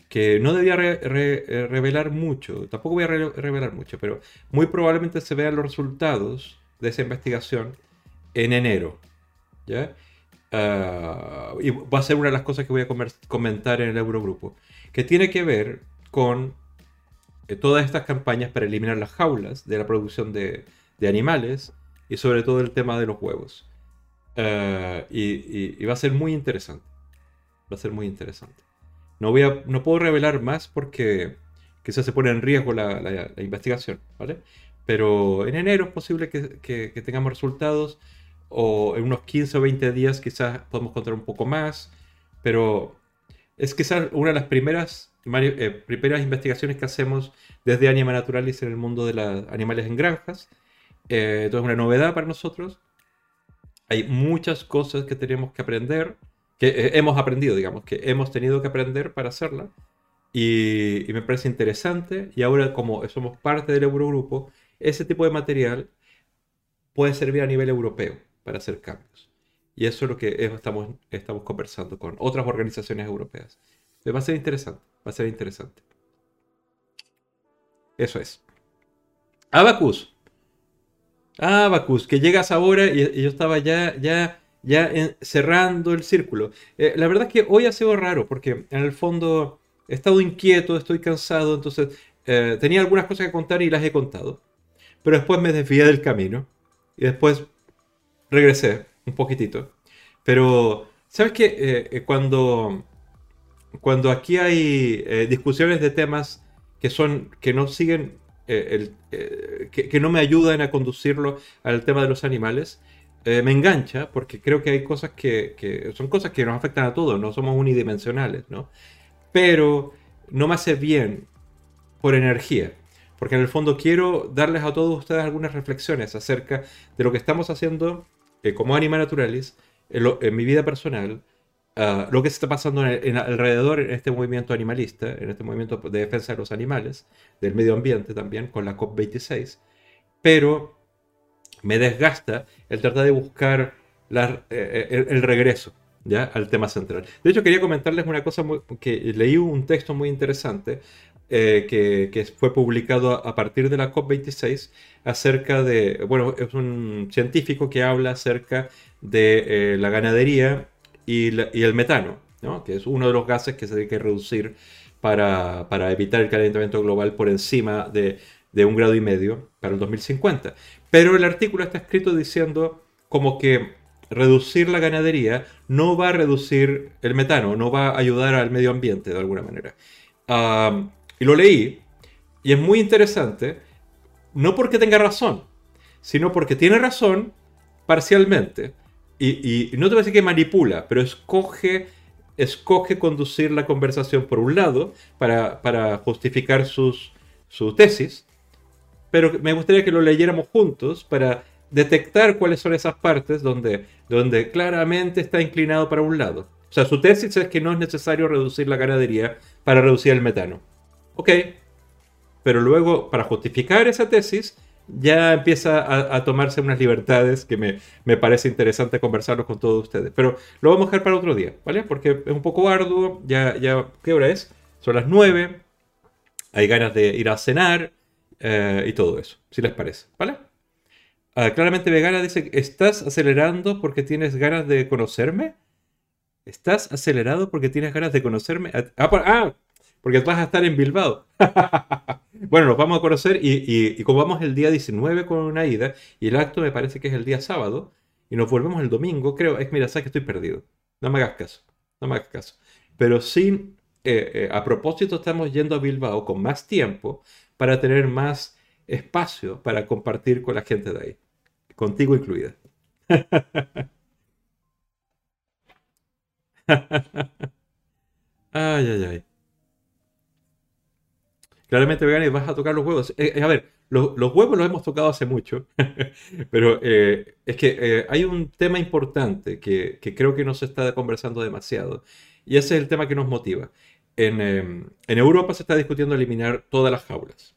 que no debía eh, revelar mucho, tampoco voy a revelar mucho, pero muy probablemente se vean los resultados de esa investigación en enero, Ah, y va a ser una de las cosas que voy a comentar en el Eurogrupo, que tiene que ver con eh, todas estas campañas para eliminar las jaulas de la producción de, animales y sobre todo el tema de los huevos. Ah, y, va a ser muy interesante. Va a ser muy interesante. No, voy a, no puedo revelar más porque quizás se pone en riesgo la, investigación, ¿vale? Pero en enero es posible que tengamos resultados o en unos 15 o 20 días quizás podemos contar un poco más, pero es quizás una de las primeras, eh, primeras investigaciones que hacemos desde Anima Naturalis en el mundo de los animales en granjas. Eh, entonces es una novedad para nosotros. Hay muchas cosas que tenemos que aprender, que eh, hemos aprendido, digamos, que hemos tenido que aprender para hacerla. Y, y, me parece interesante. Y ahora, como somos parte del Eurogrupo, ese tipo de material puede servir a nivel europeo para hacer cambios. Y eso es lo que estamos, estamos conversando con otras organizaciones europeas. Va a ser interesante, va a ser interesante. Eso es. Abacus. Abacus, que llegas ahora y, yo estaba ya, ya, ya cerrando el círculo. Eh, la verdad es que hoy ha sido raro porque en el fondo he estado inquieto, estoy cansado, entonces eh, tenía algunas cosas que contar y las he contado. Pero después me desvié del camino y después regresé un poquitito. Pero, ¿sabes qué? Eh, eh, cuando, cuando aquí hay discusiones de temas que, son, que no siguen, el, que, no me ayudan a conducirlo al tema de los animales, me engancha porque creo que hay cosas que, que, son cosas que nos afectan a todos, no somos unidimensionales, ¿no? Pero no me hace bien por energía. Porque en el fondo quiero darles a todos ustedes algunas reflexiones acerca de lo que estamos haciendo eh, como Anima Naturalis en, mi vida personal, ah, lo que se está pasando en, alrededor en este movimiento animalista, en este movimiento de defensa de los animales, del medio ambiente también, con la COP26. Pero me desgasta el tratar de buscar eh, eh, el, regreso ¿ya? al tema central. De hecho, quería comentarles una cosa que leí un texto muy interesante eh, que, fue publicado a, partir de la COP26 acerca de, bueno, es un científico que habla acerca de eh, la ganadería y, el metano, ¿no? que es uno de los gases que se tiene que reducir para, para evitar el calentamiento global por encima de, de, un grado y medio para el 2050. Pero el artículo está escrito diciendo como que reducir la ganadería no va a reducir el metano, no va a ayudar al medio ambiente de alguna manera. Uh, y lo leí, y es muy interesante, no porque tenga razón, sino porque tiene razón parcialmente. Y, no te voy a decir que manipula, pero escoge, escoge conducir la conversación por un lado para, justificar sus, su tesis, pero me gustaría que lo leyéramos juntos para detectar cuáles son esas partes donde, donde claramente está inclinado para un lado. O sea, su tesis es que no es necesario reducir la ganadería para reducir el metano. Ok, pero luego para justificar esa tesis ya empieza a, tomarse unas libertades que me, parece interesante conversarlos con todos ustedes. Pero lo vamos a dejar para otro día, ¿vale? Porque es un poco arduo, ya, ya ¿qué hora es? Son las 9, hay ganas de ir a cenar eh, y todo eso, si les parece, ¿vale? Ah, claramente Vegana dice, ¿estás acelerando porque tienes ganas de conocerme? ¿Estás acelerado porque tienes ganas de conocerme? Ah, ah porque vas a estar en Bilbao. bueno, nos vamos a conocer y, como vamos el día 19 con una ida, y el acto me parece que es el día sábado, y nos volvemos el domingo, creo, es, mira, sabes que estoy perdido. No me hagas caso, no me hagas caso. Pero sí, eh, eh, a propósito, estamos yendo a Bilbao con más tiempo para tener más espacio para compartir con la gente de ahí, contigo incluida. ay, ay, ay. Claramente y vas a tocar los huevos. Eh, eh, a ver, los huevos los hemos tocado hace mucho, pero eh, es que hay un tema importante que, creo que no se está conversando demasiado, y ese es el tema que nos motiva. En, Europa se está discutiendo eliminar todas las jaulas.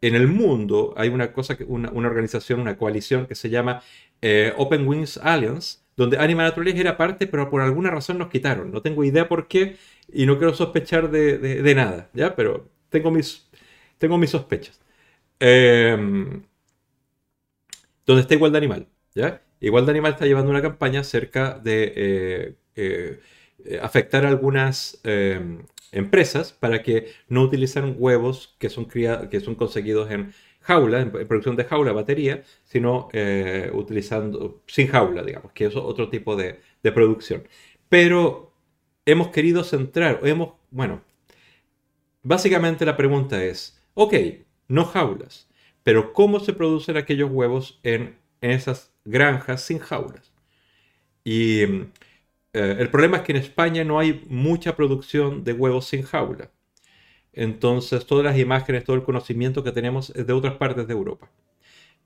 En el mundo hay una cosa, una, organización, una coalición que se llama Open Wings Alliance, donde Animal Naturaleza era parte, pero por alguna razón nos quitaron. No tengo idea por qué y no quiero sospechar de nada, ¿ya? Pero tengo mis, tengo mis sospechas. Em, donde está Igual de Animal, ¿ya? Igual de Animal está llevando una campaña acerca de eh, eh, afectar a algunas em, empresas para que no utilizan huevos que son, que son conseguidos en jaula, en, producción de jaula, batería, sino eh, utilizando sin jaula, digamos, que es otro tipo de, de producción. Pero hemos querido centrar, hemos, bueno, Básicamente la pregunta es, ok, no jaulas, pero ¿cómo se producen aquellos huevos en, esas granjas sin jaulas? Y eh, el problema es que en España no hay mucha producción de huevos sin jaula. Entonces todas las imágenes, todo el conocimiento que tenemos es de otras partes de Europa.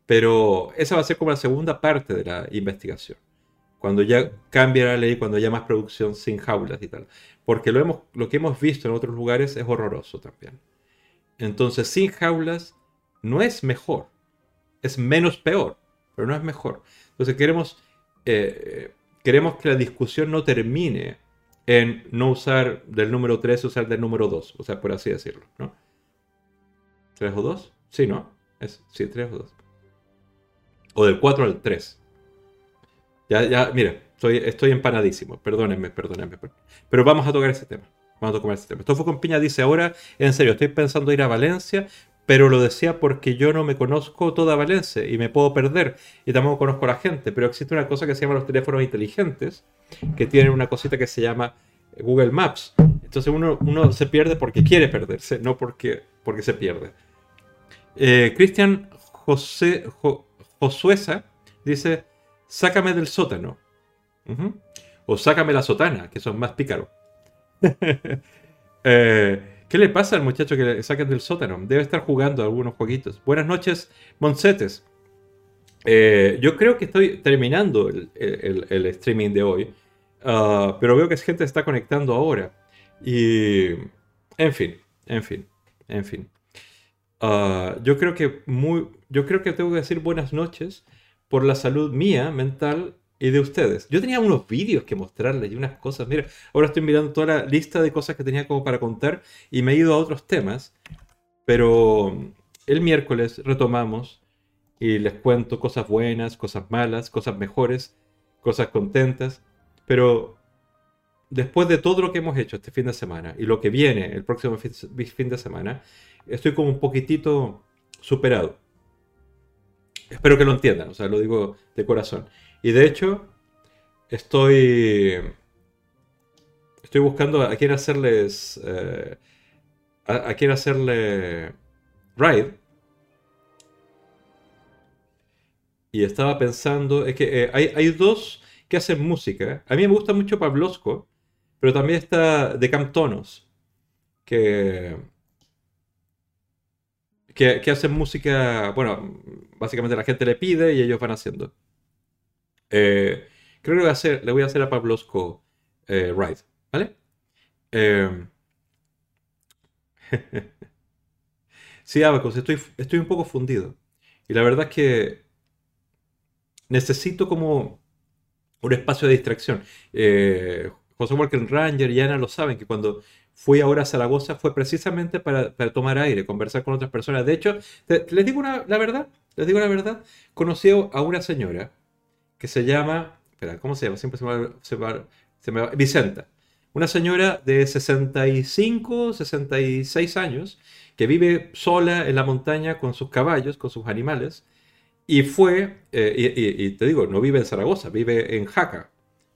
Pero esa va a ser como la segunda parte de la investigación. Cuando ya cambie la ley, cuando haya más producción sin jaulas y tal porque lo, hemos, lo que hemos visto en otros lugares es horroroso también. Entonces, sin jaulas no es mejor, es menos peor, pero no es mejor. Entonces, queremos, eh, queremos que la discusión no termine en no usar del número 3, usar del número 2, o sea, por así decirlo, ¿no? ¿3 o 2? Sí, ¿no? Es, sí, 3 o 2. O del 4 al 3. Ya, ya, mira, Estoy, empanadísimo, perdónenme, perdónenme. Pero vamos a tocar ese tema. Vamos a tomar ese tema. Tofu con piña dice ahora, en serio, estoy pensando ir a Valencia, pero lo decía porque yo no me conozco toda Valencia y me puedo perder y tampoco conozco a la gente, pero existe una cosa que se llama los teléfonos inteligentes, que tienen una cosita que se llama Google Maps. Entonces uno, se pierde porque quiere perderse, no porque, porque se pierde. Eh, Cristian José Josuesa dice, sácame del sótano. O sácame la sotana, que son más pícaros. eh, ¿Qué le pasa al muchacho que le saquen del sótano? Debe estar jugando algunos jueguitos. Buenas noches, Monsetes. Eh, yo creo que estoy terminando el, streaming de hoy, ah, pero veo que gente está conectando ahora. Y, en fin, en fin, en fin. Ah, yo creo que muy, yo creo que tengo que decir buenas noches por la salud mía mental y de ustedes. Yo tenía unos vídeos que mostrarles y unas cosas. Mira, ahora estoy mirando toda la lista de cosas que tenía como para contar y me he ido a otros temas. Pero el miércoles retomamos y les cuento cosas buenas, cosas malas, cosas mejores, cosas contentas. Pero después de todo lo que hemos hecho este fin de semana y lo que viene el próximo fin de semana, estoy como un poquitito superado. Espero que lo entiendan, o sea, lo digo de corazón. Y de hecho, estoy. Estoy buscando a quién hacerles. Eh, a, quién hacerle. Ride. Y estaba pensando. Es que eh, hay, dos que hacen música. A mí me gusta mucho Pablosco. Pero también está de Camptonos. Que. Que, hacen música. Bueno, básicamente la gente le pide y ellos van haciendo. Eh, creo que voy a hacer, le voy a, hacer a Pablosco eh, Ride, ¿vale? Eh, sí, Abacus, estoy, estoy un poco fundido. Y la verdad es que necesito como un espacio de distracción. Eh, José Walker Ranger y Ana lo saben, que cuando fui ahora a Zaragoza fue precisamente para, tomar aire, conversar con otras personas. De hecho, les digo la verdad, les digo la verdad, conocí a una señora que se llama, espera, ¿cómo se llama? Siempre se me, se me, Vicenta. Una señora de 65, 66 años que vive sola en la montaña con sus caballos, con sus animales, y fue, eh, y, te digo, no vive en Zaragoza, vive en Jaca,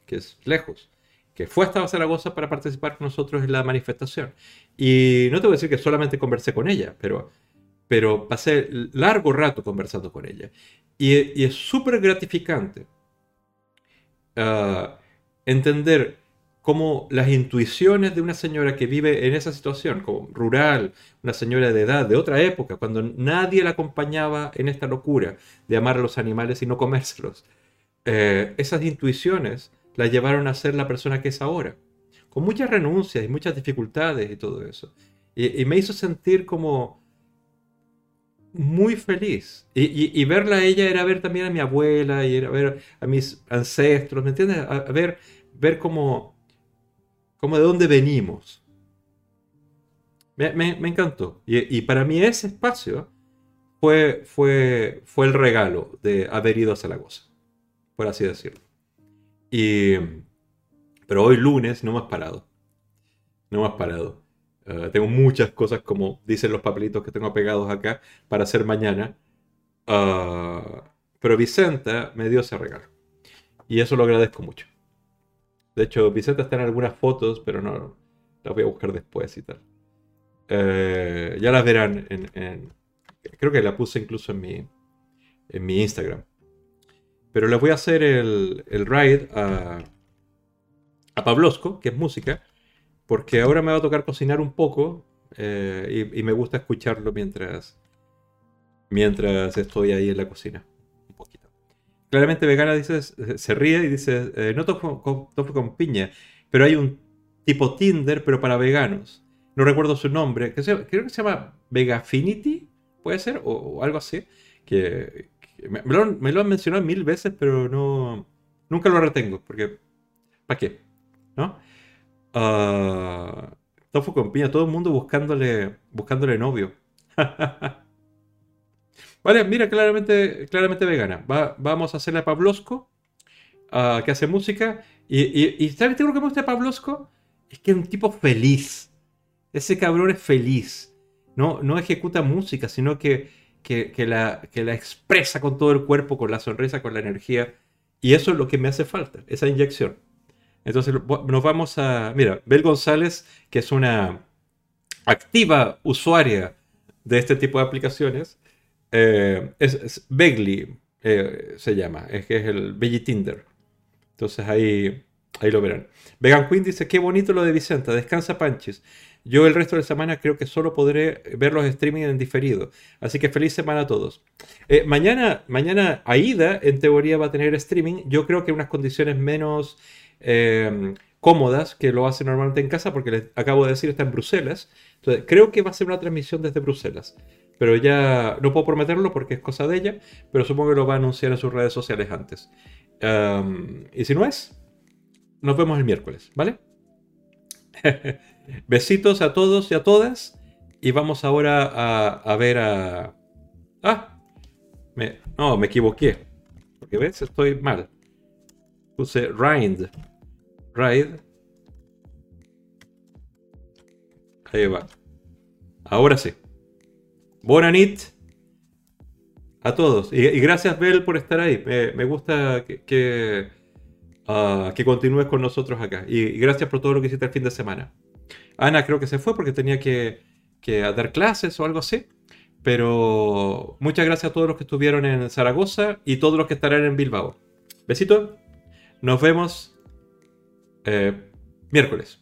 que es lejos, que fue hasta Zaragoza para participar con nosotros en la manifestación. Y no te voy a decir que solamente conversé con ella, pero, pero pasé largo rato conversando con ella. Y, es súper gratificante ah, entender cómo las intuiciones de una señora que vive en esa situación, como rural, una señora de edad, de otra época, cuando nadie la acompañaba en esta locura de amar a los animales y no comérselos, eh, esas intuiciones la llevaron a ser la persona que es ahora, con muchas renuncias y muchas dificultades y todo eso. y me hizo sentir como muy feliz. Y, verla a ella era ver también a mi abuela y era ver a mis ancestros, ¿me entiendes? A, ver, ver cómo, cómo de dónde venimos. Me, encantó. Y, para mí ese espacio fue, fue, fue el regalo de haber ido a Zaragoza, por así decirlo. Y, pero hoy lunes no me has parado. No me has parado. Eh, tengo muchas cosas, como dicen los papelitos que tengo pegados acá, para hacer mañana. Uh, pero Vicenta me dio ese regalo. Y eso lo agradezco mucho. De hecho, Vicenta está en algunas fotos, pero no las voy a buscar después y tal. Uh, ya las verán Creo que la puse incluso en mi, en mi Instagram. Pero les voy a hacer el, el ride a, a Pablosco, que es música porque ahora me va a tocar cocinar un poco eh, y, me gusta escucharlo mientras, mientras estoy ahí en la cocina. Un poquito. Claramente vegana dice, se ríe y dice, eh, no toco con, piña, pero hay un tipo Tinder, pero para veganos. No recuerdo su nombre, que creo que se llama Vegafinity, puede ser, o, algo así. Que, me, lo, me, lo, han mencionado mil veces, pero no nunca lo retengo, porque ¿para qué? ¿No? Uh, Tofu con piña, todo el mundo buscándole, buscándole novio. vale, mira, claramente, claramente vegana. vamos a hacerle a Pablosco, uh, que hace música. Y, y, ¿sabes lo que me gusta de Pablosco? es que es un tipo feliz. Ese cabrón es feliz. No, no ejecuta música, sino que, que, la, que la expresa con todo el cuerpo, con la sonrisa, con la energía. Y eso es lo que me hace falta, esa inyección. Entonces nos vamos a... Mira, Bel González, que es una activa usuaria de este tipo de aplicaciones, eh, es, Begley, eh, se llama, es que es el Belly Tinder. Entonces ahí, ahí lo verán. Vegan Queen dice, qué bonito lo de Vicenta, descansa Panchis. Yo el resto de la semana creo que solo podré ver los streaming en diferido. Así que feliz semana a todos. Eh, mañana, mañana Aida en teoría va a tener streaming. Yo creo que en unas condiciones menos eh, cómodas que lo hace normalmente en casa porque les acabo de decir está en Bruselas. Entonces creo que va a ser una transmisión desde Bruselas. Pero ya no puedo prometerlo porque es cosa de ella. Pero supongo que lo va a anunciar en sus redes sociales antes. y si no es, nos vemos el miércoles, ¿vale? Besitos a todos y a todas. Y vamos ahora a, ver a... Ah, no, me equivoqué. Porque ves, estoy mal. Puse Rind. Ride. Ahí va. Ahora sí. Bonanit a todos. Y, gracias, Bel, por estar ahí. Me, gusta que, ah, que, continúes con nosotros acá. y gracias por todo lo que hiciste el fin de semana. Ana creo que se fue porque tenía que, dar clases o algo así. Pero muchas gracias a todos los que estuvieron en Zaragoza y todos los que estarán en Bilbao. Besito. Nos vemos eh, miércoles.